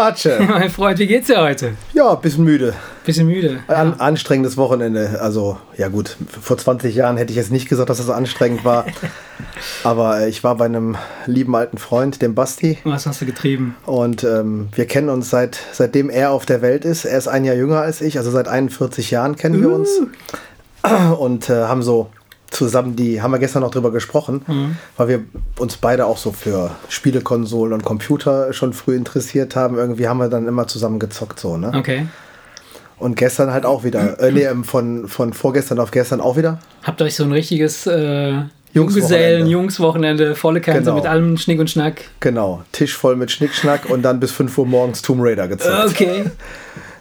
Schwarze. mein Freund, wie geht's dir heute? Ja, bisschen müde. Bisschen müde. An, anstrengendes Wochenende. Also, ja gut, vor 20 Jahren hätte ich jetzt nicht gesagt, dass das anstrengend war. Aber äh, ich war bei einem lieben alten Freund, dem Basti. Was hast du getrieben? Und ähm, wir kennen uns seit, seitdem er auf der Welt ist. Er ist ein Jahr jünger als ich, also seit 41 Jahren kennen wir uns. Und äh, haben so zusammen die, haben wir gestern noch drüber gesprochen, Mhm. weil wir uns beide auch so für Spielekonsolen und Computer schon früh interessiert haben. Irgendwie haben wir dann immer zusammen gezockt so, ne? Okay. Und gestern halt auch wieder. Äh, nee, ähm, von, von vorgestern auf gestern auch wieder. Habt ihr euch so ein richtiges äh, Jungswochenende. Junggesellen, Jungswochenende, volle Kanne Genau. mit allem Schnick und Schnack. Genau. Tisch voll mit Schnickschnack und dann bis 5 Uhr morgens Tomb Raider gezockt. Okay.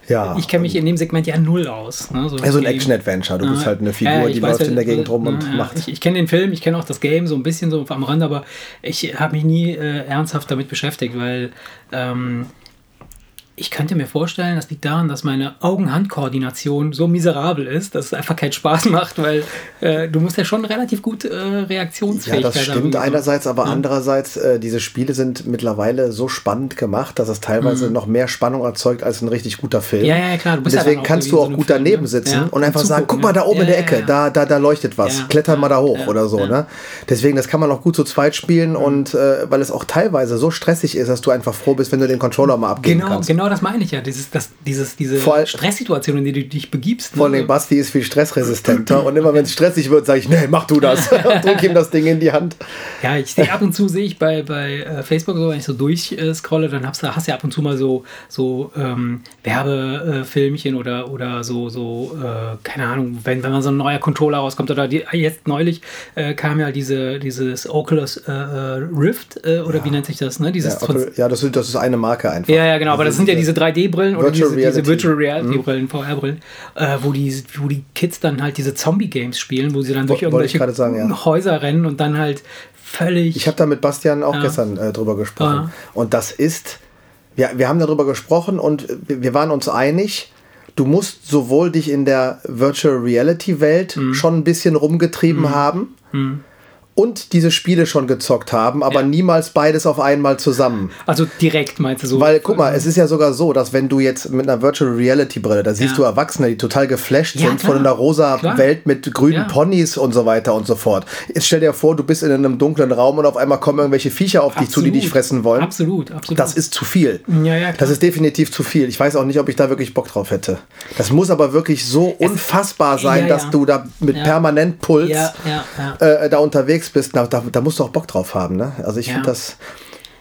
Ja. Ich kenne mich in dem Segment ja null aus. Ne? So Ja, so ein. Action-Adventure. Du bist Ah, halt eine Figur, ich die weiß läuft ja, in der Gegend rum ja, und macht. Ich, ich kenne den Film, ich kenne auch das Game so ein bisschen so am Rand, aber ich habe mich nie äh, ernsthaft damit beschäftigt, weil ähm, ich könnte mir vorstellen, das liegt daran, dass meine Augen-Hand-Koordination so miserabel ist, dass es einfach keinen Spaß macht, weil äh, du musst ja schon relativ gut äh, Ja, Reaktionsfähigkeit das haben. stimmt So. einerseits, aber andererseits, äh, diese Spiele sind mittlerweile so spannend gemacht, dass es teilweise noch mehr Spannung erzeugt als ein richtig guter Film. Mhm. Ja, ja, klar, Und ja deswegen kannst du auch so gut Film, daneben ne? sitzen Ja, und und einfach sagen, zugucken, guck mal da ja. oben in Ja, der ja, Ecke, ja. Da, da, da leuchtet was, Ja, kletter mal da hoch ja, oder so. ja. Ne? Deswegen, das kann man auch gut zu zweit spielen und äh, weil es auch teilweise so stressig ist, dass du einfach froh bist, wenn du den Controller mal abgeben Genau, kannst. genau das meine ich ja. Dieses, das, dieses, diese Vor Stresssituation, in die du dich begibst. Vor ne? allem Basti ist viel stressresistenter und immer wenn es stressig wird, sage ich, nee, mach du das und drück ihm das Ding in die Hand. Ja, ich sehe ab und zu sehe ich bei, bei äh, Facebook so, wenn ich so durchscrolle, dann hast du, hast ja ab und zu mal so, so ähm, Werbefilmchen oder, oder so, so äh, keine Ahnung, wenn, wenn man so ein neuer Controller rauskommt oder die, jetzt neulich äh, kam ja diese, dieses Oculus Rift oder wie nennt sich das, ne? Dieses Ja, okay. ja das, ist, das ist eine Marke einfach. ja, ja, genau, aber das sind ja diese 3D-Brillen oder Virtual diese, diese Reality. Mhm. Virtual Reality-Brillen, VR-Brillen, äh, wo, die, wo die Kids dann halt diese Zombie-Games spielen, wo sie dann durch irgendwelche sagen, ja. Häuser rennen und dann halt völlig. Ich habe da mit Bastian auch Ja. gestern äh, drüber gesprochen. Ja. Und das ist, wir, wir haben darüber gesprochen und wir, waren uns einig, du musst sowohl dich in der Virtual Reality Welt Mhm. schon ein bisschen rumgetrieben haben und diese Spiele schon gezockt haben, aber Ja. niemals beides auf einmal zusammen. also direkt meinst du so? Weil, guck mal, es ist ja sogar so, dass wenn du jetzt mit einer Virtual Reality Brille, da siehst Ja. du Erwachsene, die total geflasht Ja, sind klar. von einer rosa Klar. Welt mit grünen. Ponys und so weiter und so fort. Jetzt stell dir vor, du bist in einem dunklen Raum und auf einmal kommen irgendwelche Viecher auf dich zu, die dich Absolut. fressen wollen. Absolut, absolut. Das ist zu viel. Ja, ja, klar. Das ist definitiv zu viel. Ich weiß auch nicht, ob ich da wirklich Bock drauf hätte. Das muss aber wirklich so unfassbar sein, dass du da mit permanent Puls. Äh, da unterwegs bist. Na, da, da musst du auch Bock drauf haben. Ne? Also ich Ja. finde das.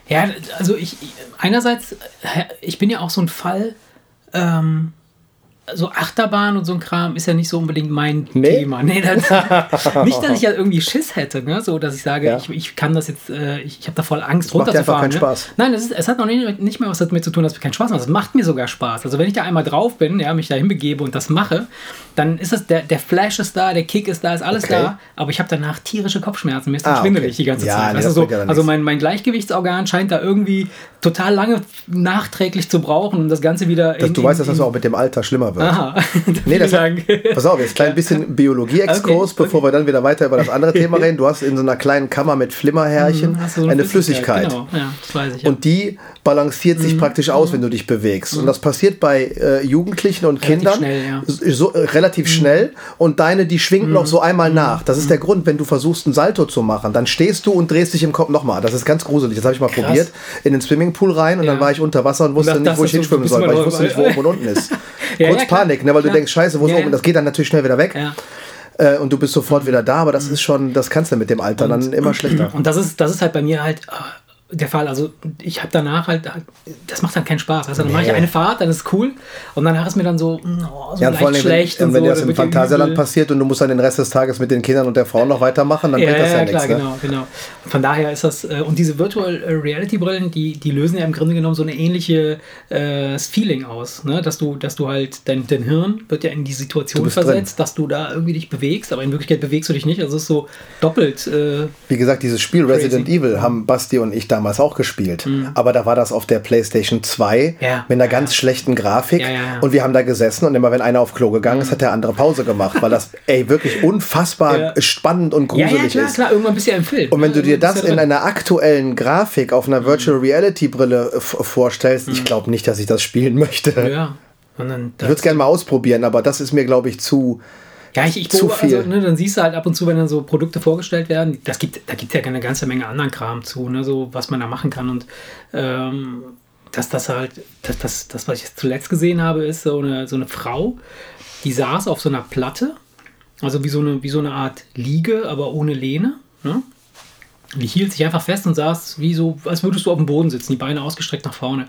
Ja, also ich, einerseits, ich bin ja auch so ein Fall, ähm, so Achterbahn und so ein Kram ist ja nicht so unbedingt mein Nee? Thema. Nee, das, nicht, dass ich ja irgendwie Schiss hätte, ne? so dass ich sage, Ja. ich, ich kann das jetzt, äh, ich, ich habe da voll Angst macht dir einfach runterzufahren. keinen ne? Spaß. Nein, das ist, es hat noch nicht, nicht mehr was damit zu tun, dass es keinen Spaß macht. Es macht mir sogar Spaß. Also wenn ich da einmal drauf bin, ja, mich da hinbegebe und das mache, dann ist es, der, der Flash ist da, der Kick ist da, ist alles Okay. da, aber ich habe danach tierische Kopfschmerzen, mir ist dann Ah, schwindelig okay. die ganze Ja, Zeit. nee, das so, also mein, mein Gleichgewichtsorgan scheint da irgendwie total lange nachträglich zu brauchen, um das Ganze wieder Dass du weißt, dass das auch mit dem Alter schlimmer wird. Aha. Nee, das hat, Dank. pass auf, jetzt ein klein bisschen Biologie-Exkurs, Okay, bevor wir dann wieder weiter über das andere Thema reden. Du hast in so einer kleinen Kammer mit Flimmerhärchen du so eine Flüssigkeit. Genau, ja, das weiß ich. Ja. Und die balanciert sich praktisch aus, wenn du dich bewegst. Und das passiert bei äh, Jugendlichen und Kindern schnell, ja. so, äh, relativ schnell. Und deine, die schwingt noch so einmal nach. Das ist der Grund, wenn du versuchst, einen Salto zu machen, dann stehst du und drehst dich im Kopf nochmal. Das ist ganz gruselig. Das habe ich mal probiert. In den Swimmingpool rein und Ja. dann war ich unter Wasser und wusste Und nicht, wo ich hinschwimmen soll, weil ich wusste nicht, wo oben und unten ist. Ja, Kurz ja. Panik, ne, weil du denkst, scheiße, wo ist oben? Das geht dann natürlich schnell wieder weg. Äh, und du bist sofort wieder da, aber das ist schon, das kannst du mit dem Alter dann immer schlechter. Und das ist, das ist halt bei mir halt der Fall. Also ich habe danach halt, das macht dann keinen Spaß. Also dann mache ich Nee. eine Fahrt, dann ist es cool. Und danach ist mir dann so, oh, so Ja, leicht allem, schlecht. wenn, und wenn so, das im Phantasialand übel. passiert und du musst dann den Rest des Tages mit den Kindern und der Frau noch weitermachen, dann Ja, bringt das ja, ja, nichts. klar, ne? genau, genau. Von daher ist das, äh, und diese Virtual äh, Reality Brillen, die, die lösen ja im Grunde genommen so eine ähnliche äh, Feeling aus, ne? dass du, dass du halt, dein, dein Hirn wird ja in die Situation versetzt, dass du da irgendwie dich bewegst, aber in Wirklichkeit bewegst du dich nicht, also es ist so doppelt. Äh, Wie gesagt, dieses Spiel Crazy. Resident Evil haben Basti und ich damals damals auch gespielt. Aber da war das auf der PlayStation 2 Mhm. Ja. mit einer ganz ja. schlechten Grafik. Ja. Und wir haben da gesessen und immer wenn einer auf Klo gegangen ist, hat der andere Pause gemacht, weil das ey wirklich unfassbar spannend und gruselig ja, klar, ist. klar, irgendwann bist du ja im Film. Und wenn du dir das in einer aktuellen Grafik auf einer Virtual Reality Brille f- vorstellst, ich glaube nicht, dass ich das spielen möchte. Mhm. Ja. Ich würde es gerne mal ausprobieren, aber das ist mir, glaube ich, zu. Ja, ich, ich Zu viel. Also, ne, dann siehst du halt ab und zu, wenn dann so Produkte vorgestellt werden, das gibt, da gibt es ja eine ganze Menge anderen Kram zu, ne, so was man da machen kann. Und ähm, dass das halt, das, das, das, was ich zuletzt gesehen habe, ist so eine, so eine Frau, die saß auf so einer Platte, also wie so eine, wie so eine Art Liege, aber ohne Lehne. Ne? Die hielt sich einfach fest und saß wie so, als würdest du auf dem Boden sitzen, die Beine ausgestreckt nach vorne.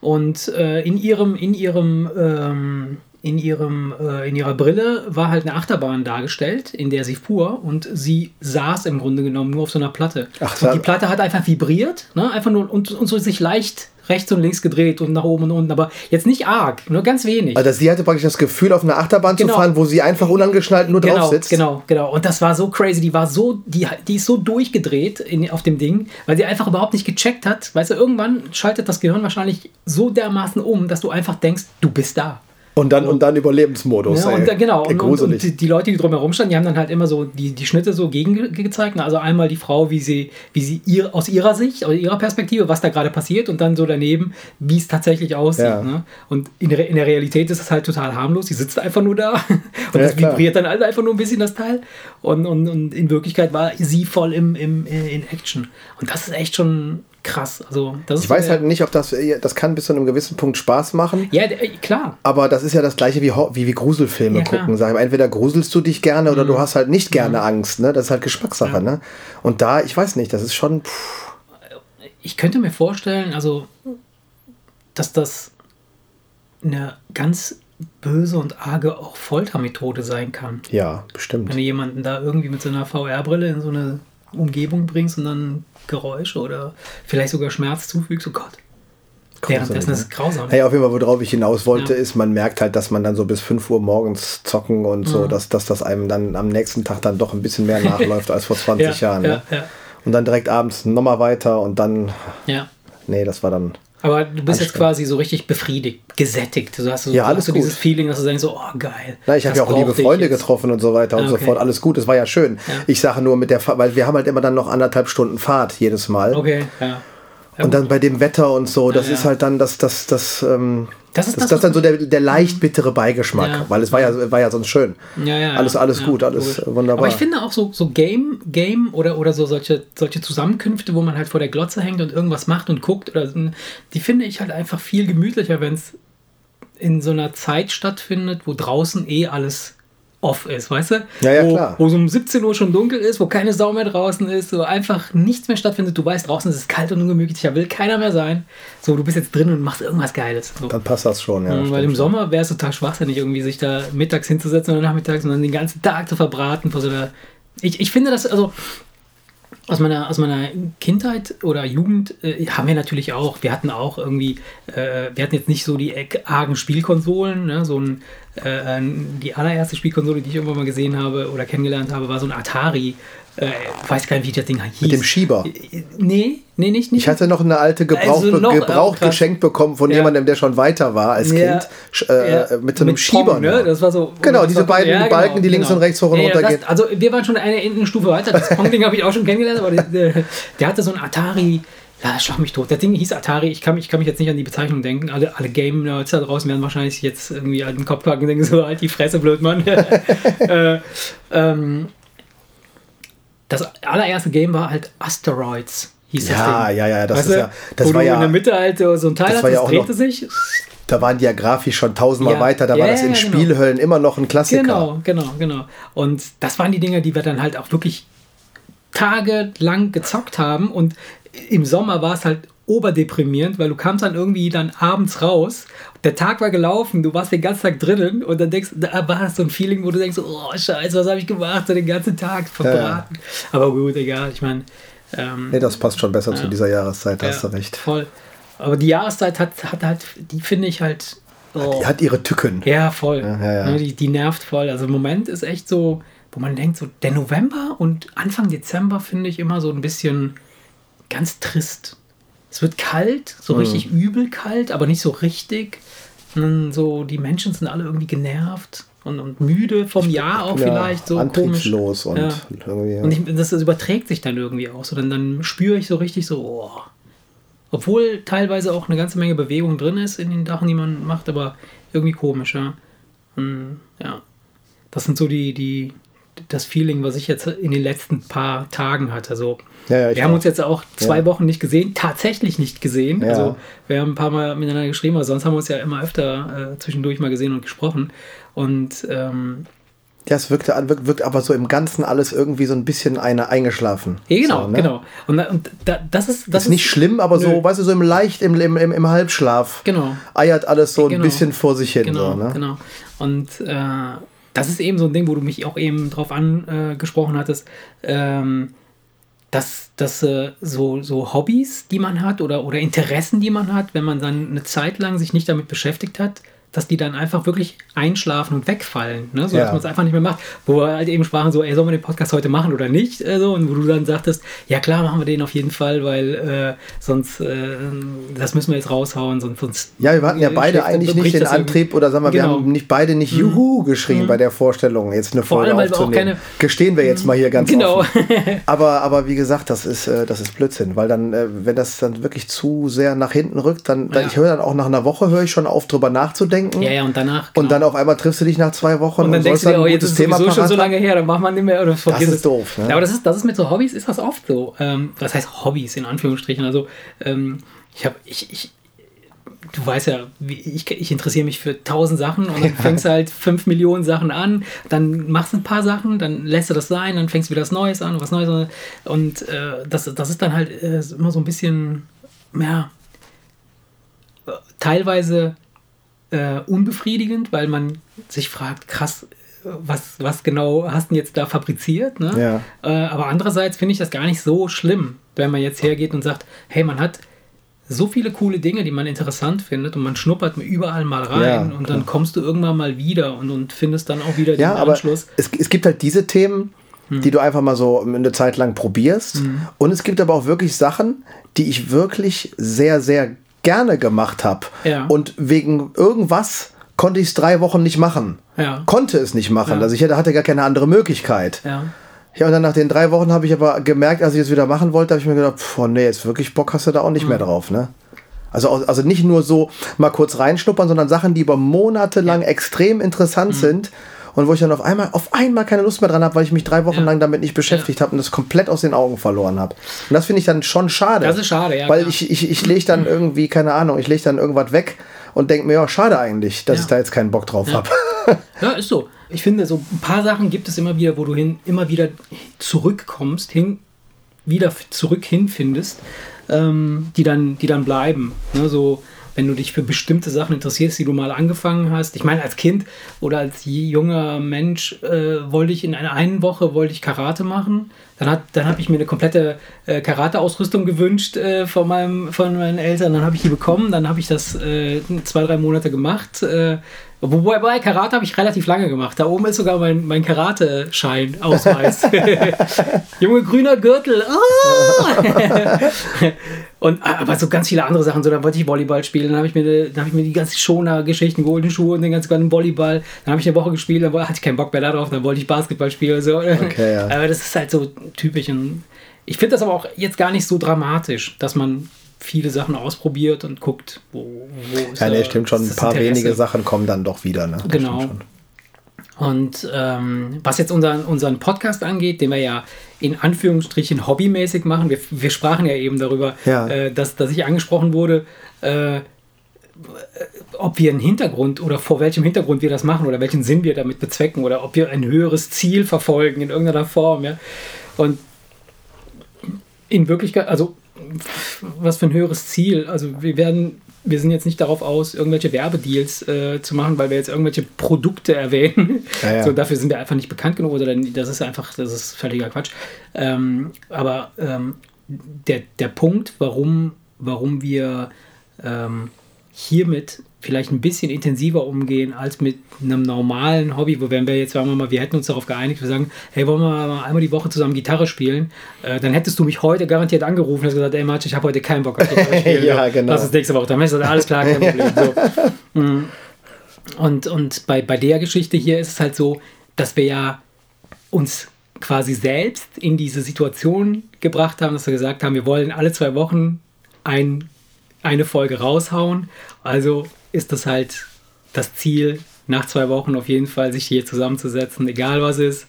Und äh, in ihrem, in ihrem, ähm, in ihrem, äh, in ihrer Brille war halt eine Achterbahn dargestellt, in der sie fuhr und sie saß im Grunde genommen nur auf so einer Platte. Ach, und die Platte hat einfach vibriert, ne? einfach nur und, und so sich leicht rechts und links gedreht und nach oben und unten, aber jetzt nicht arg, nur ganz wenig. Also sie hatte praktisch das Gefühl, auf einer Achterbahn Genau. zu fahren, wo sie einfach unangeschnallt nur genau, drauf sitzt. Genau, genau. Und das war so crazy. Die war so, die, die ist so durchgedreht in, auf dem Ding, weil sie einfach überhaupt nicht gecheckt hat. Weißt du, irgendwann schaltet das Gehirn wahrscheinlich so dermaßen um, dass du einfach denkst, du bist da. Und dann, und dann Überlebensmodus. Ja, ey. und, da- genau, Ey, und, und, die, die Leute, die drumherum standen, die haben dann halt immer so die, die Schnitte so gegen gezeigt. Also einmal die Frau, wie sie, wie sie ihr, aus ihrer Sicht, aus ihrer Perspektive, was da gerade passiert und dann so daneben, wie es tatsächlich aussieht. Ja. Ne? Und in der, in der Realität ist es halt total harmlos. Sie sitzt einfach nur da und Ja, das klar. vibriert dann halt einfach nur ein bisschen das Teil. Und, und, und in Wirklichkeit war sie voll im, im, in Action. Und das ist echt schon krass. Also, ich weiß halt nicht, ob das, das kann bis zu einem gewissen Punkt Spaß machen. Ja, der, klar. Aber das ist ja das gleiche wie, wie, wie Gruselfilme Ja. Mhm. gucken. Sag ich mal, entweder gruselst du dich gerne oder du hast halt nicht gerne Angst. Ne? Das ist halt Geschmackssache. Ne? Und da, ich weiß nicht, das ist schon. Pff, ich könnte mir vorstellen, also, dass das eine ganz böse und arge auch Foltermethode sein kann. ja, bestimmt. Wenn du jemanden da irgendwie mit so einer VR-Brille in so eine Umgebung bringst und dann Geräusche oder vielleicht sogar Schmerz zufügst, oh Gott. Währenddessen ist es grausam. Hey, auf jeden Fall, worauf ich hinaus wollte, Ja. ist, man merkt halt, dass man dann so bis 5 Uhr morgens zocken und so, Mhm. dass, dass das einem dann am nächsten Tag dann doch ein bisschen mehr nachläuft als vor 20 ja, Jahren. ja, Ne? ja, Und dann direkt abends nochmal weiter und dann, ja. nee, das war dann. Aber du bist jetzt quasi so richtig befriedigt, gesättigt. Du hast so, Ja, alles hast so dieses Feeling, dass du denkst, so, oh geil. Na, ich habe ja auch liebe Freunde jetzt. getroffen und so weiter und Ah, so okay. fort. Alles gut, es war ja schön. Ja. Ich sage nur mit der Fahrt, weil wir haben halt immer dann noch anderthalb Stunden Fahrt jedes Mal. Okay, ja. Und dann bei dem Wetter und so, das Ja, ist halt dann das, das, das, ähm, Das das, ist das, das, dann so der, der leicht bittere Beigeschmack, Ja. weil es war ja, war ja sonst schön. Ja, ja, Alles, alles ja, gut, alles logisch. wunderbar. Aber ich finde auch so, so Game, Game oder, oder so solche, solche Zusammenkünfte, wo man halt vor der Glotze hängt und irgendwas macht und guckt, oder, die finde ich halt einfach viel gemütlicher, wenn es in so einer Zeit stattfindet, wo draußen eh alles off ist, weißt du? Ja, ja, wo, klar. Wo so um 17 Uhr schon dunkel ist, wo keine Sau mehr draußen ist, wo einfach nichts mehr stattfindet. Du weißt, draußen ist es kalt und ungemütlich, da will keiner mehr sein. So, du bist jetzt drin und machst irgendwas Geiles. So. dann passt das schon, ja. Mhm, Weil im. Sommer wäre es total schwachsinnig, irgendwie sich da mittags hinzusetzen oder nachmittags und dann den ganzen Tag zu verbraten vor so einer. Ich, ich finde das, also aus meiner, aus meiner Kindheit oder Jugend äh, haben wir natürlich auch, wir hatten auch irgendwie, äh, wir hatten jetzt nicht so die argen Spielkonsolen, ne? so ein, äh, die allererste Spielkonsole, die ich irgendwann mal gesehen habe oder kennengelernt habe, war so ein Atari. Äh, weiß gar nicht, wie das Ding hieß. Mit dem Schieber. Nee, nee, nicht, nicht. Ich hatte noch eine alte Gebrauch, Also noch, gebraucht äh, geschenkt bekommen von Ja. jemandem, der schon weiter war als Ja. Kind, äh, Ja, mit so einem mit Schieber. Pong, ne? Das war so. Genau, diese beiden Balken, die links und rechts hoch und runter gehen. Also wir waren schon eine, eine Stufe weiter. Das Pong-Ding habe ich auch schon kennengelernt, aber der, der, hatte so ein Atari. Ja, schlag mich tot. Das Ding hieß Atari. Ich kann, mich, ich kann mich jetzt nicht an die Bezeichnung denken. Alle, alle Game-Nerds da draußen werden wahrscheinlich jetzt irgendwie an den Kopf packen und denken so, halt die Fresse, blöd, Mann. äh, ähm, das allererste Game war halt Asteroids. Hieß Ja, das Ding. ja, ja, das weißt ist ja- das wo war du ja- in der Mitte halt so ein Teil das war ja das drehte noch- sich. Da waren die ja grafisch schon tausendmal Ja. weiter. Da Ja, war das in ja, genau. Spielhöllen immer noch ein Klassiker. Genau, genau, genau. Und das waren die Dinger, die wir dann halt auch wirklich tagelang gezockt haben. Und im Sommer war es halt oberdeprimierend, weil du kamst dann irgendwie dann abends raus, der Tag war gelaufen, du warst den ganzen Tag drinnen und dann denkst, da war das so ein Feeling, wo du denkst, oh scheiße, was habe ich gemacht, so den ganzen Tag verbraten. Aber gut, egal, ich meine, ähm, Nee, das passt schon besser zu Ja. dieser Jahreszeit, da ja, hast du recht. voll. Aber die Jahreszeit hat, hat halt, die finde ich halt, oh, Die hat ihre Tücken. ja, voll. Ja, ja, ja. Ne, Die, die nervt voll. Also im Moment ist echt so, wo man denkt, so der November und Anfang Dezember finde ich immer so ein bisschen ganz trist. Es wird kalt, so richtig übel kalt, aber nicht so richtig. Und dann so, die Menschen sind alle irgendwie genervt und, und müde vom Jahr auch Ja, vielleicht, so komisch. und Ja. Und ich, das, das überträgt sich dann irgendwie auch so. Dann, dann spüre ich so richtig so, oh. obwohl teilweise auch eine ganze Menge Bewegung drin ist in den Sachen, die man macht, aber irgendwie komisch, ja. Und, ja. Das sind so die, die, das Feeling, was ich jetzt in den letzten paar Tagen hatte. So, Ja, ja, wir haben auch. uns jetzt auch zwei Ja. Wochen nicht gesehen, tatsächlich nicht gesehen. Ja. Also wir haben ein paar Mal miteinander geschrieben, aber sonst haben wir uns ja immer öfter äh, zwischendurch mal gesehen und gesprochen. Und ähm, ja, es wirkte, wirkt, wirkt aber so im Ganzen alles irgendwie so ein bisschen eine eingeschlafen. ja, genau, so, ne? genau. Und, und da, das ist das ist nicht schlimm, aber so, Nö. weißt du, so im leicht, im, im, im, im Halbschlaf Genau. eiert alles so ein Genau. bisschen vor sich hin. Genau, so, ne? genau. Und äh, das ist eben so ein Ding, wo du mich auch eben drauf angesprochen hattest, ähm, dass, dass äh, so, so Hobbys, die man hat oder, oder Interessen, die man hat, wenn man dann eine Zeit lang sich nicht damit beschäftigt hat, dass die dann einfach wirklich einschlafen und wegfallen, ne? so Ja. dass man es einfach nicht mehr macht. Wo wir halt eben sprachen, so, ey, sollen wir den Podcast heute machen oder nicht? Äh, so, und wo du dann sagtest, ja klar, machen wir den auf jeden Fall, weil äh, sonst, äh, das müssen wir jetzt raushauen, sonst. sonst Ja, wir hatten ja äh, beide eigentlich nicht den irgendwie- Antrieb oder sagen wir, wir Genau. haben nicht beide nicht Juhu geschrien bei der Vorstellung, jetzt eine Folge allem, wir aufzunehmen. Gestehen wir jetzt mal hier ganz Genau. offen. Aber, aber wie gesagt, das ist, äh, das ist Blödsinn, weil dann, äh, wenn das dann wirklich zu sehr nach hinten rückt, dann, dann Ja. ich höre dann auch nach einer Woche, höre ich schon auf, drüber nachzudenken. Ja, ja, und danach. Und genau. dann auf einmal triffst du dich nach zwei Wochen und dann denkst sollst du dir, oh, jetzt ist sowieso schon so lange her, dann macht man nicht mehr oder vergiss ist es. doof, ne? Ja, aber das ist, das ist mit so Hobbys, ist das oft so. Ähm, was heißt Hobbys in Anführungsstrichen? Also, ähm, ich habe, ich, ich, du weißt ja, ich, ich interessiere mich für tausend Sachen und dann fängst du halt fünf Millionen Sachen an, dann machst du ein paar Sachen, dann lässt du das sein, dann fängst du wieder was Neues an, was Neues an. Und äh, das, das ist dann halt äh, immer so ein bisschen, ja, äh, teilweise äh, unbefriedigend, weil man sich fragt, krass, was, was genau hast du denn jetzt da fabriziert? Ne? Ja. Äh, aber andererseits finde ich das gar nicht so schlimm, wenn man jetzt hergeht und sagt, hey, man hat so viele coole Dinge, die man interessant findet und man schnuppert überall mal rein Ja, und dann kommst du irgendwann mal wieder und, und findest dann auch wieder Ja, den aber Anschluss. es, es gibt halt diese Themen, Hm. die du einfach mal so eine Zeit lang probierst. Und es gibt aber auch wirklich Sachen, die ich wirklich sehr, sehr gerne gemacht habe. Ja. Und wegen irgendwas konnte ich es drei Wochen nicht machen. Ja. Konnte es nicht machen. Ja. Also ich hatte, hatte gar keine andere Möglichkeit. Ja. Ja, und dann nach den drei Wochen habe ich aber gemerkt, als ich es wieder machen wollte, habe ich mir gedacht, pff, oh nee, jetzt wirklich Bock hast du da auch nicht mehr drauf, ne? Also, also nicht nur so mal kurz reinschnuppern, sondern Sachen, die über Monate lang extrem interessant sind und wo ich dann auf einmal, auf einmal keine Lust mehr dran habe, weil ich mich drei Wochen Ja. lang damit nicht beschäftigt habe und das komplett aus den Augen verloren habe. Und das finde ich dann schon schade. Das ist schade, ja, Weil klar. ich, ich, ich lege dann irgendwie, keine Ahnung, ich lege dann irgendwas weg und denke mir, ja, schade eigentlich, dass Ja. ich da jetzt keinen Bock drauf habe. Ja, ist so. Ich finde, so ein paar Sachen gibt es immer wieder, wo du hin, immer wieder zurückkommst, hin, wieder zurück hinfindest, ähm, die, dann, die dann bleiben. Ne, so, wenn du dich für bestimmte Sachen interessierst, die du mal angefangen hast. Ich meine, als Kind oder als junger Mensch äh, wollte ich in einer einen Woche wollte ich Karate machen. Dann, dann habe ich mir eine komplette äh, Karate-Ausrüstung gewünscht äh, von, meinem, von meinen Eltern. Dann habe ich die bekommen. Dann habe ich das äh, zwei, drei Monate gemacht. Äh, Wobei bei Karate habe ich relativ lange gemacht. Da oben ist sogar mein, mein Karate-Schein, Ausweis. Junge grüner Gürtel. Ah! Und aber so ganz viele andere Sachen. So, dann wollte ich Volleyball spielen. Dann habe ich mir, dann habe ich mir die ganzen Schoner-Geschichten die Schuhe und den ganzen ganzen Volleyball. Dann habe ich eine Woche gespielt, dann hatte ich keinen Bock mehr darauf. Dann wollte ich Basketball spielen. So. Okay, ja. Aber das ist halt so typisch. Und ich finde das aber auch jetzt gar nicht so dramatisch, dass man viele Sachen ausprobiert und guckt, wo, wo ist Ja, nee, da- stimmt schon. Ein paar Interesse. wenige Sachen kommen dann doch wieder. Ne? Genau. Und ähm, was jetzt unseren, unseren Podcast angeht, den wir ja in Anführungsstrichen hobbymäßig machen, wir, wir sprachen ja eben darüber, Ja. äh, dass, dass ich angesprochen wurde, äh, ob wir einen Hintergrund oder vor welchem Hintergrund wir das machen oder welchen Sinn wir damit bezwecken oder ob wir ein höheres Ziel verfolgen in irgendeiner Form. Ja? Und in Wirklichkeit, also was für ein höheres Ziel. Also wir werden, wir sind jetzt nicht darauf aus, irgendwelche Werbedeals äh, zu machen, weil wir jetzt irgendwelche Produkte erwähnen. Ja, ja. So, dafür sind wir einfach nicht bekannt genug oder das ist einfach, das ist völliger Quatsch. Ähm, aber ähm, der, der Punkt, warum, warum wir ähm, hiermit vielleicht ein bisschen intensiver umgehen als mit einem normalen Hobby, wo wenn wir jetzt sagen wir mal, wir hätten uns darauf geeinigt, wir sagen, hey, wollen wir mal einmal die Woche zusammen Gitarre spielen, äh, dann hättest du mich heute garantiert angerufen und gesagt, ey Matsch, ich habe heute keinen Bock auf Gitarre spielen. ja, genau. Das ist nächste Woche. Dann ist das alles klar, kein Problem. So. Mm. Und, und bei, bei der Geschichte hier ist es halt so, dass wir ja uns quasi selbst in diese Situation gebracht haben, dass wir gesagt haben, wir wollen alle zwei Wochen ein, eine Folge raushauen. Also ist das halt das Ziel, nach zwei Wochen auf jeden Fall sich hier zusammenzusetzen, egal was ist.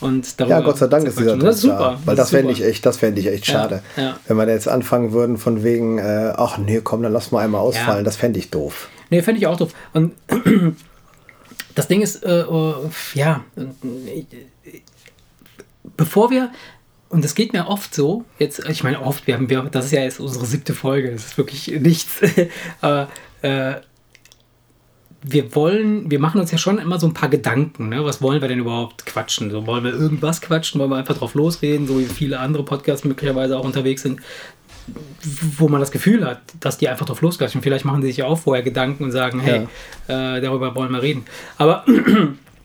Und ja, Gott sei Dank ist dieser ist super, da, weil das, das fände ich echt, das fände ich echt schade. Ja, ja. Wenn wir jetzt anfangen würden von wegen, äh, ach nee, komm, dann lass mal einmal ausfallen, ja. das fände ich doof. Nee, fände ich auch doof. Und das Ding ist, äh, uh, ja, bevor wir und das geht mir oft so, jetzt, ich meine oft, wir haben, wir, das ist ja jetzt unsere siebte Folge, das ist wirklich nichts, aber äh, wir wollen, wir machen uns ja schon immer so ein paar Gedanken, ne? was wollen wir denn überhaupt quatschen? So, wollen wir irgendwas quatschen, wollen wir einfach drauf losreden, so wie viele andere Podcasts möglicherweise auch unterwegs sind, wo man das Gefühl hat, dass die einfach drauf losquatschen. Vielleicht machen sie sich ja auch vorher Gedanken und sagen, hey, ja. äh, darüber wollen wir reden. Aber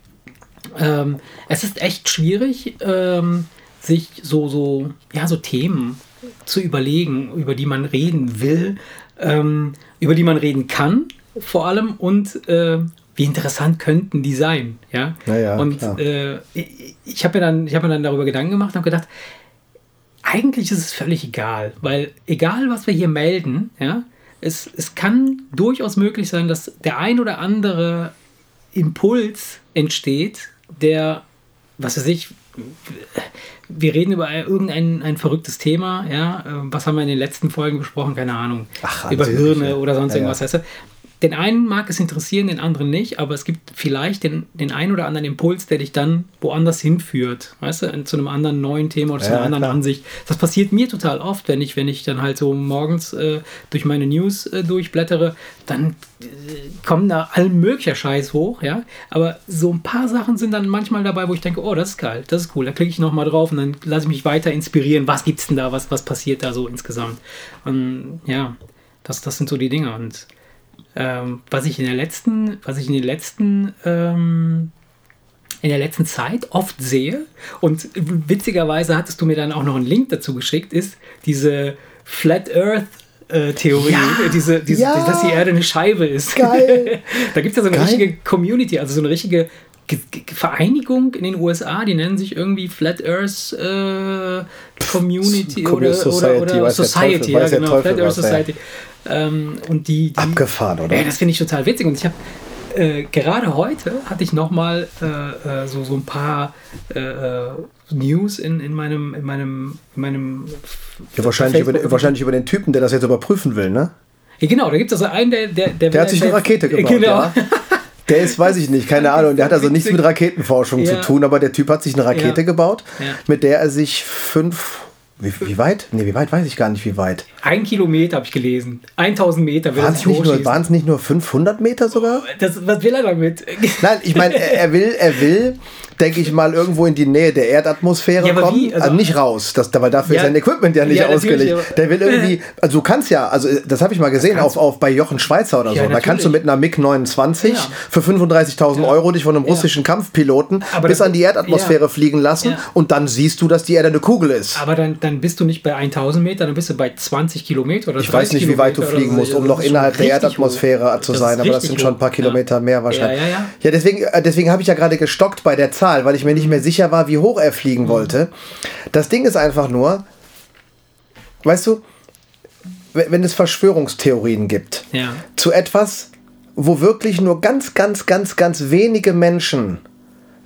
ähm, es ist echt schwierig, ähm, sich so, so, ja, so Themen zu überlegen, über die man reden will, ähm, über die man reden kann vor allem und äh, wie interessant könnten die sein, ja. ja und äh, ich, ich habe mir dann, ich habe mir dann darüber Gedanken gemacht und habe gedacht, eigentlich ist es völlig egal, weil egal was wir hier melden, ja, es, es kann durchaus möglich sein, dass der ein oder andere Impuls entsteht, der, was weiß ich, wir reden über irgendein ein verrücktes Thema, ja, was haben wir in den letzten Folgen besprochen, keine Ahnung, Ach, über Hirne oder sonst ja, irgendwas, ja. weißt du? Den einen mag es interessieren, den anderen nicht, aber es gibt vielleicht den, den einen oder anderen Impuls, der dich dann woanders hinführt, weißt du, zu einem anderen neuen Thema oder zu einer anderen klar. Ansicht. Das passiert mir total oft, wenn ich, wenn ich dann halt so morgens äh, durch meine News äh, durchblättere, dann äh, kommen da allen möglicher Scheiß hoch, ja, aber so ein paar Sachen sind dann manchmal dabei, wo ich denke, oh, das ist geil, das ist cool, da klicke ich nochmal drauf und dann lasse ich mich weiter inspirieren, was gibt's denn da, was, was passiert da so insgesamt. Und ja, das, das sind so die Dinge und ähm, was ich in der letzten, was ich in den letzten ähm, in der letzten Zeit oft sehe und witzigerweise hattest du mir dann auch noch einen Link dazu geschickt, ist diese Flat Earth äh, Theorie, ja, diese, diese, ja. dass die Erde eine Scheibe ist. Geil. da gibt es ja so eine Geil. richtige Community, also so eine richtige Vereinigung in den USA, die nennen sich irgendwie Flat Earth äh, Community oder, Society, oder, oder Society, ja, genau, Flat Earth Society. Ja. Ähm, und die, die, Abgefahren, oder? Ja, das finde ich total witzig. Und ich habe äh, gerade heute hatte ich nochmal äh, äh, so, so ein paar äh, äh, News in, in meinem, in meinem, in meinem ja, wahrscheinlich, über, wahrscheinlich über den Typen, der das jetzt überprüfen will, ne? Ja, genau, da gibt es also einen, der. Der, der, der hat sich eine Rakete gebaut. Genau. Ja. Der ist, weiß ich nicht, keine Ahnung. Der hat also nichts mit Raketenforschung ja. zu tun, aber der Typ hat sich eine Rakete ja. gebaut, mit der er sich fünf wie, wie, weit? Nee, wie weit weiß ich gar nicht, wie weit. Ein Kilometer habe ich gelesen. 1000 Meter Waren es nicht, nur, nicht nur 500 Meter sogar? Das, was will er damit? Nein, ich meine, er, er, will, er will denke ich mal, irgendwo in die Nähe der Erdatmosphäre ja, kommen. Also, also, nicht raus, das, weil dafür ja, ist sein Equipment ja nicht ja, ausgelegt. Der will irgendwie, also du kannst ja, also das habe ich mal gesehen, auf, auf bei Jochen Schweizer oder so. Da kannst du mit einer MiG-29 für 35.000 Euro dich von einem russischen Kampfpiloten Aber bis an die Erdatmosphäre fliegen lassen und dann siehst du, dass die Erde eine Kugel ist. Aber dann, dann bist du nicht bei 1000 Metern, dann bist du bei 20 Kilometer oder Ich weiß nicht, wie weit du fliegen musst, um noch innerhalb der Erdatmosphäre hoch. zu sein, aber das sind schon ein paar Kilometer mehr wahrscheinlich. Ja, deswegen, äh, deswegen habe ich ja gerade gestockt bei der Zahl, weil ich mir nicht mehr sicher war, wie hoch er fliegen wollte. Das Ding ist einfach nur, weißt du, wenn es Verschwörungstheorien gibt ja. zu etwas, wo wirklich nur ganz, ganz, ganz, ganz wenige Menschen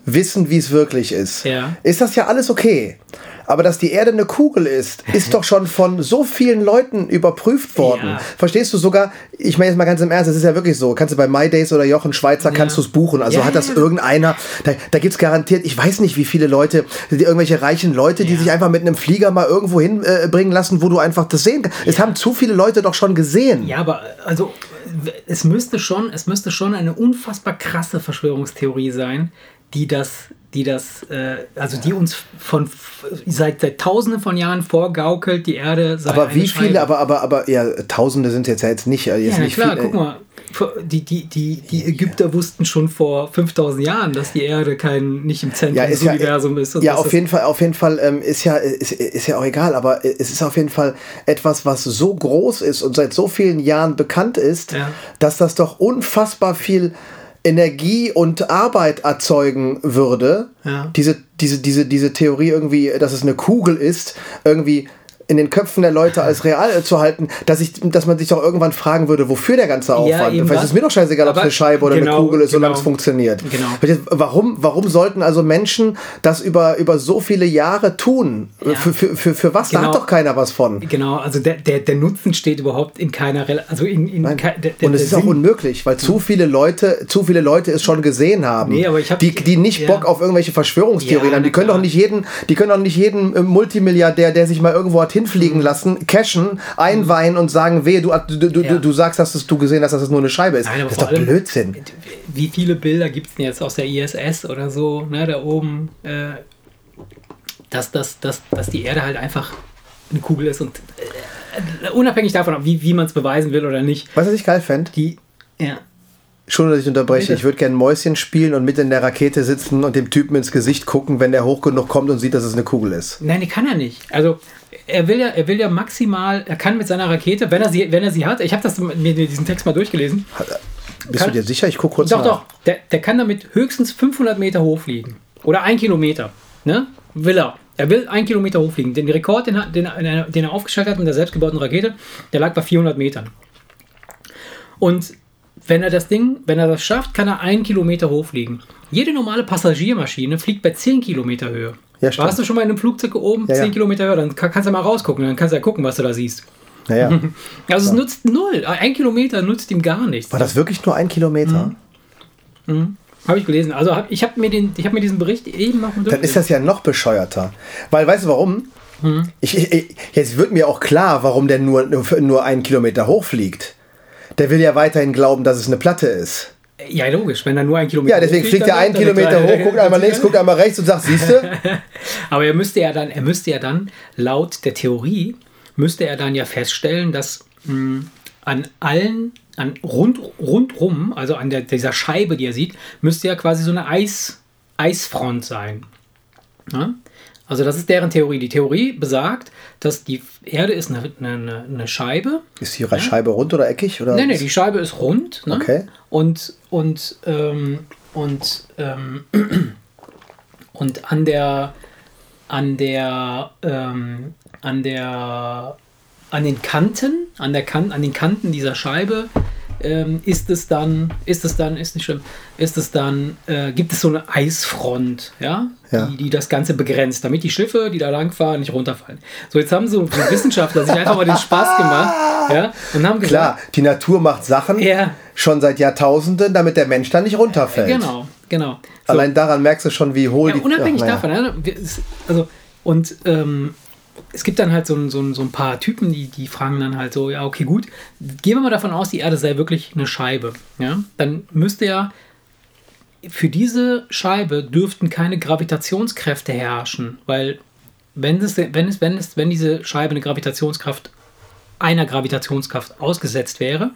wissen, wie es wirklich ist, ja. ist das ja alles okay. Aber dass die Erde eine Kugel ist, ist doch schon von so vielen Leuten überprüft worden. Ja. Verstehst du sogar, ich meine jetzt mal ganz im Ernst, es ist ja wirklich so, kannst du bei MyDays oder Jochen Schweizer, ja. kannst du es buchen. Also ja, hat das irgendeiner, da, da gibt es garantiert, ich weiß nicht, wie viele Leute, die, irgendwelche reichen Leute, die sich einfach mit einem Flieger mal irgendwo hinbringen äh, lassen, wo du einfach das sehen kannst. Es haben zu viele Leute doch schon gesehen. Ja, aber also es müsste schon, es müsste schon eine unfassbar krasse Verschwörungstheorie sein, die das, die das, äh, also die uns von seit, seit Tausenden von Jahren vorgaukelt, die Erde sei Aber wie viele, aber, aber, aber, ja, Tausende sind jetzt ja jetzt nicht, äh, jetzt Ja, nicht klar, viele. guck mal. Die, die, die, die Ägypter wussten schon vor 5000 Jahren, dass die Erde kein, nicht im Zentrum Ja, des ja, Universums ist. ja auf jeden Fall, auf jeden Fall ähm, ist ja ist, ist ja auch egal, aber es ist auf jeden Fall etwas, was so groß ist und seit so vielen Jahren bekannt ist, Ja. dass das doch unfassbar viel Energie und Arbeit erzeugen würde. Ja. Diese, diese, diese, diese Theorie irgendwie, dass es eine Kugel ist, irgendwie in den Köpfen der Leute als real zu halten, dass ich, dass man sich doch irgendwann fragen würde, wofür der ganze Aufwand. eben Vielleicht ist mir doch scheißegal, ob es eine Scheibe oder genau, eine Kugel ist, solange genau. es funktioniert. Genau. Warum, warum sollten also Menschen das über, über so viele Jahre tun? Ja. Für, für, für, für was? Da Genau. hat doch keiner was von. Genau, also der, der, der Nutzen steht überhaupt in keiner Rel also in, in Nein. kei- der, der, Und es ist auch Sinn- unmöglich, weil zu viele Leute, zu viele Leute es schon gesehen haben. Nee, aber ich hab- die, die nicht ja. Bock auf irgendwelche Verschwörungstheorien Ja, haben. Die können klar. doch nicht jeden, die können doch nicht jeden äh, Multimilliardär, der sich mal irgendwo hat hinfliegen lassen, cashen, einweihen und sagen, wehe, du, du, du, Ja. du, sagst, dass du gesehen hast, dass es nur eine Scheibe ist. Nein, das ist doch allem- Blödsinn. Wie viele Bilder gibt es denn jetzt aus der ISS oder so, ne, da oben, äh, dass, dass, dass, dass die Erde halt einfach eine Kugel ist und äh, unabhängig davon, wie, wie man es beweisen will oder nicht, Weißt du, was ich geil fände? die, ja, Schon, dass ich unterbreche. Ich würde gerne Mäuschen spielen und mit in der Rakete sitzen und dem Typen ins Gesicht gucken, wenn der hoch genug kommt und sieht, dass es eine Kugel ist. Nein, die kann er nicht. Also er will ja, er will ja maximal, er kann mit seiner Rakete, wenn er sie, wenn er sie hat, ich habe das mir diesen Text mal durchgelesen. Bist Kann- du dir sicher? Ich gucke kurz Doch, nach. doch, der, der kann damit höchstens 500 Meter hochfliegen. Oder ein Kilometer. Ne? Will er. Er will ein Kilometer hochfliegen. Den Rekord, den, er- den, den er aufgestellt hat mit der selbstgebauten Rakete, der lag bei 400 Metern. Und wenn er das Ding, wenn er das schafft, kann er einen Kilometer hochfliegen. Jede normale Passagiermaschine fliegt bei 10 Kilometer Höhe. Ja, stimmt. Warst du schon mal in einem Flugzeug oben, Ja, 10 ja. Kilometer Höhe, dann kann, kannst du mal rausgucken, dann kannst du ja gucken, was du da siehst. Naja. Also es nutzt null. Ein Kilometer nutzt ihm gar nichts. War das wirklich nur ein Kilometer? Habe ich gelesen. Also hab, ich habe mir, den- ich hab mir diesen Bericht eben noch Dann ist das ja noch bescheuerter. Weil, weißt du warum? Hm. Ich, ich, ich, jetzt wird mir auch klar, warum der nur, nur einen Kilometer hochfliegt. Der will ja weiterhin glauben, dass es eine Platte ist. Ja, logisch, wenn er nur ein Kilometer Ja, deswegen fliegt er einen er Kilometer hoch, guckt einmal links, guckt einmal rechts und sagt, siehst du? Aber er müsste ja dann, er müsste ja dann, laut der Theorie, müsste er dann ja feststellen, dass mh, an allen, an rund, rundrum, also an der, dieser Scheibe, die er sieht, müsste ja quasi so eine Eis, Eisfront sein. Ja? Also das ist deren Theorie. Die Theorie besagt, dass die Erde ist eine, eine, eine Scheibe Ist die Scheibe rund oder eckig? Oder? Nee, nee, die Scheibe ist rund. Ne? Okay. Und, und, ähm, und, ähm, und an der, an der, ähm, an der, an den Kanten, an der kan an den Kanten dieser Scheibe ähm, ist es dann, ist es dann, ist nicht schlimm, ist es dann, äh, gibt es so eine Eisfront, ja, Ja. Die, die das Ganze begrenzt, damit die Schiffe, die da langfahren, nicht runterfallen. So, jetzt haben so Wissenschaftler sich einfach mal den Spaß gemacht, ja, und haben gesagt, Klar, die Natur macht Sachen Ja. schon seit Jahrtausenden, damit der Mensch da nicht runterfällt. Genau, genau. So, Allein daran merkst du schon, wie hohl ja, die unabhängig Ach, davon, ne, also, und ähm, es gibt dann halt so, ein- so, ein- so ein paar Typen, die, die fragen dann halt so, ja, okay, gut, gehen wir mal davon aus, die Erde sei wirklich eine Scheibe. Ja? Dann müsste ja für diese Scheibe dürften keine Gravitationskräfte herrschen, weil wenn, es, wenn, es, wenn, es, wenn diese Scheibe eine Gravitationskraft einer Gravitationskraft ausgesetzt wäre,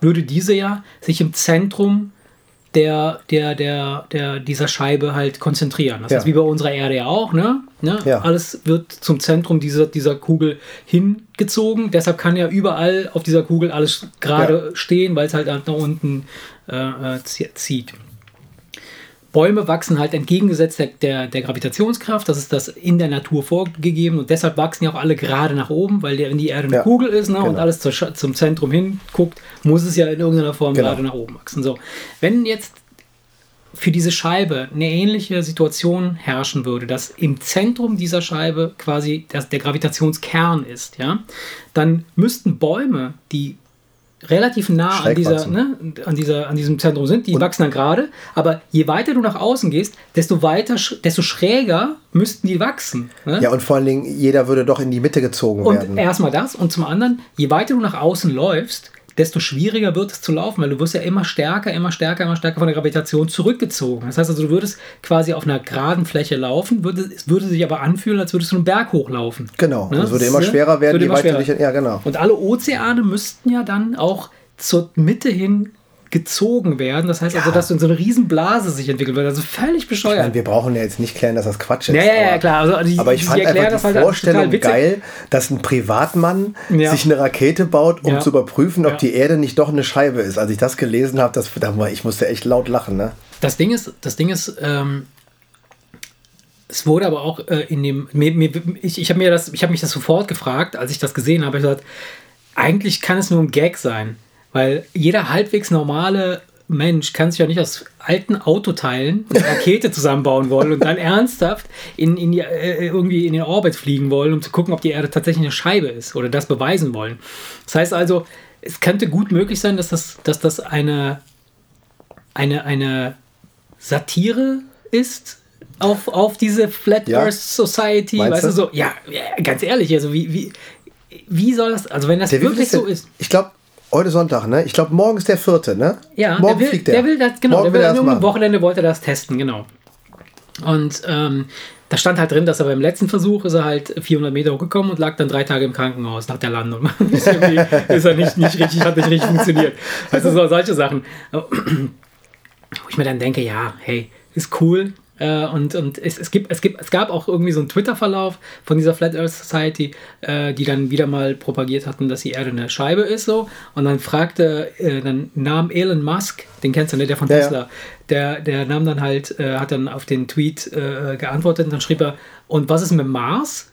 würde diese ja sich im Zentrum der, der, der, der, dieser Scheibe halt konzentrieren. Das Ja. ist wie bei unserer Erde ja auch, ne? Ne? Ja. Alles wird zum Zentrum dieser, dieser Kugel hingezogen. Deshalb kann ja überall auf dieser Kugel alles gerade stehen, weil es halt nach unten äh, äh, zie- zieht. Bäume wachsen halt entgegengesetzt der, der, der Gravitationskraft. Das ist das in der Natur vorgegeben und deshalb wachsen ja auch alle gerade nach oben, weil der, wenn die Erde eine Ja, Kugel ist ne, und genau. alles zur, zum Zentrum hinguckt, muss es ja in irgendeiner Form Genau. gerade nach oben wachsen. So, wenn jetzt für diese Scheibe eine ähnliche Situation herrschen würde, dass im Zentrum dieser Scheibe quasi das, der Gravitationskern ist, ja, dann müssten Bäume, die relativ nah an, dieser, ne, an, dieser, an diesem Zentrum sind, die wachsen dann gerade, aber je weiter du nach außen gehst, desto weiter, desto schräger müssten die wachsen. Ne? Ja, und vor allen Dingen, jeder würde doch in die Mitte gezogen Und werden. erstmal das und zum anderen, je weiter du nach außen läufst, desto schwieriger wird es zu laufen, weil du wirst ja immer stärker, immer stärker, immer stärker von der Gravitation zurückgezogen. Das heißt also, du würdest quasi auf einer geraden Fläche laufen, würde, es würde sich aber anfühlen, als würdest du einen Berg hochlaufen. Genau, ne? es würde immer schwerer werden, je weiter dich... Ja, genau. Und alle Ozeane müssten ja dann auch zur Mitte hin gezogen werden. Das heißt also, ja. also, dass so eine Riesenblase sich entwickelt wird. Also völlig bescheuert. Meine, wir brauchen ja jetzt nicht klären, dass das Quatsch ist. Ja, ja, ja klar. Also, die, aber ich fand einfach die halt Vorstellung geil, dass ein Privatmann ja. sich eine Rakete baut, um zu überprüfen, ob die Erde nicht doch eine Scheibe ist. Als ich das gelesen habe, das, ich musste echt laut lachen. Ne? Das Ding ist, das Ding ist, ähm, es wurde aber auch äh, in dem, mir, mir, ich, ich habe mir das, ich habe mich das sofort gefragt, als ich das gesehen habe, ich gesagt, eigentlich kann es nur ein Gag sein. Weil jeder halbwegs normale Mensch kann sich ja nicht aus alten Autoteilen eine Rakete zusammenbauen wollen und dann ernsthaft in, in die, äh, irgendwie in den Orbit fliegen wollen, um zu gucken, ob die Erde tatsächlich eine Scheibe ist oder das beweisen wollen. Das heißt also, es könnte gut möglich sein, dass das, dass das eine, eine, eine Satire ist auf, auf diese Flat ja. Earth Society. Meinst weißt du so, ja, ja, ganz ehrlich, also wie, wie, wie soll das, also wenn das Der wirklich so ist. Ich glaube, Heute Sonntag, ne? Ich glaube, morgen ist der vierte, ne? Ja, morgen der will, fliegt der. Der will das, genau, morgen der will, will am Wochenende wollte er das testen, genau. Und ähm, da stand halt drin, dass er beim letzten Versuch ist er halt 400 Meter hochgekommen und lag dann drei Tage im Krankenhaus nach der Landung. ist, ist er nicht, nicht richtig, hat nicht richtig funktioniert. Also so solche Sachen. Wo ich mir dann denke, ja, hey, ist cool, äh, und und es, es, gibt, es, gibt, es gab auch irgendwie so einen Twitter-Verlauf von dieser Flat Earth Society, äh, die dann wieder mal propagiert hatten, dass die Erde eine Scheibe ist. so Und dann fragte, äh, dann nahm Elon Musk, den kennst du, ne, der von Tesla, ja. der, der nahm dann halt, äh, hat dann auf den Tweet äh, geantwortet und dann schrieb er, und was ist mit Mars?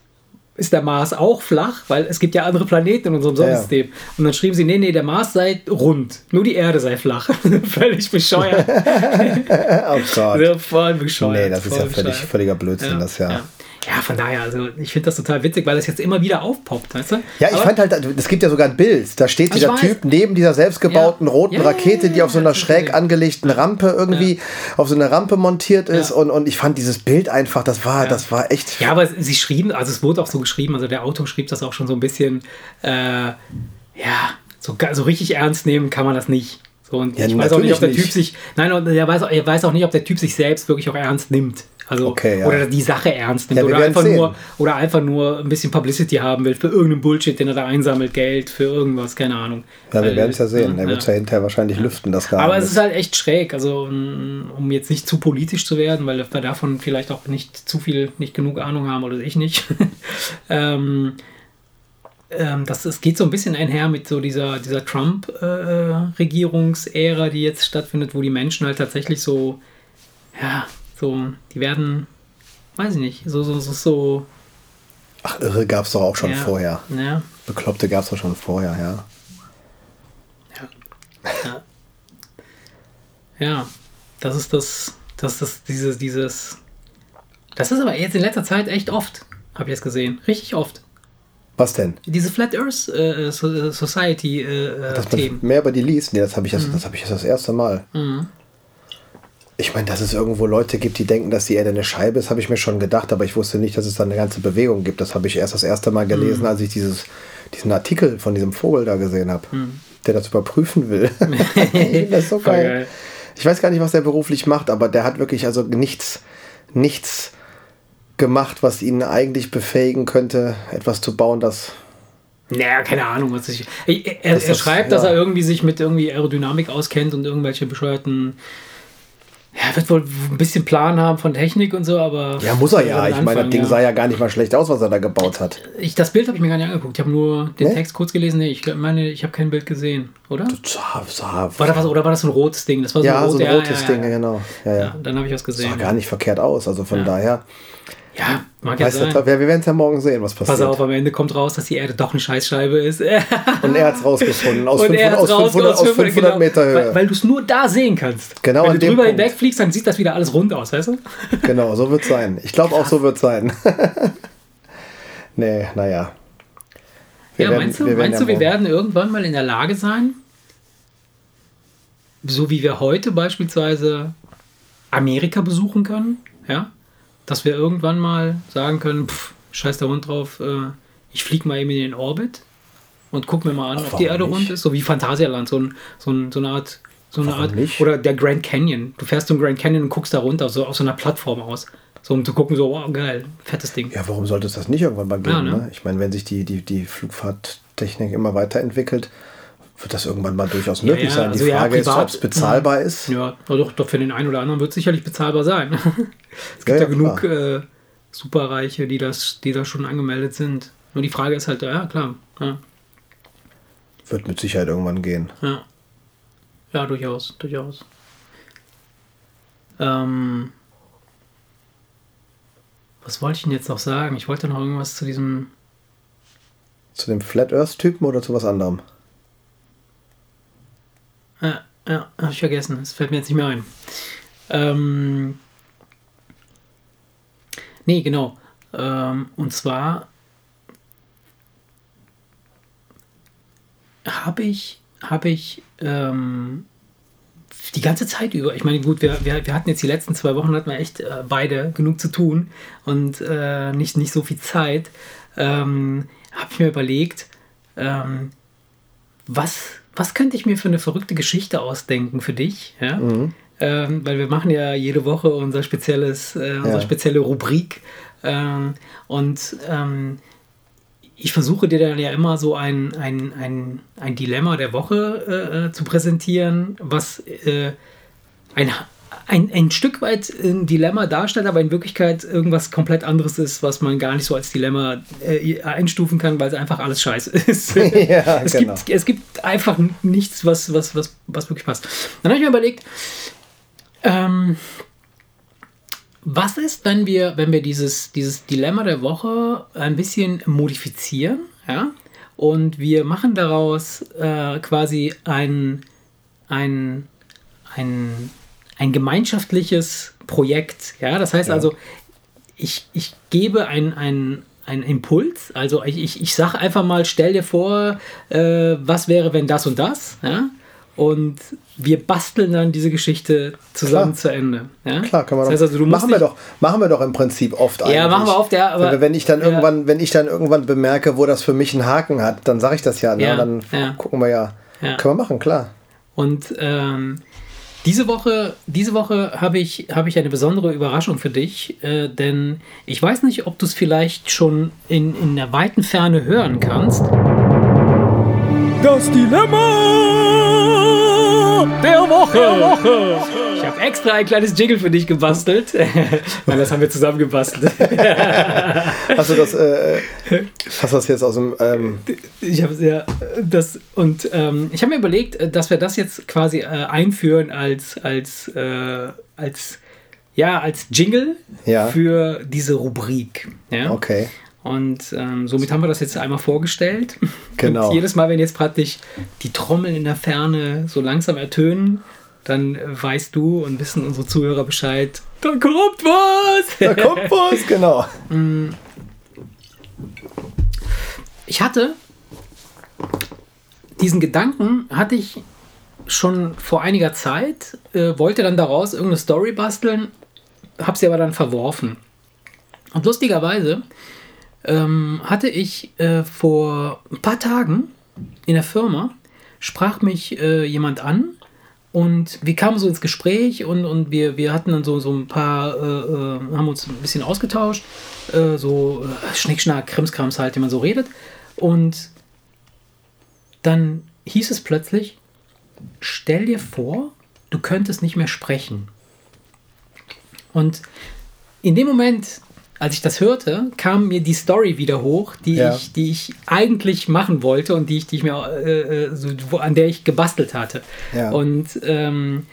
Ist der Mars auch flach, weil es gibt ja andere Planeten in unserem Sonnensystem. Ja. Und dann schrieben sie, nee, nee, der Mars sei rund, nur die Erde sei flach. völlig bescheuert. oh Gott. Ja, voll bescheuert. Nee, das ist ja völlig, völliger Blödsinn, ja. das ja. Ja, von daher, also ich finde das total witzig, weil das jetzt immer wieder aufpoppt, weißt du? Ja, ich Aber fand halt, es gibt ja sogar ein Bild, da steht dieser Typ neben dieser selbstgebauten ja. roten ja, Rakete, die auf so einer schräg angelegten Rampe irgendwie auf so einer Rampe montiert ist und, und ich fand dieses Bild einfach, das war, das war echt... Ja, aber sie schrieben, also es wurde auch so geschrieben, also der Autor schrieb das auch schon so ein bisschen, äh, ja, so, so richtig ernst nehmen kann man das nicht. So, und ich weiß auch nicht, ob der Typ sich, nein, er weiß, er weiß auch nicht, ob der Typ sich selbst wirklich auch ernst nimmt. Also, okay, ja. Oder die Sache ernst nimmt. Ja, oder, einfach nur, oder einfach nur ein bisschen Publicity haben will für irgendeinen Bullshit, den er da einsammelt, Geld für irgendwas, keine Ahnung. Ja, wir werden es ja sehen. Er wird es ja hinterher wahrscheinlich lüften, das Geheimnis. Aber es ist halt echt schräg. Also, um jetzt nicht zu politisch zu werden, weil wir davon vielleicht auch nicht zu viel, nicht genug Ahnung haben oder ich nicht. ähm, ähm, das, es geht so ein bisschen einher mit so dieser, dieser Trump-Regierungsära, äh, die jetzt stattfindet, wo die Menschen halt tatsächlich so, ja, so, die werden, weiß ich nicht, so, so, so, so. Ach, irre gab es doch auch schon ja, vorher. Ja. Bekloppte gab es doch schon vorher, ja. Ja. Ja. Das ist das, das ist dieses, dieses. Das ist aber jetzt in letzter Zeit echt oft, habe ich es gesehen. Richtig oft. Was denn? Diese Flat Earth äh, Society äh, Dass Themen. mehr über die liest? Nee, das habe ich, mhm. das, hab ich das erste Mal. Mhm. Ich meine, dass es irgendwo Leute gibt, die denken, dass die Erde eine Scheibe ist, habe ich mir schon gedacht, aber ich wusste nicht, dass es da eine ganze Bewegung gibt. Das habe ich erst das erste Mal gelesen, mhm. als ich dieses, diesen Artikel von diesem Vogel da gesehen habe, mhm. der das überprüfen will. das ist so geil. geil. Ich weiß gar nicht, was der beruflich macht, aber der hat wirklich also nichts, nichts gemacht, was ihn eigentlich befähigen könnte, etwas zu bauen, das naja, keine Ahnung, was ich. Er, er, er schreibt, ja. dass er irgendwie sich mit irgendwie Aerodynamik auskennt und irgendwelche bescheuerten ja, wird wohl ein bisschen Plan haben von Technik und so, aber. Ja, muss er ja. Ich meine, das Ding ja. sah ja gar nicht mal schlecht aus, was er da gebaut hat. Ich, das Bild habe ich mir gar nicht angeguckt. Ich habe nur den nee? Text kurz gelesen. Nee, ich meine, ich habe kein Bild gesehen, oder? Sah, sah, war das was, oder war das so ein rotes Ding? Das war so ja, ein, rot, so ein rotes ja, Ding, genau. Ja, dann habe ich was gesehen. Sah gar nicht verkehrt aus. Also von daher. Ja, mag ja sein. Wir werden es ja morgen sehen, was passiert. Pass auf, am Ende kommt raus, dass die Erde doch eine Scheißscheibe ist. Und er hat es rausgefunden. Aus, 500, aus 500, aus 500 genau, Meter Höhe. Weil, weil du es nur da sehen kannst. Genau Wenn du drüber hinweg fliegst, dann sieht das wieder alles rund aus, weißt du? Genau, so wird es sein. Ich glaube auch, so wird es sein. nee, naja. Wir ja, werden, meinst du, wir, meinst ja du wir werden irgendwann mal in der Lage sein, so wie wir heute beispielsweise Amerika besuchen können, ja? Dass wir irgendwann mal sagen können, pff, scheiß der Hund drauf, äh, ich fliege mal eben in den Orbit. und guck mir mal an, ob die Erde nicht? rund ist. So wie Phantasialand, so, ein, so, ein, so eine Art. So eine Warum Art. nicht? Oder der Grand Canyon. Du fährst zum Grand Canyon und guckst da runter, so auf so einer Plattform aus. So um zu gucken, so, wow, geil, fettes Ding. Ja, warum sollte es das nicht irgendwann mal geben? Ja, ne? ne? Ich meine, wenn sich die, die, die Flugfahrttechnik immer weiterentwickelt, wird das irgendwann mal durchaus möglich ja, sein. Die also ja, Frage ist, privat- ob es bezahlbar ist. Ja, doch, doch für den einen oder anderen wird es sicherlich bezahlbar sein. es gibt Ja, ja, ja, genug äh, Superreiche, die das, die da schon angemeldet sind. Nur die Frage ist halt, ja klar, ja, Wird mit Sicherheit irgendwann gehen. ja, ja durchaus, durchaus. Ähm, was wollte ich denn jetzt noch sagen? Ich wollte noch irgendwas zu diesem. Zu dem Flat Earth-Typen oder zu was anderem? Ja, ja, habe ich vergessen. Es fällt mir jetzt nicht mehr ein. Ähm, nee, genau. Ähm, und zwar habe ich, habe ich ähm, die ganze Zeit über, ich meine, gut, wir, wir, wir hatten jetzt die letzten zwei Wochen, hatten wir echt äh, beide genug zu tun und äh, nicht, nicht so viel Zeit. Ähm, habe ich mir überlegt, ähm, was, was könnte ich mir für eine verrückte Geschichte ausdenken für dich? Ja? Mhm. Ähm, weil wir machen ja jede Woche unser spezielles, äh, unsere Ja. spezielle Rubrik. Ähm, und ähm, ich versuche dir dann ja immer so ein, ein, ein, ein Dilemma der Woche äh, äh, zu präsentieren, was äh, ein, ein, ein Stück weit ein Dilemma darstellt, aber in Wirklichkeit irgendwas komplett anderes ist, was man gar nicht so als Dilemma äh, einstufen kann, weil es einfach alles scheiße ist. Ja, es, genau. gibt, es gibt einfach nichts, was, was, was, was wirklich passt. Dann habe ich mir überlegt, ähm, was ist, wenn wir, wenn wir dieses, dieses Dilemma der Woche ein bisschen modifizieren, ja? Und wir machen daraus äh, quasi ein, ein, ein, ein gemeinschaftliches Projekt. Ja, das heißt Ja. also, ich, ich gebe ein, ein, einen Impuls, also ich, ich, ich sage einfach mal, stell dir vor, äh, was wäre, wenn das und das, ja? Und wir basteln dann diese Geschichte zusammen Klar. zu Ende. Ja? Klar, kann man das heißt also, machen, wir doch, machen wir doch im Prinzip oft Ja, machen wir oft, ja, aber- wenn, ich dann ja. irgendwann, wenn ich dann irgendwann bemerke, wo das für mich einen Haken hat, dann sage ich das ja. Ne? Ja, dann gucken wir ja. Ja. Können wir machen, klar. Und ähm, diese Woche, diese Woche habe ich, habe ich eine besondere Überraschung für dich, äh, denn ich weiß nicht, ob du es vielleicht schon in, in der weiten Ferne hören kannst. Das Dilemma der Woche. Ich habe extra ein kleines Jingle für dich gebastelt. Nein, das haben wir zusammen gebastelt. Hast du das, äh, hast du das jetzt aus dem, ähm, Ich habe ja das und ähm, ich habe mir überlegt, äh, dass wir das jetzt quasi äh, einführen als als äh, als ja als Jingle Ja. für diese Rubrik. Ja. okay. Und ähm, somit haben wir das jetzt einmal vorgestellt. Genau. Und jedes Mal, wenn jetzt praktisch die Trommeln in der Ferne so langsam ertönen, dann weißt du und wissen unsere Zuhörer Bescheid. Da kommt was! Da kommt was, genau. Ich hatte diesen Gedanken, hatte ich schon vor einiger Zeit, äh, wollte dann daraus irgendeine Story basteln, habe sie aber dann verworfen. Und lustigerweise ähm, hatte ich äh, vor ein paar Tagen in der Firma, sprach mich äh, jemand an und wir kamen so ins Gespräch und, und wir, wir hatten dann so, so ein paar, äh, äh, haben uns ein bisschen ausgetauscht, äh, so äh, Schnickschnack, Krimskrams halt, wie man so redet. Und dann hieß es plötzlich, stell dir vor, du könntest nicht mehr sprechen. Und in dem Moment, als ich das hörte, kam mir die Story wieder hoch, die, Ja. ich, die ich eigentlich machen wollte und die ich, die ich mir, äh, äh, so, wo, an der ich gebastelt hatte. Ja. Und ähm,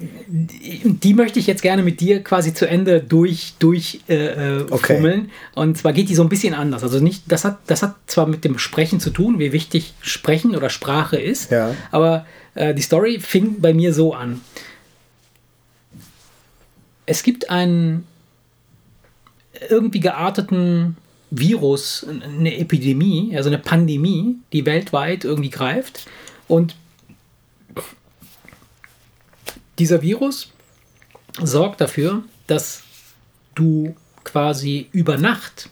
die, die möchte ich jetzt gerne mit dir quasi zu Ende durch, durch äh, äh, Okay. fummeln. Und zwar geht die so ein bisschen anders. Also nicht, das hat, das hat zwar mit dem Sprechen zu tun, wie wichtig Sprechen oder Sprache ist, Ja. aber äh, die Story fing bei mir so an. Es gibt einen irgendwie gearteten Virus, eine Epidemie, also eine Pandemie, die weltweit irgendwie greift. Und dieser Virus sorgt dafür, dass du quasi über Nacht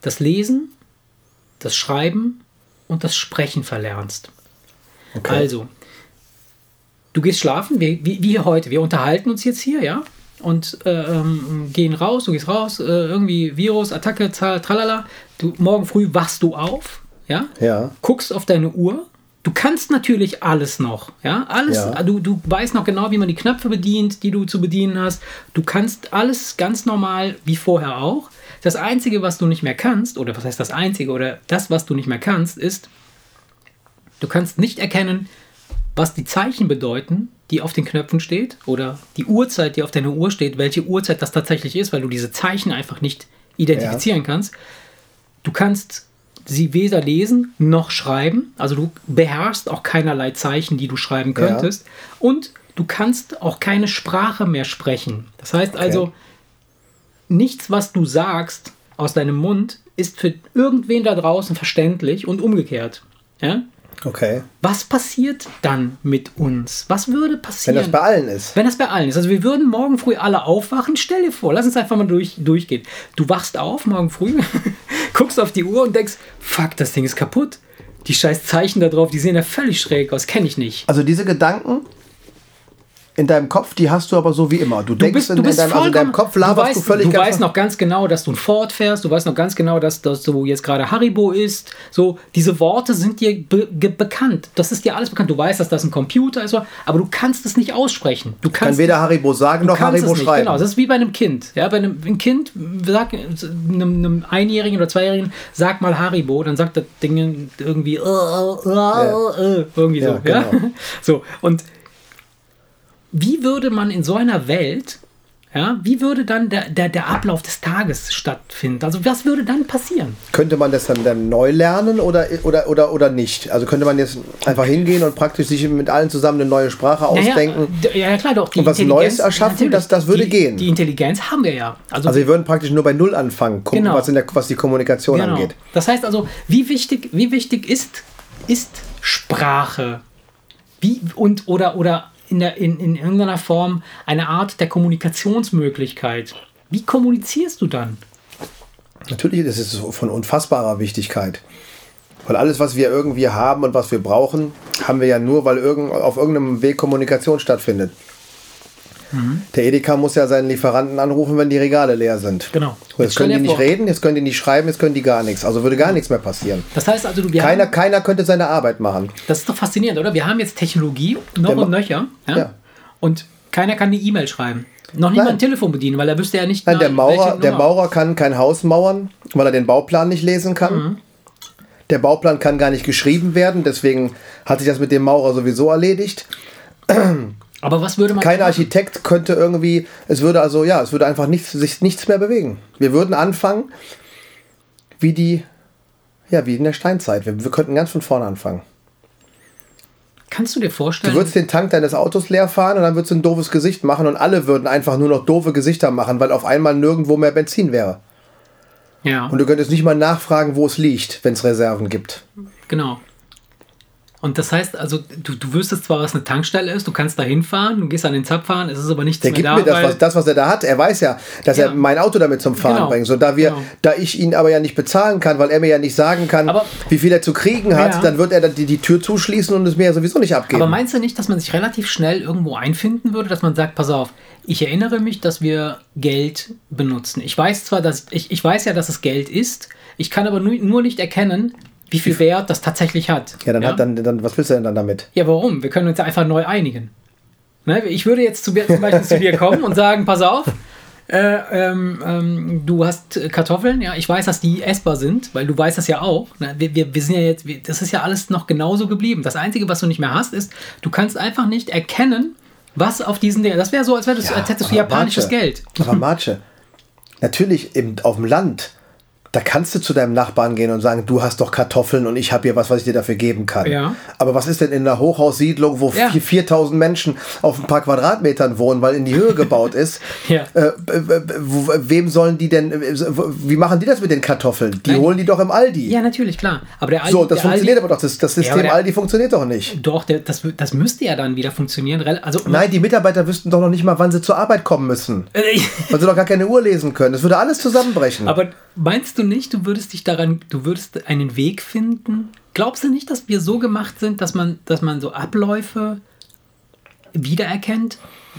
das Lesen, das Schreiben und das Sprechen verlernst. Okay. Also, du gehst schlafen, wie, wie, wie heute. Wir unterhalten uns jetzt hier, ja? Und äh, ähm, gehen raus, du gehst raus, äh, irgendwie Virus, Attacke, tralala. Du, morgen früh wachst du auf, ja? Ja. Guckst auf deine Uhr. Du kannst natürlich alles noch, ja? Alles, ja. Du, du weißt noch genau, wie man die Knöpfe bedient, die du zu bedienen hast. Du kannst alles ganz normal, wie vorher auch. Das Einzige, was du nicht mehr kannst, oder was heißt das Einzige, oder das, was du nicht mehr kannst, ist, du kannst nicht erkennen, was die Zeichen bedeuten, die auf den Knöpfen steht, oder die Uhrzeit, die auf deiner Uhr steht, welche Uhrzeit das tatsächlich ist, weil du diese Zeichen einfach nicht identifizieren ja. kannst. Du kannst sie weder lesen noch schreiben, also du beherrschst auch keinerlei Zeichen, die du schreiben könntest, ja. und du kannst auch keine Sprache mehr sprechen. Das heißt okay. also, nichts, was du sagst aus deinem Mund, ist für irgendwen da draußen verständlich und umgekehrt. Ja? Okay. Was passiert dann mit uns? Was würde passieren? Wenn das bei allen ist. Wenn das bei allen ist. Also wir würden morgen früh alle aufwachen. Stell dir vor, lass uns einfach mal durch, durchgehen. Du wachst auf morgen früh, guckst auf die Uhr und denkst, fuck, das Ding ist kaputt. Die scheiß Zeichen da drauf, die sehen ja völlig schräg aus. Kenne ich nicht. Also diese Gedanken in deinem Kopf, die hast du aber so wie immer. Du, du denkst bist, in, in, deinem, also in, deinem, Kopf laberst du, weißt, du völlig Du weißt noch ganz genau, dass du ein Ford fährst, du weißt noch ganz genau, dass, dass du jetzt gerade Haribo isst. So, diese Worte sind dir be bekannt. Das ist dir alles bekannt. Du weißt, dass das ein Computer ist, aber du kannst es nicht aussprechen. Du kannst kann weder Haribo sagen noch Haribo schreiben. Genau, das ist wie bei einem Kind. Ja, bei einem ein Kind, sag einem, einem Einjährigen oder Zweijährigen, sag mal Haribo, dann sagt das Ding irgendwie äh, äh, äh, irgendwie so. Ja, genau. ja? So, und wie würde man in so einer Welt, ja, wie würde dann der, der, der Ablauf des Tages stattfinden? Also was würde dann passieren? Könnte man das dann, dann neu lernen oder, oder, oder, oder nicht? Also könnte man jetzt einfach hingehen und praktisch sich mit allen zusammen eine neue Sprache ausdenken? Ja, ja klar, doch. und was Neues erschaffen, das, das würde die, gehen. Die Intelligenz haben wir ja. Also, also wir würden praktisch nur bei Null anfangen, gucken, genau. was, in der, was die Kommunikation genau. angeht. Das heißt also, wie wichtig, wie wichtig ist, ist Sprache? Wie, und, oder, oder in, der, in, in irgendeiner Form eine Art der Kommunikationsmöglichkeit. Wie kommunizierst du dann? Natürlich ist es von unfassbarer Wichtigkeit. Weil alles, was wir irgendwie haben und was wir brauchen, haben wir ja nur, weil irgend, auf irgendeinem Weg Kommunikation stattfindet. Mhm. Der Edeka muss ja seinen Lieferanten anrufen, wenn die Regale leer sind. Genau. So, jetzt, können die nicht reden, jetzt können die nicht schreiben, jetzt können die gar nichts. Also würde gar nichts mehr passieren. Das heißt also, du, keiner, haben, keiner könnte seine Arbeit machen. Das ist doch faszinierend, oder? Wir haben jetzt Technologie noch und nöcher. Ja? ja? Und keiner kann eine E-Mail schreiben. Noch mal ein Telefon bedienen, weil er wüsste ja nicht. Nein, der Maurer, der Maurer kann kein Haus mauern, weil er den Bauplan nicht lesen kann. Mhm. Der Bauplan kann gar nicht geschrieben werden, deswegen hat sich das mit dem Maurer sowieso erledigt. Aber was würde man. Kein Architekt könnte irgendwie, es würde also, ja, es würde einfach nichts, sich nichts mehr bewegen. Wir würden anfangen, wie die, ja, wie in der Steinzeit. Wir, wir könnten ganz von vorne anfangen. Kannst du dir vorstellen? Du würdest den Tank deines Autos leer fahren und dann würdest du ein doofes Gesicht machen und alle würden einfach nur noch doofe Gesichter machen, weil auf einmal nirgendwo mehr Benzin wäre. Ja. Und du könntest nicht mal nachfragen, wo es liegt, wenn es Reserven gibt. Genau. Und das heißt, also du, du wüsstest zwar, was eine Tankstelle ist, du kannst da hinfahren, du gehst an den Zapf fahren, es ist aber nichts Der mehr gibt da. mir das was, das, was er da hat. Er weiß ja, dass ja. er mein Auto damit zum Fahren genau. bringt. So, da, wir, genau. da ich ihn aber ja nicht bezahlen kann, weil er mir ja nicht sagen kann, aber, wie viel er zu kriegen hat, ja. dann wird er die, die Tür zuschließen und es mir ja sowieso nicht abgeben. Aber meinst du nicht, dass man sich relativ schnell irgendwo einfinden würde, dass man sagt, pass auf, ich erinnere mich, dass wir Geld benutzen. Ich weiß zwar, dass ich, ich weiß ja, dass es Geld ist, ich kann aber nur, nur nicht erkennen, wie viel Wert das tatsächlich hat. Ja, dann, ja? Hat, dann, dann was willst du denn dann damit? Ja, warum? Wir können uns ja einfach neu einigen. Ne? Ich würde jetzt zu, zum Beispiel zu dir kommen und sagen, pass auf, äh, ähm, ähm, du hast Kartoffeln, ja, ich weiß, dass die essbar sind, weil du weißt das ja auch. Ne? Wir, wir, wir sind ja jetzt, wir, das ist ja alles noch genauso geblieben. Das Einzige, was du nicht mehr hast, ist, du kannst einfach nicht erkennen, was auf diesen Dingen. Das wäre so, als, ja, als hättest du japanisches Geld. Dramatsche. Natürlich im, auf dem Land da kannst du zu deinem Nachbarn gehen und sagen, du hast doch Kartoffeln und ich habe hier was, was ich dir dafür geben kann. Ja. Aber was ist denn in einer Hochhaussiedlung, wo ja. 4000 Menschen auf ein paar Quadratmetern wohnen, weil in die Höhe gebaut ist? ja. äh, wem sollen die denn, wie machen die das mit den Kartoffeln? Die Nein. holen die doch im Aldi. Ja, natürlich, klar. Aber der Aldi, so, das funktioniert Aldi, aber doch. Das, das System der, Aldi funktioniert doch nicht. Doch, der, das, das müsste ja dann wieder funktionieren. Also, Nein, die Mitarbeiter wüssten doch noch nicht mal, wann sie zur Arbeit kommen müssen. weil sie doch gar keine Uhr lesen können. Das würde alles zusammenbrechen. Aber meinst du, du nicht, du würdest dich daran, du würdest einen Weg finden? Glaubst du nicht, dass wir so gemacht sind, dass man, dass man so Abläufe wiedererkennt?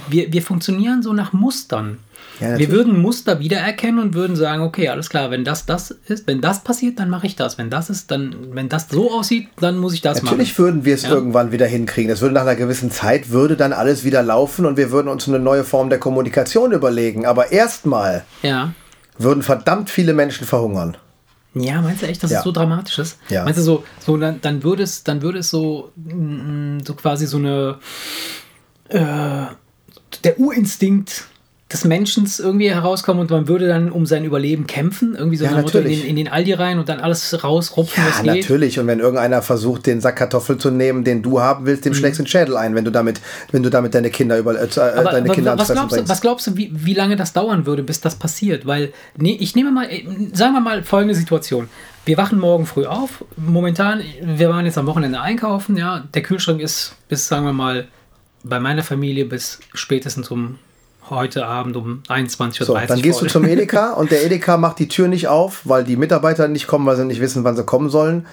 Wir, wir funktionieren so nach Mustern. Ja, wir natürlich. würden Muster wiedererkennen und würden sagen, okay, alles klar, wenn das das ist, wenn das passiert, dann mache ich das. Wenn das ist, dann, wenn das so aussieht, dann muss ich das Natürlich machen. würden wir es Ja. irgendwann wieder hinkriegen. Es würde nach einer gewissen Zeit würde dann alles wieder laufen und wir würden uns eine neue Form der Kommunikation überlegen. Aber erstmal Ja. Würden verdammt viele Menschen verhungern. Ja, meinst du echt, dass Ja. es so dramatisch ist? Ja. Meinst du so, so dann, dann würde es, dann würde es so, mm, so quasi so eine äh, der Urinstinkt des Menschen irgendwie herauskommen und man würde dann um sein Überleben kämpfen, irgendwie so Ja, in natürlich. den, in den Aldi rein und dann alles rausrupfen, Ja, was geht. natürlich. Und wenn irgendeiner versucht, den Sack Kartoffeln zu nehmen, den du haben willst, dem schlägst du den Schädel ein, wenn du damit, wenn du damit deine Kinder über äh, Mhm. Aber, deine aber Kinder was, glaubst du, bringst. was glaubst du, wie, wie lange das dauern würde, bis das passiert? Weil, nee, ich nehme mal, äh, sagen wir mal folgende Situation. Wir wachen morgen früh auf. Momentan, wir waren jetzt am Wochenende einkaufen, ja. Der Kühlschrank ist bis, sagen wir mal, bei meiner Familie bis spätestens um heute Abend um 21.30 Uhr. So, dann gehst voll. du zum Edeka und der Edeka macht die Tür nicht auf, weil die Mitarbeiter nicht kommen, weil sie nicht wissen, wann sie kommen sollen.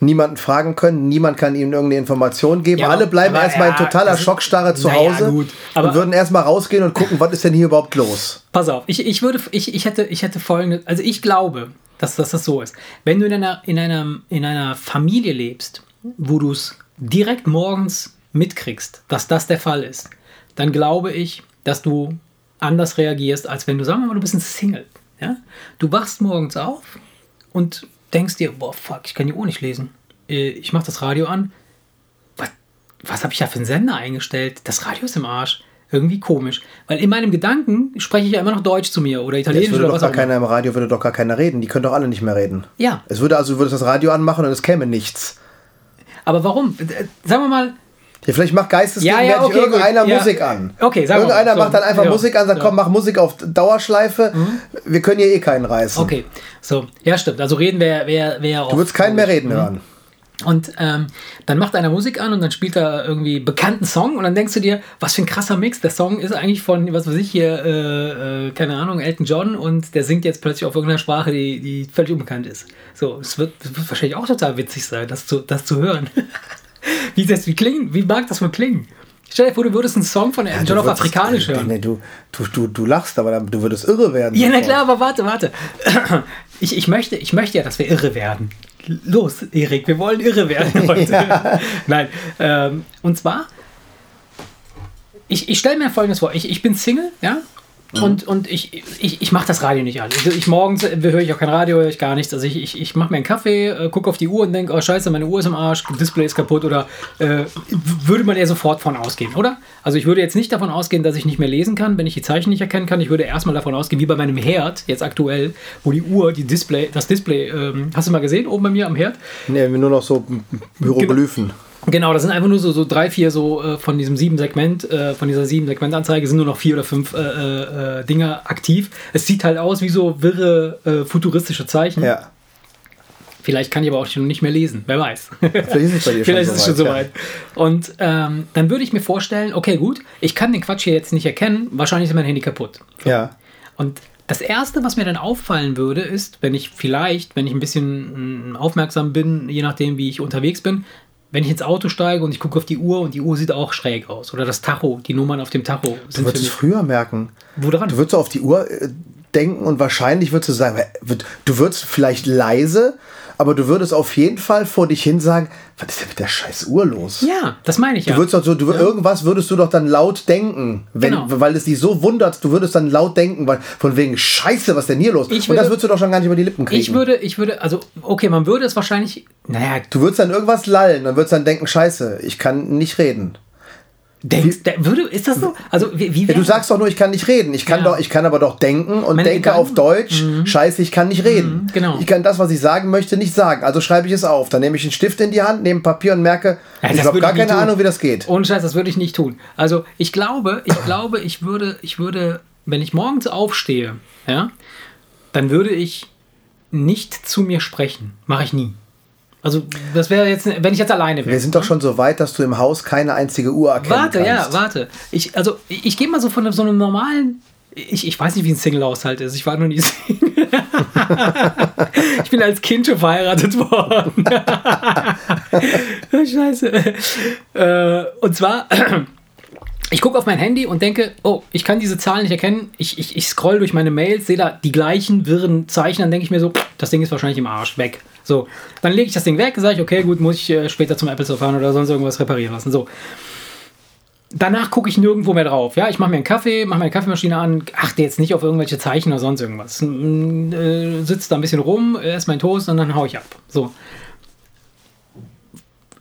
Niemanden fragen können, niemand kann ihnen irgendeine Information geben. Ja, Alle bleiben erstmal in ja, totaler das ist- Schockstarre zu Hause gut, aber- und würden erstmal rausgehen und gucken, was ist denn hier überhaupt los. Pass auf, ich, ich würde, ich, ich hätte, ich hätte folgende, also ich glaube, dass, dass das so ist. Wenn du in einer, in einer, in einer Familie lebst, wo du es direkt morgens mitkriegst, dass das der Fall ist, dann glaube ich, dass du anders reagierst, als wenn du, sagen wir mal, du bist ein Single. Ja? Du wachst morgens auf und denkst dir, boah, fuck, ich kann die Uhr nicht lesen. Äh, Ich mache das Radio an. Was, was habe ich da für einen Sender eingestellt? Das Radio ist im Arsch. Irgendwie komisch. Weil in meinem Gedanken spreche ich ja immer noch Deutsch zu mir oder Italienisch oder doch was gar auch immer. keiner im Radio, würde doch gar keiner reden. Die können doch alle nicht mehr reden. Ja, Es würde also, du würdest das Radio anmachen und es käme nichts. aber warum? Äh, Sagen wir mal, Ja, vielleicht macht Ja, geistesgegenwärtig ja, okay, irgendeiner gut. Ja. Musik an. Okay, sagen. Irgendeiner So, macht dann einfach ja. Musik an, sagt, Ja. Mhm. komm, mach Musik auf Dauerschleife. Wir können hier eh keinen reißen. okay, so, ja, stimmt. Also reden wäre wär, wär Du würdest keinen mehr reden hören. Und ähm, dann macht einer Musik an und dann spielt er irgendwie bekannten Song und dann denkst du dir, was für ein krasser Mix. Der Song ist eigentlich von, was weiß ich hier, äh, äh, keine Ahnung, Elton John und der singt jetzt plötzlich auf irgendeiner Sprache, die, die völlig unbekannt ist. So, es wird, wird wahrscheinlich auch total witzig sein, das zu, das zu hören. wie das, wie klingen, wie mag das wohl klingen? Stell dir vor, du würdest einen Song von Elton Du John auf Afrikanisch nee, hören. Nee, du, du, du, du lachst, aber dann, du würdest irre werden. Ja, na klar, aber warte, warte. Ich, ich, möchte, ich möchte ja, dass wir irre werden. Los, Erik, wir wollen irre werden heute. Ja. Nein. Ähm, und zwar, ich, ich stelle mir folgendes vor. Ich, ich bin Single, ja? Und, und ich, ich, ich mache das Radio nicht an. Also ich morgens äh, höre ich auch kein Radio, höre ich gar nichts. Also ich, ich, ich mache mir einen Kaffee, äh, gucke auf die Uhr und denke, oh scheiße, meine Uhr ist im Arsch, Display ist kaputt oder äh, würde man eher sofort von ausgehen, oder? Also ich würde jetzt nicht davon ausgehen, dass ich nicht mehr lesen kann, wenn ich die Zeichen nicht erkennen kann. Ich würde erstmal davon ausgehen, wie bei meinem Herd, jetzt aktuell, wo die Uhr, die Display, das Display, ähm, hast du mal gesehen, oben bei mir am Herd? Nee, nur noch so Hieroglyphen. Genau, das sind einfach nur so, so drei, vier so äh, von diesem sieben Segment, äh, von dieser sieben Segmentanzeige sind nur noch vier oder fünf äh, äh, äh, Dinger aktiv. Es sieht halt aus wie so wirre äh, futuristische Zeichen. Ja. Vielleicht kann ich aber auch schon nicht mehr lesen, wer weiß. Vielleicht ist es bei dir Vielleicht schon ist es schon soweit, soweit. Und ähm, dann würde ich mir vorstellen, okay, gut, ich kann den Quatsch hier jetzt nicht erkennen, wahrscheinlich ist mein Handy kaputt. Ja. Und das Erste, was mir dann auffallen würde, ist, wenn ich vielleicht, wenn ich ein bisschen mm, aufmerksam bin, je nachdem, wie ich unterwegs bin, wenn ich ins Auto steige und ich gucke auf die Uhr und die Uhr sieht auch schräg aus. Oder das Tacho, die Nummern auf dem Tacho Du sind für würdest es früher merken. Wo dran? Du würdest auf die Uhr äh, denken und wahrscheinlich würdest du sagen, du würdest vielleicht leise, aber du würdest auf jeden Fall vor dich hin sagen, was ist denn mit der scheiß Uhr los? Ja, das meine ich Du ja. würdest doch so, du, irgendwas würdest du doch dann laut denken, wenn, Genau. weil es dich so wundert, du würdest dann laut denken, weil von wegen Scheiße, was denn hier los? Ich und das würde- würdest du doch schon gar nicht über die Lippen kriegen. ich würde, ich würde, also, okay, man würde es wahrscheinlich, naja, du würdest dann irgendwas lallen, dann würdest dann denken, Scheiße, ich kann nicht reden. Denkst, würde, ist das so? Also, wie, wie Ja, du sagst doch nur, ich kann nicht reden. Ich kann Ja. doch, ich kann aber doch denken und Meine denke auf Gedanken- Deutsch. Scheiße, ich kann nicht reden. genau. Ich kann das, was ich sagen möchte, nicht sagen. Also schreibe ich es auf. Dann nehme ich einen Stift in die Hand, nehme Papier und merke, Ja, ich habe gar ich keine tun. Ahnung, wie das geht. Ohne Scheiß, das würde ich nicht tun. Also ich glaube, ich glaube, ich würde, ich würde, wenn ich morgens aufstehe, ja, dann würde ich nicht zu mir sprechen. Mache ich nie. Also das wäre jetzt, wenn ich jetzt alleine wäre. Wir sind doch schon so weit, dass du im Haus keine einzige Uhr erkennen Warte, kannst. ja, warte. Ich, also ich, gehe mal so von so einem normalen ich, ich weiß nicht, wie ein Single-Haushalt ist. Ich war noch nie Single. ich bin als Kind schon verheiratet worden. Scheiße. Äh, und zwar, ich gucke auf mein Handy und denke, oh, ich kann diese Zahlen nicht erkennen. Ich, ich, ich scroll durch meine Mails, sehe da die gleichen wirren Zeichen, dann denke ich mir so, das Ding ist wahrscheinlich im Arsch, weg. So, dann lege ich das Ding weg, sage ich, okay, gut, muss ich äh, später zum Apple Store fahren oder sonst irgendwas reparieren lassen. So danach gucke ich nirgendwo mehr drauf. Ja, ich mache mir einen Kaffee, mache meine Kaffeemaschine an, achte jetzt nicht auf irgendwelche Zeichen oder sonst irgendwas. Äh, sitze da ein bisschen rum, esse meinen Toast und dann haue ich ab. So.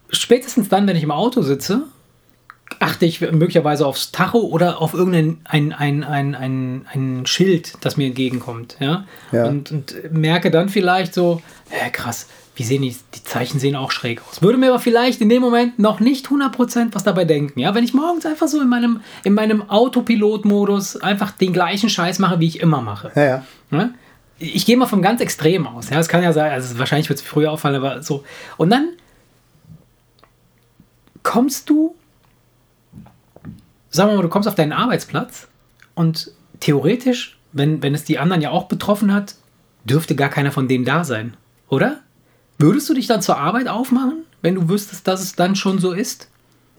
Spätestens dann, wenn ich im Auto sitze, achte ich möglicherweise aufs Tacho oder auf irgendein ein, ein, ein, ein, ein Schild, das mir entgegenkommt. Ja? ja. Und, und merke dann vielleicht so, äh, krass, wie sehen die, die Zeichen sehen auch schräg aus. Würde mir aber vielleicht in dem Moment noch nicht 100% was dabei denken. Ja, wenn ich morgens einfach so in meinem, in meinem Autopilot-Modus einfach den gleichen Scheiß mache, wie ich immer mache. Ja, ja. ja? Ich gehe mal vom ganz Extrem aus. Ja, es kann ja sein, also wahrscheinlich wird es früher auffallen, aber so. Und dann kommst du, sagen wir mal, du kommst auf deinen Arbeitsplatz und theoretisch, wenn, wenn es die anderen ja auch betroffen hat, dürfte gar keiner von denen da sein, oder? Würdest du dich dann zur Arbeit aufmachen, wenn du wüsstest, dass es dann schon so ist?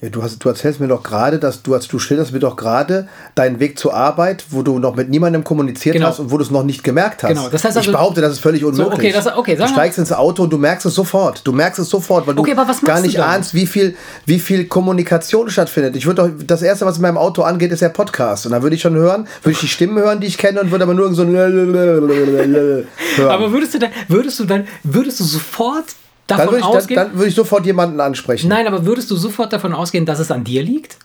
Ja, du, hast, du erzählst mir doch gerade, dass du, du schilderst mir doch gerade deinen Weg zur Arbeit, wo du noch mit niemandem kommuniziert genau. hast und wo du es noch nicht gemerkt hast. Genau. Das heißt also, ich behaupte, das ist völlig unmöglich. So, okay, das, okay, du steigst ins Auto und du merkst es sofort. Du merkst es sofort, weil du gar nicht du ahnst, wie viel, wie viel Kommunikation stattfindet. Ich würde doch, das erste, was in meinem Auto angeht, ist der Podcast. Und da würde ich schon hören, würde ich die Stimmen hören, die ich kenne und würde aber nur so ein hören. Aber würdest du dann, würdest du dann, würdest du sofort davon dann ich, ausgehen? Dann, dann würde ich sofort jemanden ansprechen. Nein, aber würdest du sofort davon ausgehen, dass es an dir liegt?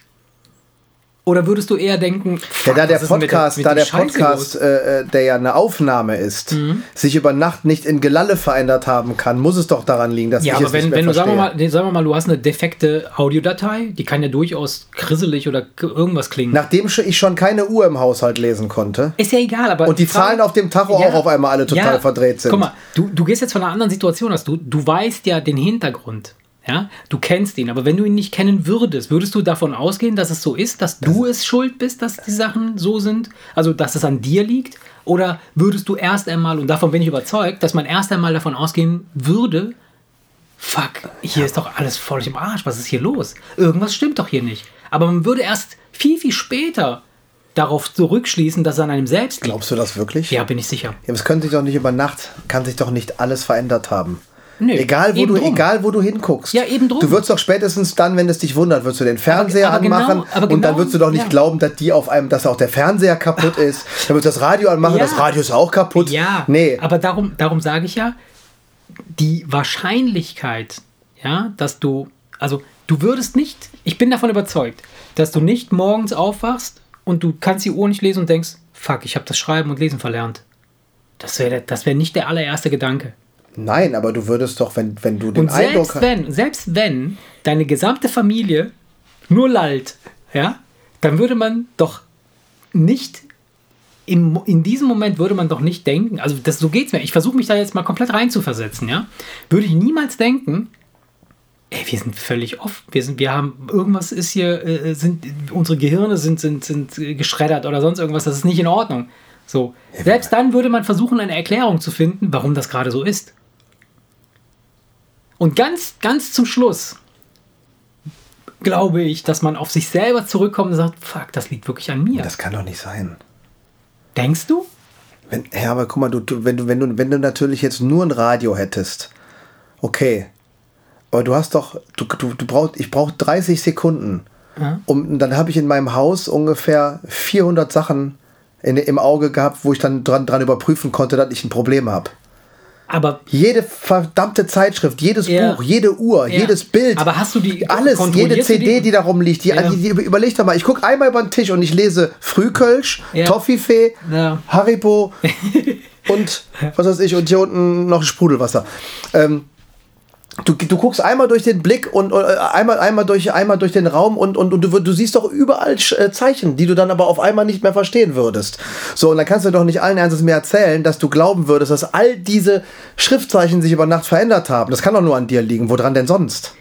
Oder würdest du eher denken, fuck, ja, da der Podcast, mit der, mit da der Podcast, äh, äh, der ja eine Aufnahme ist, mhm. sich über Nacht nicht in Gelalle verändert haben kann, muss es doch daran liegen, dass ja, ich aber es wenn, nicht mehr wenn du sagen wir, mal, sagen wir mal, du hast eine defekte Audiodatei, die kann ja durchaus krisselig oder irgendwas klingen. Nachdem ich schon keine Uhr im Haushalt lesen konnte. Ist ja egal, aber und die Zahlen auf dem Tacho ja, auch auf einmal alle total ja, verdreht sind. Guck mal, du, du gehst jetzt von einer anderen Situation aus. Du, du weißt ja den Hintergrund. Ja, du kennst ihn, aber wenn du ihn nicht kennen würdest, würdest du davon ausgehen, dass es so ist, dass du es schuld bist, dass die Sachen so sind? Also, dass es an dir liegt? Oder würdest du erst einmal, und davon bin ich überzeugt, dass man erst einmal davon ausgehen würde, fuck, hier ja. ist doch alles voll im Arsch, was ist hier los? Irgendwas stimmt doch hier nicht. Aber man würde erst viel, viel später darauf zurückschließen, dass es an einem selbst liegt. Glaubst du das wirklich? Ja, bin ich sicher. Ja, es könnte sich doch nicht über Nacht, kann sich doch nicht alles verändert haben. Nö, egal, wo du, egal wo du hinguckst. Ja, eben drum. Du wirst doch spätestens dann, wenn es dich wundert, wirst du den Fernseher aber, aber genau, anmachen genau, und dann wirst du doch nicht ja. glauben, dass die auf einem, dass auch der Fernseher kaputt ist. Dann wirst du das Radio anmachen, ja. das Radio ist auch kaputt. Ja, nee. aber darum, darum sage ich ja, die Wahrscheinlichkeit, ja, dass du, also du würdest nicht, ich bin davon überzeugt, dass du nicht morgens aufwachst und du kannst die Uhr nicht lesen und denkst, fuck, ich habe das Schreiben und Lesen verlernt. Das wäre das wär nicht der allererste Gedanke. Nein, aber du würdest doch, wenn, wenn du den und Eindruck selbst wenn, selbst wenn deine gesamte Familie nur lallt, ja, dann würde man doch nicht im, in diesem Moment würde man doch nicht denken, also das, so es mir, ich versuche mich da jetzt mal komplett reinzuversetzen, ja, würde ich niemals denken, ey, wir sind völlig off, wir sind, wir haben, irgendwas ist hier, äh, sind, unsere Gehirne sind, sind, sind geschreddert oder sonst irgendwas, das ist nicht in Ordnung. So, selbst dann würde man versuchen, eine Erklärung zu finden, warum das gerade so ist. Und ganz, ganz zum Schluss glaube ich, dass man auf sich selber zurückkommt und sagt, fuck, das liegt wirklich an mir. Das kann doch nicht sein. Denkst du? Wenn, ja, aber guck mal, du, wenn, du, wenn, du, wenn du natürlich jetzt nur ein Radio hättest, okay, aber du hast doch, du, du, du brauchst, ich brauche 30 Sekunden. Ja. Um, dann habe ich in meinem Haus ungefähr 400 Sachen in, im Auge gehabt, wo ich dann dran, dran überprüfen konnte, dass ich ein Problem habe. Aber jede verdammte Zeitschrift, jedes ja. Buch, jede Uhr, ja. jedes Bild. Aber hast du die alles, jede CD, die, die da rumliegt, die, ja. die, die, überleg doch mal, ich gucke einmal über den Tisch und ich lese Frühkölsch. Toffifee, Haribo und was weiß ich und hier unten noch Sprudelwasser. Ähm, Du, du guckst einmal durch den Blick und äh, einmal, einmal, durch, einmal durch den Raum und, und, und du, du siehst doch überall äh, Zeichen, die du dann aber auf einmal nicht mehr verstehen würdest. So, und dann kannst du doch nicht allen Ernstes mehr erzählen, dass du glauben würdest, dass all diese Schriftzeichen sich über Nacht verändert haben. Das kann doch nur an dir liegen. Woran denn sonst?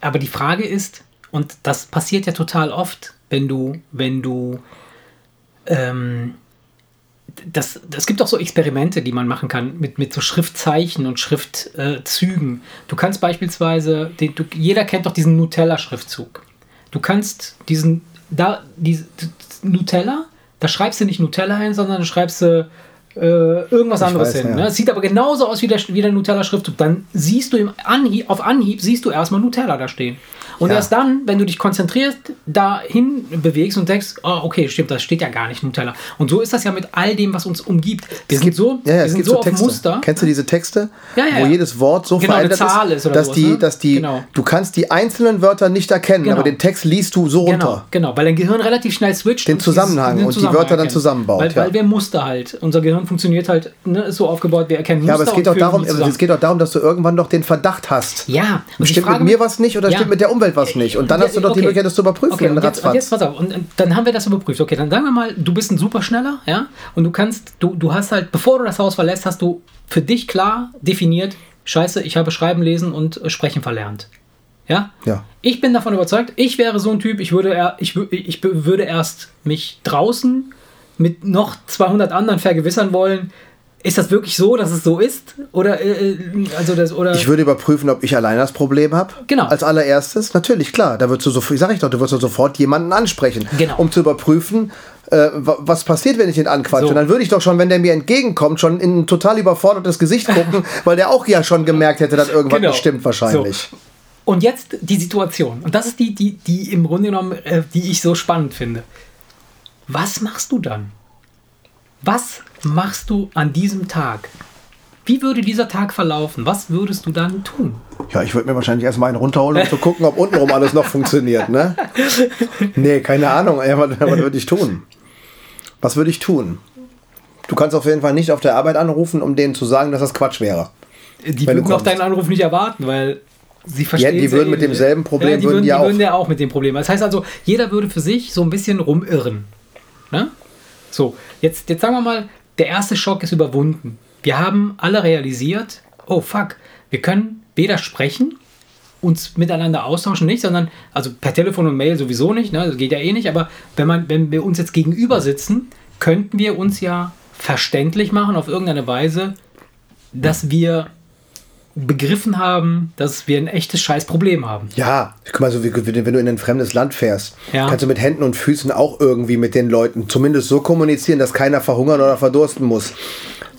Aber die Frage ist, und das passiert ja total oft, wenn du, wenn du ähm, das, das gibt auch so Experimente, die man machen kann mit, mit so Schriftzeichen und Schriftzügen. du kannst beispielsweise, den, du, jeder kennt doch diesen Nutella-Schriftzug. Du kannst diesen, da, die, Nutella, da schreibst du nicht Nutella hin, sondern du schreibst äh, irgendwas ich anderes weiß, hin. Ja. Ne? Es sieht aber genauso aus wie der, wie der Nutella-Schriftzug. Dann siehst du im Anhieb, auf Anhieb, siehst du erstmal Nutella da stehen. Und ja. erst dann, wenn du dich konzentrierst, dahin bewegst und denkst, oh, okay, stimmt, das steht ja gar nicht Nutella. Und so ist das ja mit all dem, was uns umgibt. Wir es sind so, ja, wir sind so, so auf Muster. Kennst du diese Texte, ja, wo jedes Wort so genau, verändert ist, ist dass sowas, die, ne? dass die, genau. du kannst die einzelnen Wörter nicht erkennen, genau. aber den Text liest du so genau, runter. Genau, weil dein Gehirn relativ schnell switcht. Den Zusammenhang und, und die Wörter dann zusammenbaut. Weil, weil wir Muster halt, unser Gehirn funktioniert halt, ne, ist so aufgebaut, wir erkennen Muster. Ja, aber es geht, doch darum, es geht doch darum, dass du irgendwann doch den Verdacht hast. Ja. Und stimmt mit mir was nicht oder stimmt mit der Umwelt was nicht? Und dann hast du doch die Möglichkeit, das zu überprüfen. Okay, und jetzt, und jetzt pass auf, und, und, dann haben wir das überprüft. Okay, dann sagen wir mal, du bist ein Superschneller, ja, und du kannst, du, du hast halt, bevor du das Haus verlässt, hast du für dich klar definiert, scheiße, ich habe Schreiben, Lesen und Sprechen verlernt. Ja? Ja. Ich bin davon überzeugt, ich wäre so ein Typ, ich würde, er, ich, ich würde erst mich draußen mit noch 200 anderen vergewissern wollen, ist das wirklich so, dass es so ist? Oder, äh, also das, oder ich würde überprüfen, ob ich allein das Problem habe. Genau. Als allererstes. Natürlich, klar. Da würdest du sofort, sag ich doch, du wirst sofort jemanden ansprechen. Genau. Um zu überprüfen, äh, was passiert, wenn ich ihn anquatsche. So. Und dann würde ich doch schon, wenn der mir entgegenkommt, schon in ein total überfordertes Gesicht gucken, weil der auch ja schon gemerkt hätte, dass irgendwas genau. nicht stimmt wahrscheinlich. So. Und jetzt die Situation. Und das ist die, die, die im Grunde genommen, äh, die ich so spannend finde. Was machst du dann? Was machst du an diesem Tag? Wie würde dieser Tag verlaufen? Was würdest du dann tun? Ja, ich würde mir wahrscheinlich erstmal einen runterholen, um zu gucken, ob untenrum alles noch funktioniert, ne? Nee, keine Ahnung. Ja, was, was würde ich tun? Was würde ich tun? Du kannst auf jeden Fall nicht auf der Arbeit anrufen, um denen zu sagen, dass das Quatsch wäre. Die würden auch deinen Anruf nicht erwarten, weil sie verstehen. Ja, die würden mit demselben Problem ja, die würden, würden, ja die auch. würden ja auch mit dem Problem. Das heißt also, jeder würde für sich so ein bisschen rumirren. Ne? So, jetzt, jetzt sagen wir mal, der erste Schock ist überwunden. Wir haben alle realisiert, oh fuck, wir können weder sprechen, uns miteinander austauschen nicht, sondern, also per Telefon und Mail sowieso nicht, ne, das geht ja eh nicht, aber wenn, man, wenn wir uns jetzt gegenüber sitzen, könnten wir uns ja verständlich machen auf irgendeine Weise, dass wir begriffen haben, dass wir ein echtes Scheißproblem haben. Ja, guck mal, so wie wenn du in ein fremdes Land fährst, ja. kannst du mit Händen und Füßen auch irgendwie mit den Leuten zumindest so kommunizieren, dass keiner verhungern oder verdursten muss.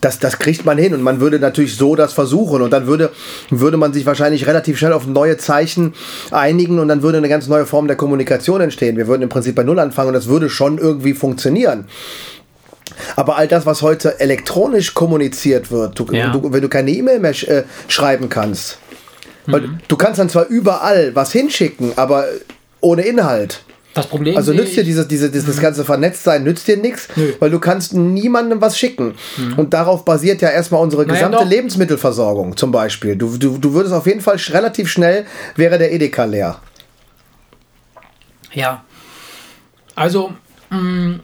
Das, das kriegt man hin und man würde natürlich so das versuchen und dann würde, würde man sich wahrscheinlich relativ schnell auf neue Zeichen einigen und dann würde eine ganz neue Form der Kommunikation entstehen. Wir würden im Prinzip bei Null anfangen und das würde schon irgendwie funktionieren. Aber all das, was heute elektronisch kommuniziert wird, du, Ja. du, wenn du keine E-Mail mehr sch äh, schreiben kannst, weil Mhm. du kannst dann zwar überall was hinschicken, aber ohne Inhalt. Das Problem Also nützt dir dieses, dieses, dieses ganze Vernetztsein, nützt dir nichts. Mhm. weil du kannst niemandem was schicken. Und darauf basiert ja erstmal unsere Naja, gesamte doch. Lebensmittelversorgung zum Beispiel. Du, du, du würdest auf jeden Fall sch- relativ schnell, wäre der Edeka leer. Ja. Also, mh,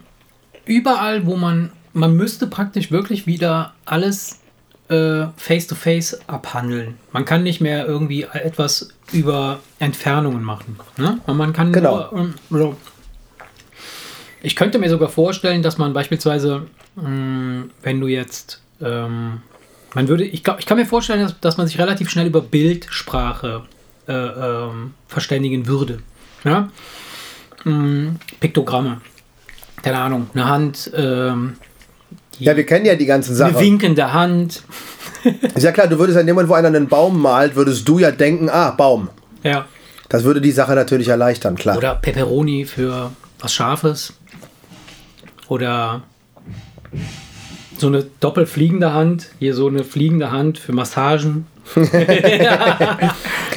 überall, wo man, man müsste praktisch wirklich wieder alles äh, face-to-face abhandeln. Man kann nicht mehr irgendwie etwas über Entfernungen machen. Ne? Und Man kann Genau. nur, ähm. Ich könnte mir sogar vorstellen, dass man beispielsweise, mh, wenn du jetzt, ähm, man würde, ich, glaub, ich kann mir vorstellen, dass, dass man sich relativ schnell über Bildsprache äh, ähm, verständigen würde. Ja? Mh, Piktogramme. Keine Ahnung, eine Hand, ähm, Ja, wir kennen ja die ganzen eine Sachen. winkende Hand. Ist ja klar, du würdest ja Moment, wo einer einen Baum malt, würdest du ja denken, ah, Baum. Ja. Das würde die Sache natürlich erleichtern, klar. Oder Peperoni für was Scharfes. Oder so eine doppelfliegende Hand. Hier so eine fliegende Hand für Massagen.